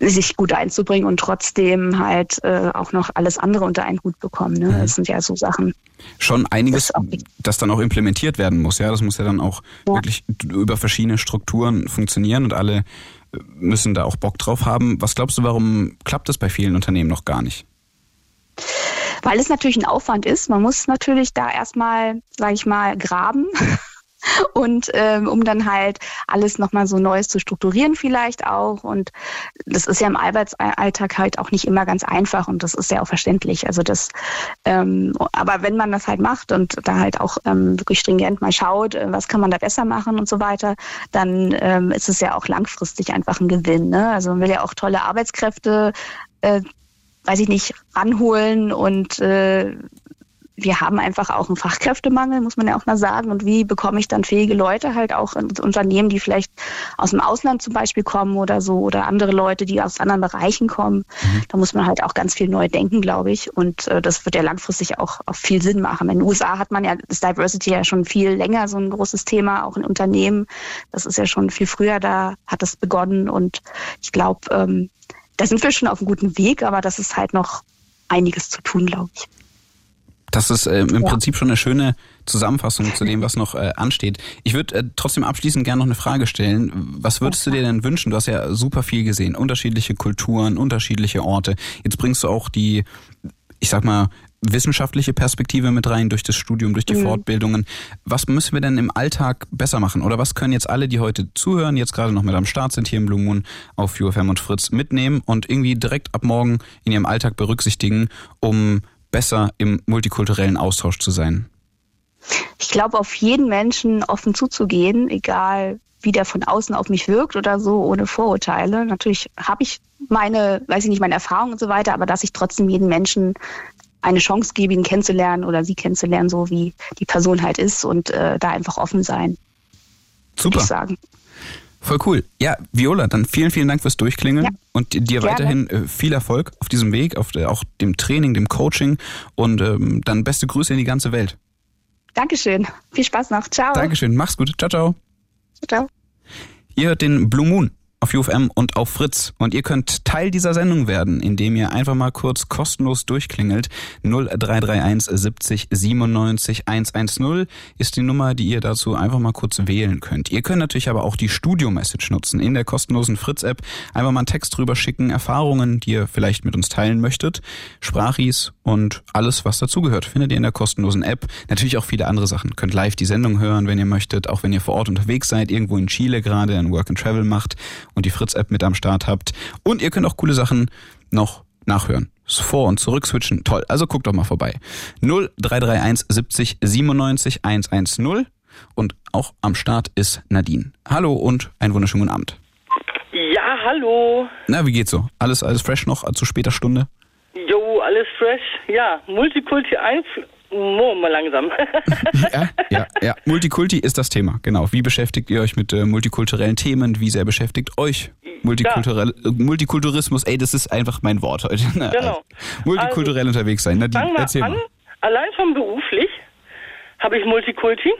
sich gut einzubringen und trotzdem halt äh, auch noch alles andere unter einen Hut bekommen. Ne? Das sind ja so Sachen. Schon einiges, das, das, dann auch implementiert werden muss. Ja, das muss ja dann auch ja. wirklich über verschiedene Strukturen funktionieren und alle müssen da auch Bock drauf haben. Was glaubst du, warum klappt das bei vielen Unternehmen noch gar nicht? Weil es natürlich ein Aufwand ist. Man muss natürlich da erstmal, sage ich mal, graben und ähm, um dann halt alles nochmal so Neues zu strukturieren vielleicht auch. Und das ist ja im Arbeitsalltag halt auch nicht immer ganz einfach und das ist ja auch verständlich. Also das, ähm, aber wenn man das halt macht und da halt auch ähm, wirklich stringent mal schaut, äh, was kann man da besser machen und so weiter, dann ähm, ist es ja auch langfristig einfach ein Gewinn. Ne? Also man will ja auch tolle Arbeitskräfte äh, weiß ich nicht, ranholen und äh, wir haben einfach auch einen Fachkräftemangel, muss man ja auch mal sagen. Und wie bekomme ich dann fähige Leute halt auch in Unternehmen, die vielleicht aus dem Ausland zum Beispiel kommen oder so oder andere Leute, die aus anderen Bereichen kommen. Mhm. Da muss man halt auch ganz viel neu denken, glaube ich. Und äh, das wird ja langfristig auch, auch viel Sinn machen. In den USA hat man ja das Diversity ja schon viel länger so ein großes Thema, auch in Unternehmen. Das ist ja schon viel früher, da hat es begonnen. Und ich glaube, ähm, da sind wir schon auf einem guten Weg, aber das ist halt noch einiges zu tun, glaube ich. Das ist äh, im ja. Prinzip schon eine schöne Zusammenfassung zu dem, was noch äh, ansteht. Ich würde äh, trotzdem abschließend gerne noch eine Frage stellen. Was würdest du dir denn wünschen? Du hast ja super viel gesehen, unterschiedliche Kulturen, unterschiedliche Orte. Jetzt bringst du auch die, ich sag mal, wissenschaftliche Perspektive mit rein durch das Studium, durch die mhm. Fortbildungen. Was müssen wir denn im Alltag besser machen? Oder was können jetzt alle, die heute zuhören, jetzt gerade noch mit am Start sind hier im Blue Moon auf UFM und Fritz mitnehmen und irgendwie direkt ab morgen in ihrem Alltag berücksichtigen, um besser im multikulturellen Austausch zu sein? Ich glaube, auf jeden Menschen offen zuzugehen, egal wie der von außen auf mich wirkt oder so, ohne Vorurteile. Natürlich habe ich meine, weiß ich nicht, meine Erfahrungen und so weiter, aber dass ich trotzdem jeden Menschen eine Chance gebe, ihn kennenzulernen oder sie kennenzulernen, so wie die Person halt ist und äh, da einfach offen sein. Super. Voll cool. Ja, Viola, dann vielen, vielen Dank fürs Durchklingeln ja. und dir Gerne. weiterhin äh, viel Erfolg auf diesem Weg, auf der, auch dem Training, dem Coaching und ähm, dann beste Grüße in die ganze Welt. Dankeschön. Viel Spaß noch. Ciao. Dankeschön. Mach's gut. Ciao, ciao. Ciao. Ihr hört den Blue Moon auf UFM und auf Fritz. Und ihr könnt Teil dieser Sendung werden, indem ihr einfach mal kurz kostenlos durchklingelt. 0331 70 97 110 ist die Nummer, die ihr dazu einfach mal kurz wählen könnt. Ihr könnt natürlich aber auch die Studio-Message nutzen in der kostenlosen Fritz-App. Einfach mal einen Text drüber schicken, Erfahrungen, die ihr vielleicht mit uns teilen möchtet, Sprachis und alles, was dazugehört, findet ihr in der kostenlosen App. Natürlich auch viele andere Sachen. Könnt live die Sendung hören, wenn ihr möchtet, auch wenn ihr vor Ort unterwegs seid, irgendwo in Chile gerade ein Work and Travel macht und die Fritz-App mit am Start habt. Und ihr könnt auch coole Sachen noch nachhören. Vor- und zurück switchen. Toll. Also guckt doch mal vorbei. 0331 70 97 110. Und auch am Start ist Nadine. Hallo und einen wunderschönen guten Abend. Ja, hallo. Na, wie geht's so? Alles, alles fresh noch zu später Stunde? Jo, alles fresh. Ja, Multikulti 1 mal langsam. ja, ja, ja. Multikulti ist das Thema, genau. Wie beschäftigt ihr euch mit äh, multikulturellen Themen? Wie sehr beschäftigt euch Multikulturell, ja. Multikulturismus? Ey, das ist einfach mein Wort heute. Ne? Genau. Multikulturell also, unterwegs sein. Nadine, erzähl an. mal. Allein schon beruflich habe ich Multikulti,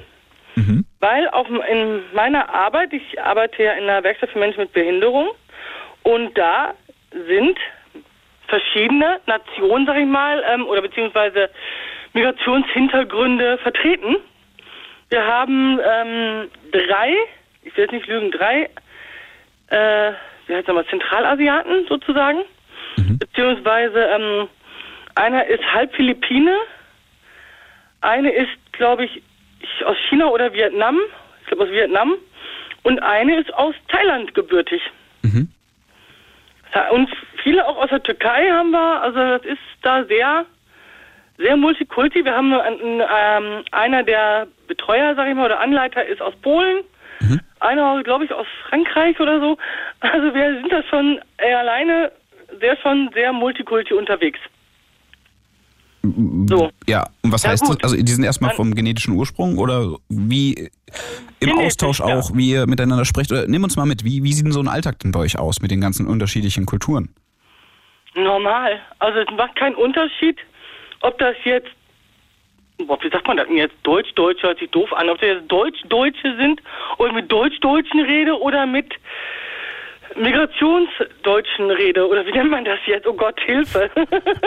mhm. weil auch in meiner Arbeit, ich arbeite ja in einer Werkstatt für Menschen mit Behinderung und da sind verschiedene Nationen, sag ich mal, ähm, oder beziehungsweise Migrationshintergründe vertreten. Wir haben ähm, drei, ich will jetzt nicht lügen, drei, äh, wie heißt nochmal, Zentralasiaten sozusagen. Mhm. Beziehungsweise ähm, einer ist halb Philippine, eine ist, glaube ich, aus China oder Vietnam, ich glaube aus Vietnam, und eine ist aus Thailand gebürtig. Mhm. Und viele auch aus der Türkei haben wir, also das ist da sehr sehr multikulti. Wir haben einen, ähm, einer der Betreuer, sag ich mal, oder Anleiter ist aus Polen. Mhm. Einer, glaube ich, aus Frankreich oder so. Also wir sind da schon äh, alleine sehr schon sehr multikulti unterwegs. So. Ja, und was ja, heißt gut. das? Also die sind erstmal vom genetischen Ursprung oder wie im Genetisch, Austausch auch, ja. wie ihr miteinander sprecht? Oder nimm uns mal mit, wie, wie sieht denn so ein Alltag denn bei euch aus mit den ganzen unterschiedlichen Kulturen? Normal. Also es macht keinen Unterschied, ob das jetzt, boah, wie sagt man das denn jetzt? Deutsch-Deutsche hört sich doof an. Ob das jetzt Deutsch-Deutsche sind und mit Deutsch-Deutschen rede oder mit Migrationsdeutschen rede oder wie nennt man das jetzt? Oh Gott, Hilfe.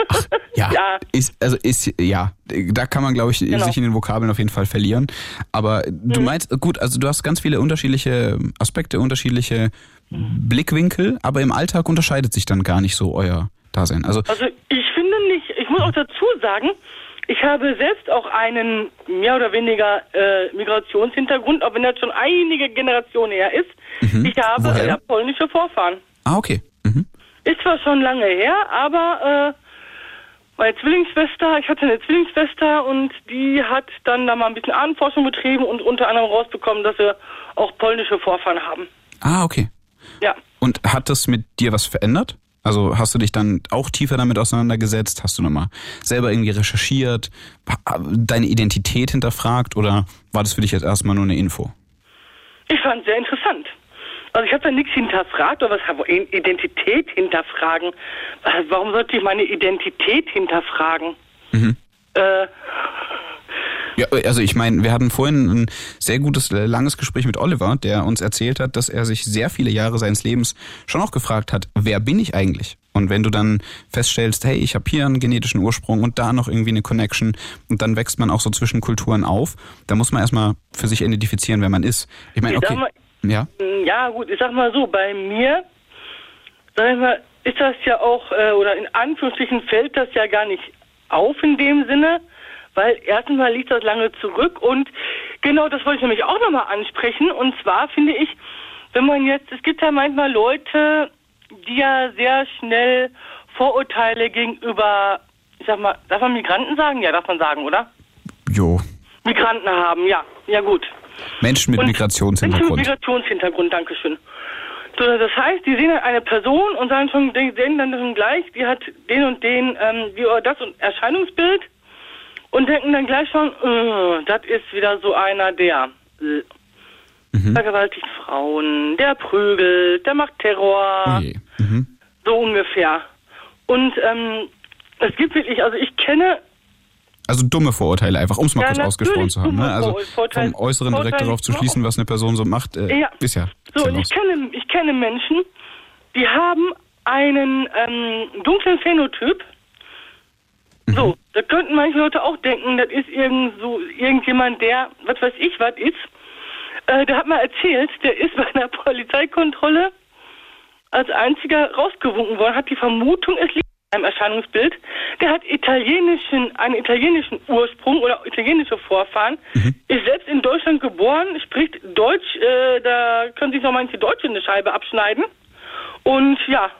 Ach, ja, ja, ist also ist ja, da kann man glaube ich genau. sich in den Vokabeln auf jeden Fall verlieren. Aber du mhm. meinst gut, also du hast ganz viele unterschiedliche Aspekte, unterschiedliche Blickwinkel, aber im Alltag unterscheidet sich dann gar nicht so euer Dasein. Also, also ich finde nicht, ich muss auch dazu sagen, ich habe selbst auch einen mehr oder weniger äh, Migrationshintergrund, auch wenn das schon einige Generationen her ist. Mhm. Ich habe ja, polnische Vorfahren. Ah, okay. Mhm. Ist zwar schon lange her, aber äh, meine Zwillingsschwester, ich hatte eine Zwillingsschwester und die hat dann da mal ein bisschen Ahnenforschung betrieben und unter anderem rausbekommen, dass wir auch polnische Vorfahren haben. Ah, okay. Ja. Und hat das mit dir was verändert? Also hast du dich dann auch tiefer damit auseinandergesetzt? Hast du nochmal selber irgendwie recherchiert, deine Identität hinterfragt oder war das für dich jetzt erstmal nur eine Info? Ich fand es sehr interessant. Also ich habe da nichts hinterfragt oder was Identität hinterfragen. Warum sollte ich meine Identität hinterfragen? Mhm. Äh, ja, also ich meine, wir hatten vorhin ein sehr gutes, äh, langes Gespräch mit Oliver, der uns erzählt hat, dass er sich sehr viele Jahre seines Lebens schon auch gefragt hat, wer bin ich eigentlich? Und wenn du dann feststellst, hey, ich habe hier einen genetischen Ursprung und da noch irgendwie eine Connection und dann wächst man auch so zwischen Kulturen auf, da muss man erstmal für sich identifizieren, wer man ist. Ich meine, okay. Mal, ja? Ja, gut, ich sag mal so, bei mir, sag ich mal, ist das ja auch, äh, oder in Anführungsstrichen fällt das ja gar nicht auf in dem Sinne, weil erstens mal liegt das lange zurück und genau das wollte ich nämlich auch nochmal ansprechen. Und zwar finde ich, wenn man jetzt, es gibt ja manchmal Leute, die ja sehr schnell Vorurteile gegenüber, ich sag mal, darf man Migranten sagen? Ja, darf man sagen, oder? Jo. Migranten haben, ja, ja gut. Menschen mit und Migrationshintergrund. Menschen mit Migrationshintergrund, Dankeschön. So, das heißt, die sehen eine Person und sagen schon, sehen dann schon gleich, die hat den und den, ähm, wie das und Erscheinungsbild und denken dann gleich schon, uh, das ist wieder so einer, der äh, mhm. vergewaltigt Frauen, der prügelt, der macht Terror, okay. mhm. so ungefähr. Und ähm, es gibt wirklich, also ich kenne also dumme Vorurteile einfach, um es mal ja, kurz ausgesprochen zu haben. Ne? Also vom Äußeren direkt darauf zu schließen, was eine Person so macht, äh, ja. ist ja. So, und ich kenne, ich kenne Menschen, die haben einen ähm, dunklen Phänotyp. So, da könnten manche Leute auch denken, das ist irgend so, irgendjemand, der, was weiß ich, was ist. Äh, der hat mal erzählt, der ist bei einer Polizeikontrolle als einziger rausgewunken worden, hat die Vermutung, es liegt an einem Erscheinungsbild. Der hat italienischen, einen italienischen Ursprung oder italienische Vorfahren, mhm. ist selbst in Deutschland geboren, spricht Deutsch, äh, da können sich noch manche Deutsche eine Scheibe abschneiden. Und ja,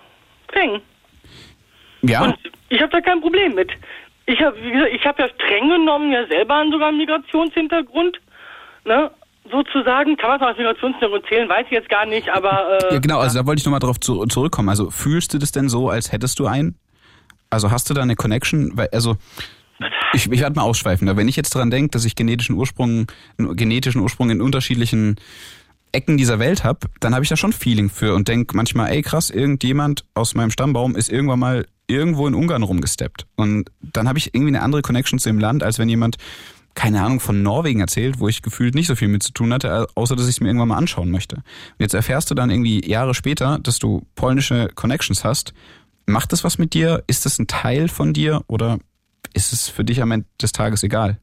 peng. Ja. Und ich habe da kein Problem mit. Ich habe, wie gesagt, ich habe ja streng genommen ja selber sogar einen Migrationshintergrund, ne? Sozusagen, kann man es als Migrationshintergrund zählen, weiß ich jetzt gar nicht, aber. Äh, ja, genau, also da wollte ich nochmal drauf zu, zurückkommen. Also fühlst du das denn so, als hättest du einen? Also hast du da eine Connection? Weil, also ich, ich werde mal ausschweifen. Wenn ich jetzt daran denke, dass ich genetischen Ursprung, genetischen Ursprung in unterschiedlichen Ecken dieser Welt habe, dann habe ich da schon Feeling für und denke manchmal, ey krass, irgendjemand aus meinem Stammbaum ist irgendwann mal irgendwo in Ungarn rumgesteppt. Und dann habe ich irgendwie eine andere Connection zu dem Land, als wenn jemand, keine Ahnung, von Norwegen erzählt, wo ich gefühlt nicht so viel mit zu tun hatte, außer dass ich es mir irgendwann mal anschauen möchte. Und jetzt erfährst du dann irgendwie Jahre später, dass du polnische Connections hast. Macht das was mit dir? Ist das ein Teil von dir oder ist es für dich am Ende des Tages egal?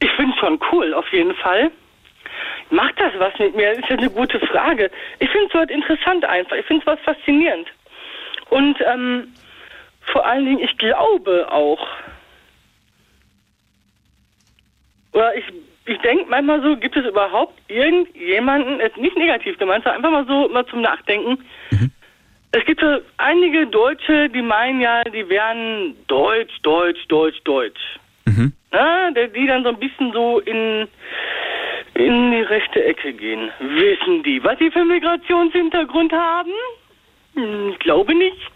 Ich finde es schon cool, auf jeden Fall. Macht das was mit mir? Ist ja eine gute Frage. Ich finde es halt interessant einfach. Ich finde es was faszinierend. Und ähm, vor allen Dingen, ich glaube auch, oder ich, ich denke manchmal so, gibt es überhaupt irgendjemanden, nicht negativ gemeint, sondern einfach mal so mal zum Nachdenken. Mhm. Es gibt so einige Deutsche, die meinen ja, die wären Deutsch, Deutsch, Deutsch, Deutsch. Mhm. Na, die dann so ein bisschen so in in die rechte Ecke gehen. Wissen die, was die für Migrationshintergrund haben? Hm, ich glaube nicht.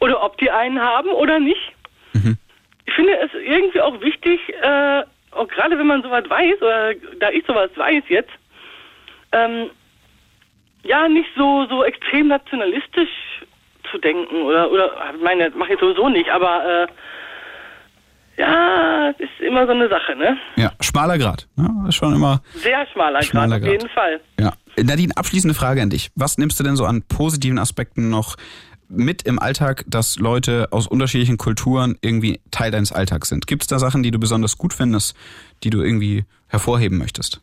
Oder ob die einen haben oder nicht. Mhm. Ich finde es irgendwie auch wichtig, äh, auch gerade wenn man sowas weiß, oder da ich sowas weiß jetzt, ähm, ja, nicht so, so extrem nationalistisch zu denken oder, oder, ich meine, mache ich sowieso nicht, aber, äh, ja, ist immer so eine Sache, ne? Ja, schmaler Grad. Ja, ist schon immer. Sehr schmaler, schmaler Grad, auf jeden Fall. Ja. Nadine, abschließende Frage an dich. Was nimmst du denn so an positiven Aspekten noch mit im Alltag, dass Leute aus unterschiedlichen Kulturen irgendwie Teil deines Alltags sind? Gibt es da Sachen, die du besonders gut findest, die du irgendwie hervorheben möchtest?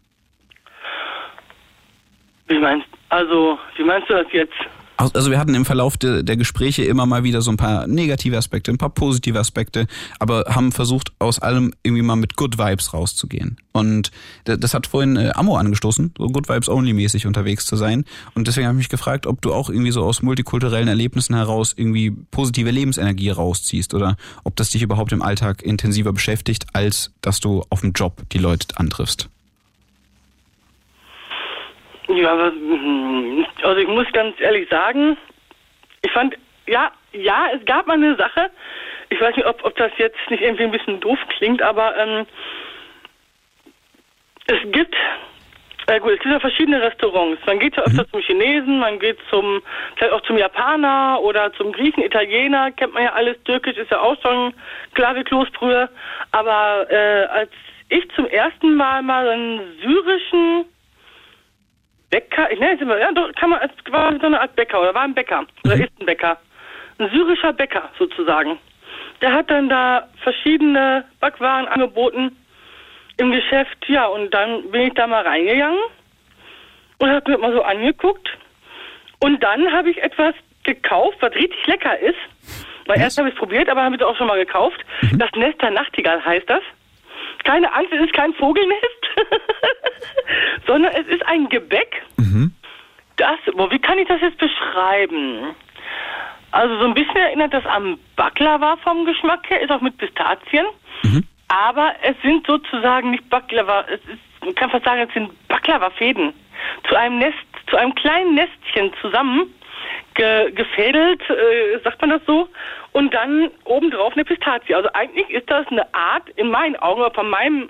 Wie meinst, also, wie meinst du das jetzt? Also wir hatten im Verlauf de, der Gespräche immer mal wieder so ein paar negative Aspekte, ein paar positive Aspekte, aber haben versucht, aus allem irgendwie mal mit Good Vibes rauszugehen. Und das hat vorhin äh, Ammo angestoßen, so Good Vibes Only mäßig unterwegs zu sein. Und deswegen habe ich mich gefragt, ob du auch irgendwie so aus multikulturellen Erlebnissen heraus irgendwie positive Lebensenergie rausziehst oder ob das dich überhaupt im Alltag intensiver beschäftigt, als dass du auf dem Job die Leute antriffst. Ja, aber, hm, also ich muss ganz ehrlich sagen, Ich fand, ja, ja, es gab mal eine Sache. Ich weiß nicht, ob, ob das jetzt nicht irgendwie ein bisschen doof klingt, aber ähm, es gibt, äh gut, es gibt ja verschiedene Restaurants. Man geht ja öfter zum Chinesen, man geht zum, vielleicht auch zum Japaner oder zum Griechen, Italiener, kennt man ja alles. Türkisch ist ja auch schon klare Kloßbrühe. Aber äh, als ich zum ersten Mal mal einen syrischen Bäcker, ich nenne es immer, ja doch, kann man, es war so eine Art Bäcker oder war ein Bäcker oder ist ein Bäcker. Ein syrischer Bäcker sozusagen. Der hat dann da verschiedene Backwaren angeboten im Geschäft, ja, und dann bin ich da mal reingegangen und habe mir mal so angeguckt. Und dann habe ich etwas gekauft, was richtig lecker ist. Weil erst habe ich es probiert, aber habe ich es auch schon mal gekauft. Das Nest der Nachtigall heißt das. Keine Angst, es ist kein Vogelnest, sondern es ist ein Gebäck. Das, boah, wie kann ich das jetzt beschreiben? Also so ein bisschen erinnert das an Baklava vom Geschmack her, ist auch mit Pistazien. Aber es sind sozusagen nicht Baklava, es ist, man kann fast sagen, es sind Baklava-Fäden. Zu einem Nest, zu einem kleinen Nestchen zusammen ge, gefädelt, äh, sagt man das so, und dann obendrauf eine Pistazie. Also eigentlich ist das eine Art, in meinen Augen, oder von meinem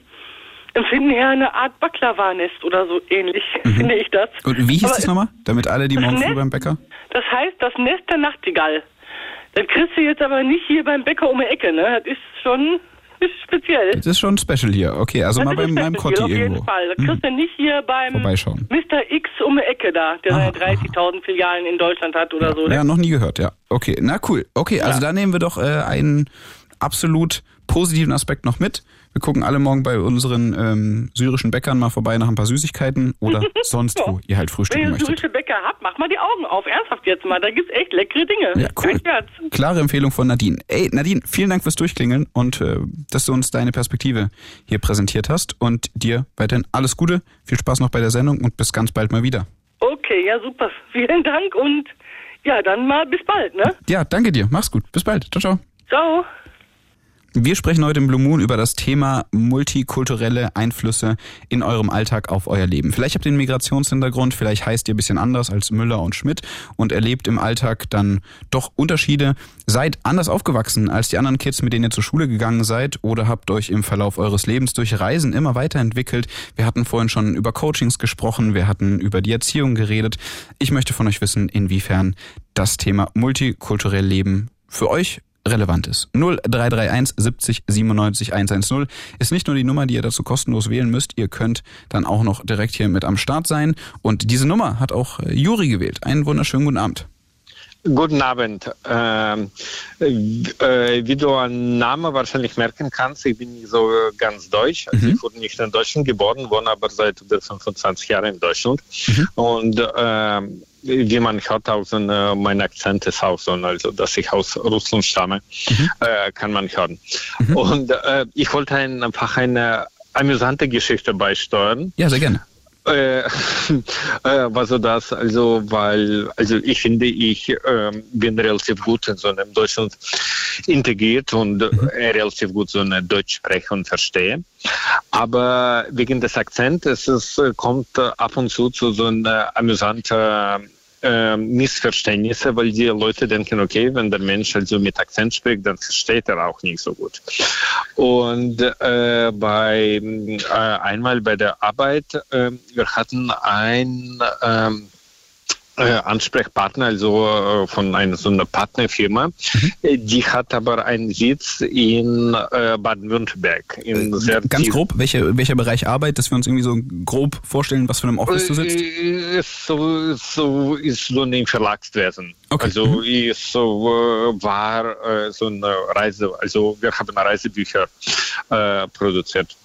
Empfinden her, eine Art Baklava-Nest oder so ähnlich, finde ich das. Und wie hieß Aber das nochmal? Damit alle, die morgen früh beim Bäcker? Das heißt, das Nest der Nachtigall. Das kriegst du jetzt aber nicht hier beim Bäcker um die Ecke, ne? Das ist schon ist speziell. Das ist schon special hier. Okay, also Das mal beim, beim Kotti auf jeden irgendwo. Fall. Das kriegst du nicht hier beim. Mr. X um die Ecke da, der Aha, seine 30.000 Filialen in Deutschland hat oder so. ne? Ja, noch nie gehört, ja. Okay, na cool. Okay, also da nehmen wir doch äh, einen absolut positiven Aspekt noch mit. Wir gucken alle morgen bei unseren ähm, syrischen Bäckern mal vorbei nach ein paar Süßigkeiten oder sonst wo ihr halt Wenn frühstücken ihr einen möchtet. syrische Bäcker habt, mach mal die Augen auf. Ernsthaft jetzt mal. Da gibt's echt leckere Dinge. Ja, cool. Klare Empfehlung von Nadine. Ey, Nadine, vielen Dank fürs Durchklingeln und äh, dass du uns deine Perspektive hier präsentiert hast. Und dir weiterhin alles Gute, viel Spaß noch bei der Sendung und bis ganz bald mal wieder. Okay, ja super. Vielen Dank und ja, dann mal bis bald, ne? Ja, danke dir. Mach's gut. Bis bald. Ciao, ciao. Ciao. Wir sprechen heute im Blue Moon über das Thema multikulturelle Einflüsse in eurem Alltag auf euer Leben. Vielleicht habt ihr einen Migrationshintergrund, vielleicht heißt ihr ein bisschen anders als Müller und Schmidt und erlebt im Alltag dann doch Unterschiede. Seid anders aufgewachsen als die anderen Kids, mit denen ihr zur Schule gegangen seid oder habt euch im Verlauf eures Lebens durch Reisen immer weiterentwickelt. Wir hatten vorhin schon über Coachings gesprochen, wir hatten über die Erziehung geredet. Ich möchte von euch wissen, inwiefern das Thema multikulturell Leben für euch relevant ist. 0331 70 97 110 ist nicht nur die Nummer, die ihr dazu kostenlos wählen müsst, ihr könnt dann auch noch direkt hier mit am Start sein. Und diese Nummer hat auch äh, Juri gewählt. Einen wunderschönen guten Abend. Guten Abend. Ähm, äh, wie du einen Namen wahrscheinlich merken kannst, ich bin nicht so ganz deutsch. Also Ich wurde nicht in Deutschland geboren, wohne aber seit über 25 Jahren in Deutschland. Und ähm, wie man hört, auch so eine, mein Akzent ist auch so, also dass ich aus Russland stamme, äh, kann man hören. Und äh, ich wollte ein, einfach eine amüsante Geschichte beisteuern. Ja, sehr gerne. Äh, äh, was so das, also, weil, also ich finde, ich ähm, bin relativ gut in so einem Deutschland integriert und äh, relativ gut so eine Deutsch spreche und verstehe. Aber wegen des Akzents, es äh, kommt äh, ab und zu zu so einer amüsanten Missverständnisse, weil die Leute denken, okay, wenn der Mensch also mit Akzent spricht, dann versteht er auch nicht so gut. Und äh, bei äh, einmal bei der Arbeit, äh, wir hatten ein ähm, äh, Ansprechpartner, also äh, von einer so einer Partnerfirma, Äh, die hat aber einen Sitz in äh, Baden-Württemberg. Ganz grob, welcher, welcher Bereich Arbeit, dass wir uns irgendwie so grob vorstellen, was für einem Office du sitzt? Äh, so, so ist so ein Verlagswesen. Okay. Also ist so äh, war äh, so eine Reise, also wir haben Reisebücher äh, produziert.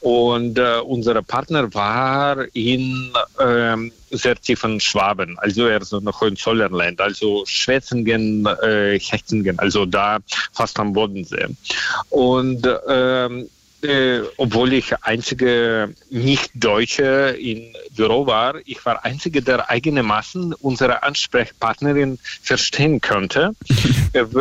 Und äh, unser Partner war in ähm, sehr tiefen Schwaben, also eher so nach Hohenzollernland, also Schwetzingen, äh, Hechtingen, also da fast am Bodensee. Und ähm, äh, obwohl ich einzige Nicht-Deutsche in Büro war, ich war einzige, der eigene Massen unserer Ansprechpartnerin verstehen konnte, äh,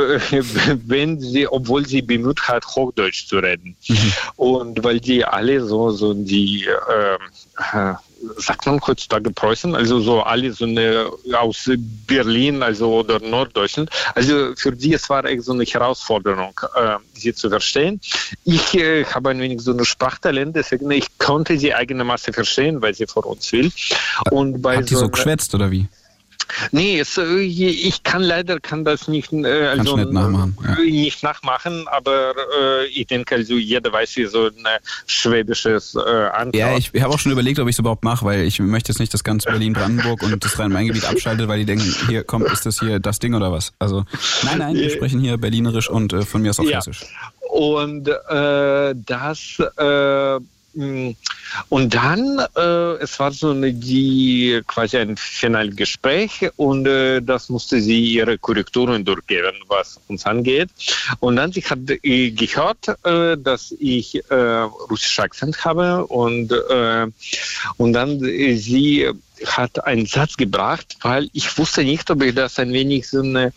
wenn sie, obwohl sie bemüht hat, Hochdeutsch zu reden. Mhm. Und weil die alle so, so die, äh, sagt man heutzutage Preußen, also so alle so eine aus Berlin, also oder Norddeutschland. Also für die es war echt so eine Herausforderung, äh, sie zu verstehen. Ich äh, habe ein wenig so ein Sprachtalent, deswegen ich konnte sie eigene Masse verstehen, weil sie vor uns will. Und bei Hat so, so geschwätzt oder wie? Nee, es, äh, ich kann leider kann das nicht, äh, also, nicht nachmachen, ja. Äh, nicht nachmachen, aber äh, ich denke, also jeder weiß, wie so ein schwäbisches äh, Antwort. Ja, ich, habe auch schon überlegt, ob ich es überhaupt mache, weil ich möchte jetzt nicht das ganze Berlin-Brandenburg und das Rhein-Main-Gebiet abschalten, weil die denken, hier kommt, ist das hier das Ding oder was? Also nein, nein, wir sprechen hier Berlinerisch und äh, von mir aus auch ja. Hessisch. Und äh, das äh. Und dann, äh, es war so eine, die quasi ein finales Gespräch und äh, das musste sie ihre Korrekturen durchgeben, was uns angeht. Und dann sie hat äh, gehört, äh, dass ich äh, russische Akzent habe und äh, und dann äh, sie hat einen Satz gebracht, weil ich wusste nicht, ob ich das ein wenig so eine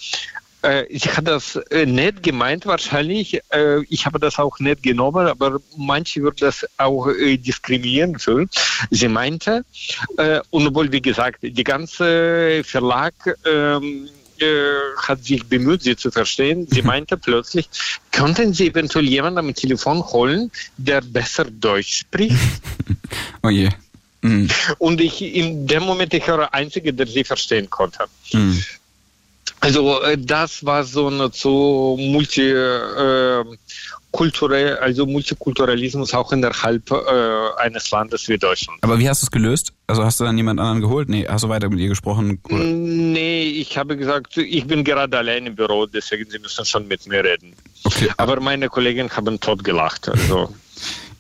äh, ich habe das äh, nett gemeint wahrscheinlich. Äh, ich habe das auch nett genommen, aber manche würden das auch äh, diskriminieren fühlen. Sie meinte, äh, und obwohl, wie gesagt, die ganze Verlag ähm, äh, hat sich bemüht, sie zu verstehen. Sie meinte plötzlich, könnten Sie eventuell jemanden am Telefon holen, der besser Deutsch spricht? oh je. Mhm. Und ich in dem Moment, ich war der Einzige, der sie verstehen konnte. Mhm. Also äh, das war so eine so multi äh, kulturell, also Multikulturalismus auch innerhalb äh, eines Landes wie Deutschland. Aber wie hast du es gelöst? Also hast du dann jemand anderen geholt? Nee, hast du weiter mit ihr gesprochen? Oder? Nee, ich habe gesagt, ich bin gerade allein im Büro, deswegen sie müssen schon mit mir reden. Okay. Aber meine Kollegen haben tot gelacht. Also.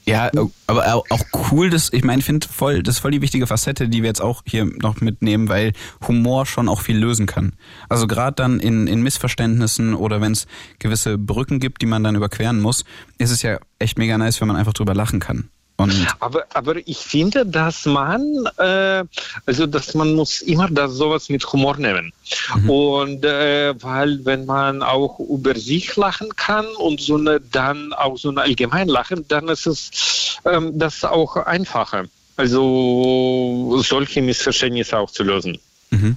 Ja, aber auch cool, das, ich meine, finde voll, das ist voll die wichtige Facette, die wir jetzt auch hier noch mitnehmen, weil Humor schon auch viel lösen kann. Also gerade dann in, in Missverständnissen oder wenn es gewisse Brücken gibt, die man dann überqueren muss, ist es ja echt mega nice, wenn man einfach drüber lachen kann. Und aber, aber ich finde, dass man, äh, also dass man muss immer das sowas mit Humor nehmen. Mhm. Und äh, weil wenn man auch über sich lachen kann und so eine, dann auch so ein allgemein lachen, dann ist es ähm, das auch einfacher. Also solche Missverständnisse auch zu lösen. Mhm.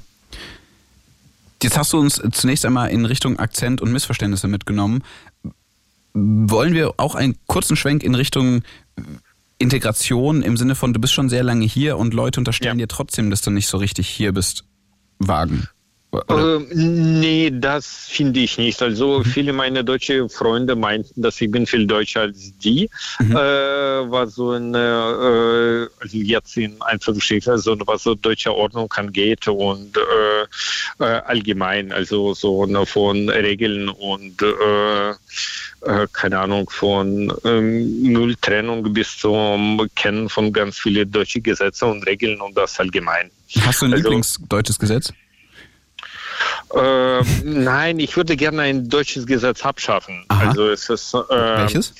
Jetzt hast du uns zunächst einmal in Richtung Akzent und Missverständnisse mitgenommen. Wollen wir auch einen kurzen Schwenk in Richtung Integration im Sinne von, du bist schon sehr lange hier und Leute unterstellen ja. dir trotzdem, dass du nicht so richtig hier bist, wagen? Äh, nee, das finde ich nicht. Also mhm. viele meiner deutschen Freunde meinten, dass ich bin viel deutscher als die. Mhm. Äh, was so eine, äh, also jetzt in Einzelgeschichte, also was so deutsche Ordnung angeht und äh, äh allgemein, also so eine, von Regeln und äh, äh, keine Ahnung, von ähm, Mülltrennung bis zum Kennen von ganz vielen deutschen Gesetzen und Regeln und das allgemein. Hast du ein also, Lieblingsdeutsches Gesetz? Äh, nein, ich würde gerne ein deutsches Gesetz abschaffen. Aha. Also es ist äh, welches?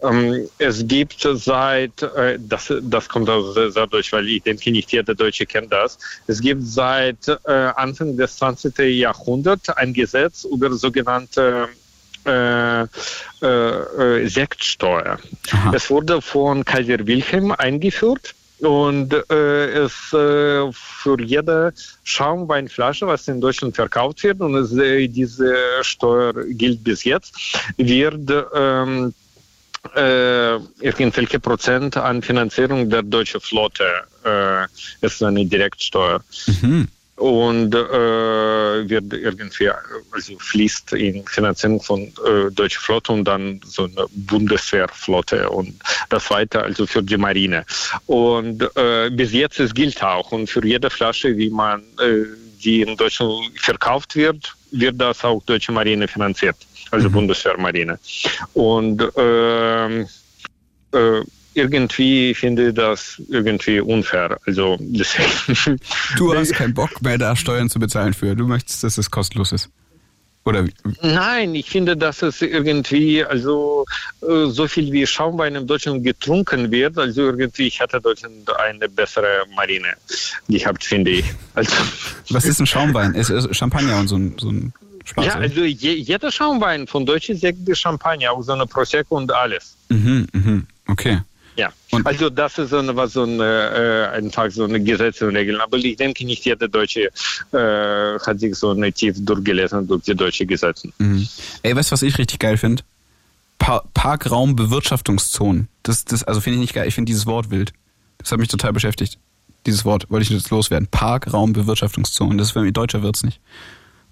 Ähm, es gibt seit, äh, das, das kommt aus sehr deutsch, weil ich denke, nicht jeder Deutsche kennt das. Es gibt seit äh, Anfang des 20. Jahrhunderts ein Gesetz über sogenannte äh, äh, äh, Sektsteuer. Aha. Es wurde von Kaiser Wilhelm eingeführt und äh, es äh, für jede Schaumweinflasche, was in Deutschland verkauft wird, und es, äh, diese Steuer gilt bis jetzt, wird ähm, äh, irgendwelche Prozent an Finanzierung der deutschen Flotte äh, ist eine Direktsteuer. Mhm und äh, wird irgendwie also fließt in Finanzierung von äh, deutscher Flotte und dann so eine Bundeswehrflotte und das weiter also für die Marine. Und äh, bis jetzt es gilt auch. Und für jede Flasche wie man äh, die in Deutschland verkauft wird wird das auch deutsche Marine finanziert. Also mhm. Bundeswehrmarine. Und ähm, äh, irgendwie finde ich das irgendwie unfair. Also deswegen. Du hast keinen Bock mehr, da Steuern zu bezahlen für. Du möchtest, dass es kostenlos ist. Oder Nein, ich finde, dass es irgendwie, also äh, so viel wie Schaumwein in Deutschland getrunken wird, also irgendwie, ich hatte Deutschland eine bessere Marine gehabt, finde ich. Also, was ist ein Schaumwein? Ist, ist Champagner und so ein, so ein Spaß, ja, also je, jeder Schaumwein von Deutschen sagt Champagner, auch so eine Prosecco und alles. Mhm, mhm, okay. Ja, also das ist so was so eine, äh, einfach so eine Gesetze und Regeln. Aber ich denke nicht jeder Deutsche äh, hat sich so tief durchgelesen durch die deutschen Gesetze. Mhm. Ey, weißt du, was ich richtig geil finde? Pa Parkraumbewirtschaftungszonen. Das, das, also finde ich nicht geil. Ich finde dieses Wort wild. Das hat mich total beschäftigt. Dieses Wort wollte ich jetzt loswerden. Parkraumbewirtschaftungszonen. Das ist für mich deutscher wird's nicht.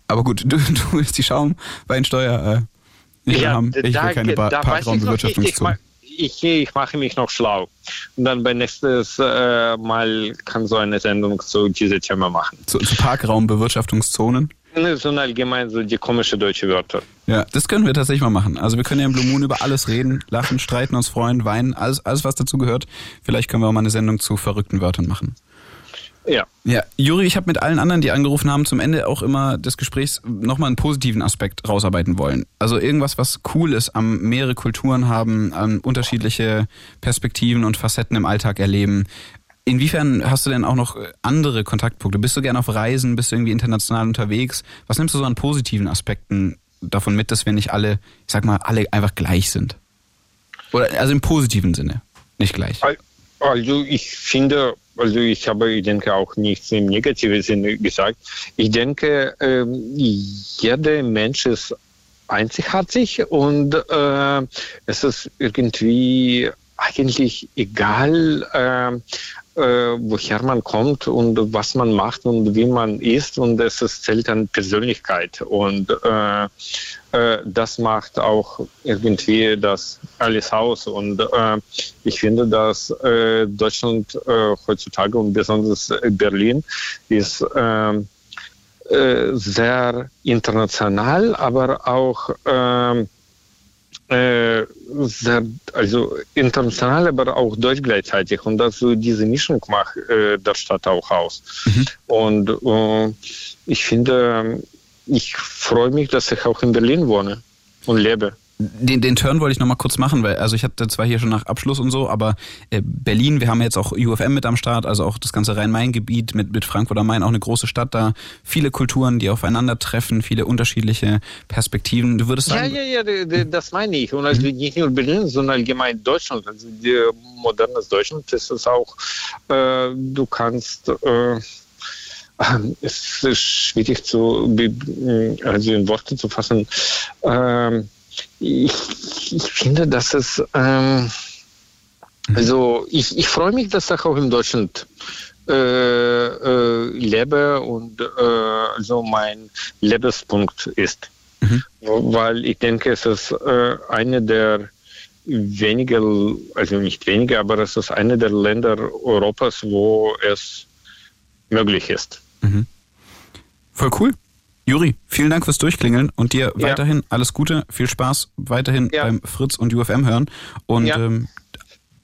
Aber gut, du, du willst die Schaumweinsteuer äh, nicht mehr haben. Ich will keine da nicht. Ich, Parkraumbewirtschaftungszone. Ich, ich mache mich noch schlau. Und dann beim nächsten äh, Mal kann so eine Sendung zu diesem Thema machen. Zu, zu Parkraumbewirtschaftungszonen. Ne, So allgemein so die komische deutsche Wörter. Ja, das können wir tatsächlich mal machen. Also wir können ja im Blue Moon über alles reden, lachen, streiten, uns freuen, weinen, alles, alles was dazu gehört. Vielleicht können wir auch mal eine Sendung zu verrückten Wörtern machen. Ja. Ja, Juri, ich habe mit allen anderen, die angerufen haben, zum Ende auch immer des Gesprächs nochmal einen positiven Aspekt rausarbeiten wollen. Also irgendwas, was cool ist, am mehrere Kulturen haben, an unterschiedliche Perspektiven und Facetten im Alltag erleben. Inwiefern hast du denn auch noch andere Kontaktpunkte? Bist du gerne auf Reisen? Bist du irgendwie international unterwegs? Was nimmst du so an positiven Aspekten davon mit, dass wir nicht alle, ich sag mal, alle einfach gleich sind? Oder also im positiven Sinne, nicht gleich. Also ich finde, also ich habe, ich denke auch nichts im negativen Sinne gesagt. Ich denke, ähm, jeder Mensch ist einzigartig und äh, es ist irgendwie eigentlich egal, äh, woher man kommt und was man macht und wie man ist und es ist, zählt an Persönlichkeit. Und äh, äh, das macht auch irgendwie das alles aus. Und äh, ich finde, dass äh, Deutschland äh, heutzutage und besonders Berlin ist äh, äh, sehr international, aber auch äh, sehr, also international, aber auch deutsch gleichzeitig. Und das so diese Mischung macht äh, der Stadt auch aus. Und äh, ich finde, ich freue mich, dass ich auch in Berlin wohne und lebe. Den, den Turn wollte ich nochmal kurz machen, weil also ich hatte zwar hier schon nach Abschluss und so, aber äh, Berlin, wir haben jetzt auch UFM mit am Start, also auch das ganze Rhein-Main-Gebiet mit, mit Frankfurt am Main, auch eine große Stadt da, viele Kulturen, die aufeinandertreffen, viele unterschiedliche Perspektiven. Du würdest Ja, sagen, ja, ja, d- das meine ich. Und also nicht nur Berlin, sondern allgemein Deutschland. Also die, modernes Deutschland ist es auch, äh, du kannst, äh, es ist schwierig zu, also in Worte zu fassen. Ähm, ich, ich finde, dass es, ähm, also ich, ich freue mich, dass ich auch in Deutschland äh, äh, lebe und äh, also mein Lebenspunkt ist. Weil ich denke, es ist äh, eine der wenigen, also nicht wenige, aber es ist eine der Länder Europas, wo es möglich ist. voll cool. Juri, vielen Dank fürs Durchklingeln und dir Ja. weiterhin alles Gute, viel Spaß weiterhin Ja. beim Fritz und UFM hören. Und Ja. ähm,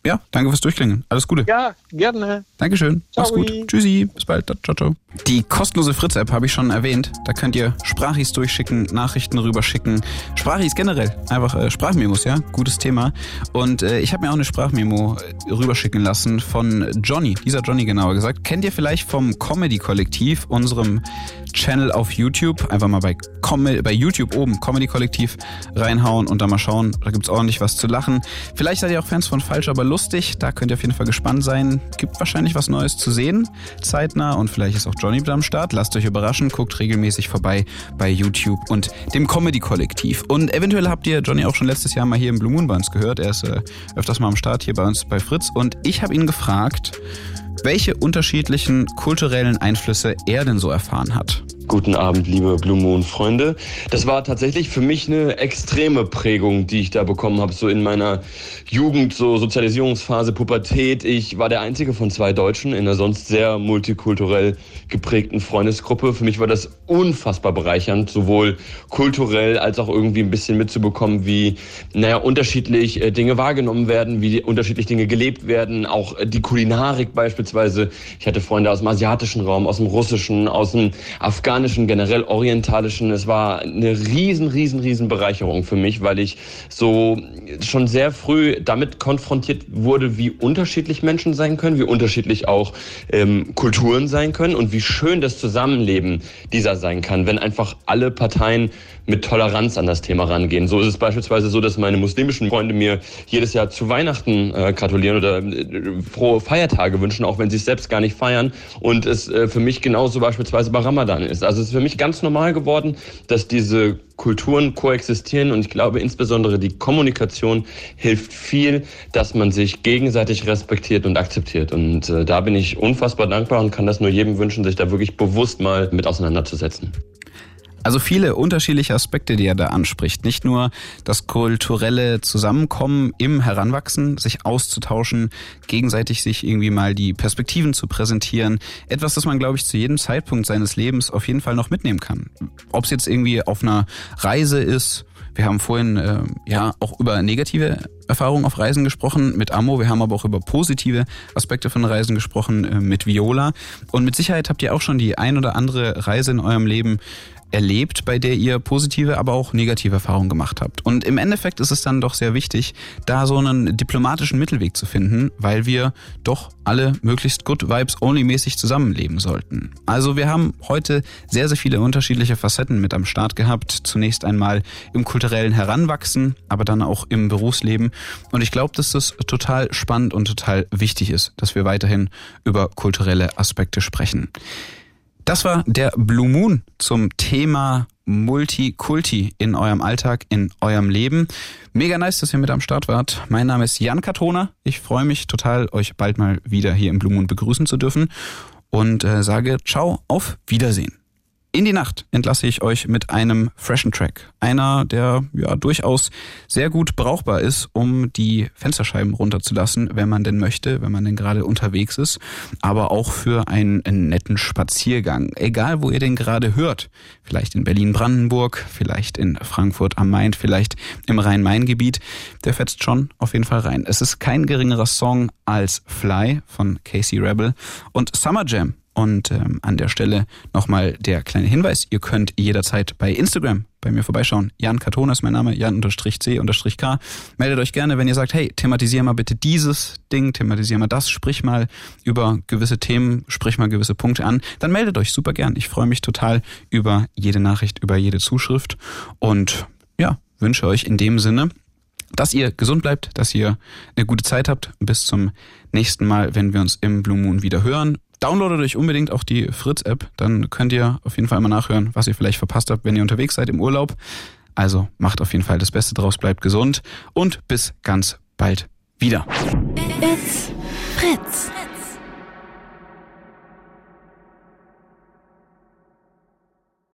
ja, danke fürs Durchklingeln. Alles Gute. Ja, gerne. Dankeschön. Mach's Ciao. gut. Tschüssi. Bis bald. Ciao, ciao. Die kostenlose Fritz-App habe ich schon erwähnt. Da könnt ihr Sprachis durchschicken, Nachrichten rüberschicken. Sprachis generell. Einfach äh, Sprachmemos, ja? Gutes Thema. Und äh, ich habe mir auch eine Sprachmemo äh, rüberschicken lassen von Johnny. Dieser Johnny genauer gesagt. Kennt ihr vielleicht vom Comedy-Kollektiv, unserem Channel auf YouTube? Einfach mal bei, Com bei YouTube oben Comedy-Kollektiv reinhauen und da mal schauen. Da gibt's ordentlich was zu lachen. Vielleicht seid ihr auch Fans von Falsch, aber lustig. Da könnt ihr auf jeden Fall gespannt sein. Gibt wahrscheinlich was Neues zu sehen, zeitnah. Und vielleicht ist auch Johnny mit am Start. Lasst euch überraschen. Guckt regelmäßig vorbei bei YouTube und dem Comedy-Kollektiv. Und eventuell habt ihr Johnny auch schon letztes Jahr mal hier im Blue Moon bei uns gehört. Er ist äh, öfters mal am Start hier bei uns bei Fritz. Und ich habe ihn gefragt, welche unterschiedlichen kulturellen Einflüsse er denn so erfahren hat. Guten Abend, liebe Blue Moon Freunde. Das war tatsächlich für mich eine extreme Prägung, die ich da bekommen habe, so in meiner Jugend, so Sozialisierungsphase, Pubertät. Ich war der einzige von zwei Deutschen in einer sonst sehr multikulturell geprägten Freundesgruppe. Für mich war das unfassbar bereichernd, sowohl kulturell als auch irgendwie ein bisschen mitzubekommen, wie, naja, unterschiedlich äh, Dinge wahrgenommen werden, wie unterschiedlich Dinge gelebt werden, auch äh, die Kulinarik beispielsweise ich hatte Freunde aus dem asiatischen Raum, aus dem russischen, aus dem afghanischen, generell orientalischen. Es war eine riesen, riesen, riesen Bereicherung für mich, weil ich so schon sehr früh damit konfrontiert wurde, wie unterschiedlich Menschen sein können, wie unterschiedlich auch ähm, Kulturen sein können und wie schön das Zusammenleben dieser sein kann, wenn einfach alle Parteien mit Toleranz an das Thema rangehen. So ist es beispielsweise so, dass meine muslimischen Freunde mir jedes Jahr zu Weihnachten äh, gratulieren oder äh, frohe Feiertage wünschen, auch wenn sie es selbst gar nicht feiern. Und es äh, für mich genauso beispielsweise bei Ramadan ist. Also es ist für mich ganz normal geworden, dass diese Kulturen koexistieren und ich glaube insbesondere die Kommunikation hilft viel, dass man sich gegenseitig respektiert und akzeptiert. Und äh, da bin ich unfassbar dankbar und kann das nur jedem wünschen, sich da wirklich bewusst mal mit auseinanderzusetzen. Also viele unterschiedliche Aspekte, die er da anspricht. Nicht nur das kulturelle Zusammenkommen im Heranwachsen, sich auszutauschen, gegenseitig sich irgendwie mal die Perspektiven zu präsentieren. Etwas, das man, glaube ich, zu jedem Zeitpunkt seines Lebens auf jeden Fall noch mitnehmen kann. Ob es jetzt irgendwie auf einer Reise ist, wir haben vorhin äh, ja auch über negative Erfahrungen auf Reisen gesprochen mit Amo. Wir haben aber auch über positive Aspekte von Reisen gesprochen äh, mit Viola. Und mit Sicherheit habt ihr auch schon die ein oder andere Reise in eurem Leben erlebt, bei der ihr positive, aber auch negative Erfahrungen gemacht habt. Und im Endeffekt ist es dann doch sehr wichtig, da so einen diplomatischen Mittelweg zu finden, weil wir doch alle möglichst good vibes only mäßig zusammenleben sollten. Also wir haben heute sehr, sehr viele unterschiedliche Facetten mit am Start gehabt. Zunächst einmal im kulturellen Heranwachsen, aber dann auch im Berufsleben. Und ich glaube, dass das total spannend und total wichtig ist, dass wir weiterhin über kulturelle Aspekte sprechen. Das war der Blue Moon zum Thema Multikulti in eurem Alltag, in eurem Leben. Mega nice, dass ihr mit am Start wart. Mein Name ist Jan Katona. Ich freue mich total, euch bald mal wieder hier im Blue Moon begrüßen zu dürfen und äh, sage ciao, auf Wiedersehen. In die Nacht entlasse ich euch mit einem freshen Track. Einer, der ja durchaus sehr gut brauchbar ist, um die Fensterscheiben runterzulassen, wenn man denn möchte, wenn man denn gerade unterwegs ist, aber auch für einen, netten Spaziergang. Egal, wo ihr den gerade hört. Vielleicht in Berlin-Brandenburg, vielleicht in Frankfurt am Main, vielleicht im Rhein-Main-Gebiet. Der fetzt schon auf jeden Fall rein. Es ist kein geringerer Song als Fly von Casey Rebel und Summer Jam und ähm, an der Stelle nochmal der kleine Hinweis, ihr könnt jederzeit bei Instagram bei mir vorbeischauen. Jan Katona ist mein Name, Jan-C-K. Meldet euch gerne, wenn ihr sagt, hey, thematisier mal bitte dieses Ding, thematisier mal das, sprich mal über gewisse Themen, sprich mal gewisse Punkte an. Dann meldet euch super gern. Ich freue mich total über jede Nachricht, über jede Zuschrift und ja, wünsche euch in dem Sinne, dass ihr gesund bleibt, dass ihr eine gute Zeit habt. Bis zum nächsten Mal, wenn wir uns im Blue Moon wieder hören. Downloadet euch unbedingt auch die Fritz-App, dann könnt ihr auf jeden Fall mal nachhören, was ihr vielleicht verpasst habt, wenn ihr unterwegs seid im Urlaub. Also macht auf jeden Fall das Beste draus, bleibt gesund und bis ganz bald wieder. It's Fritz.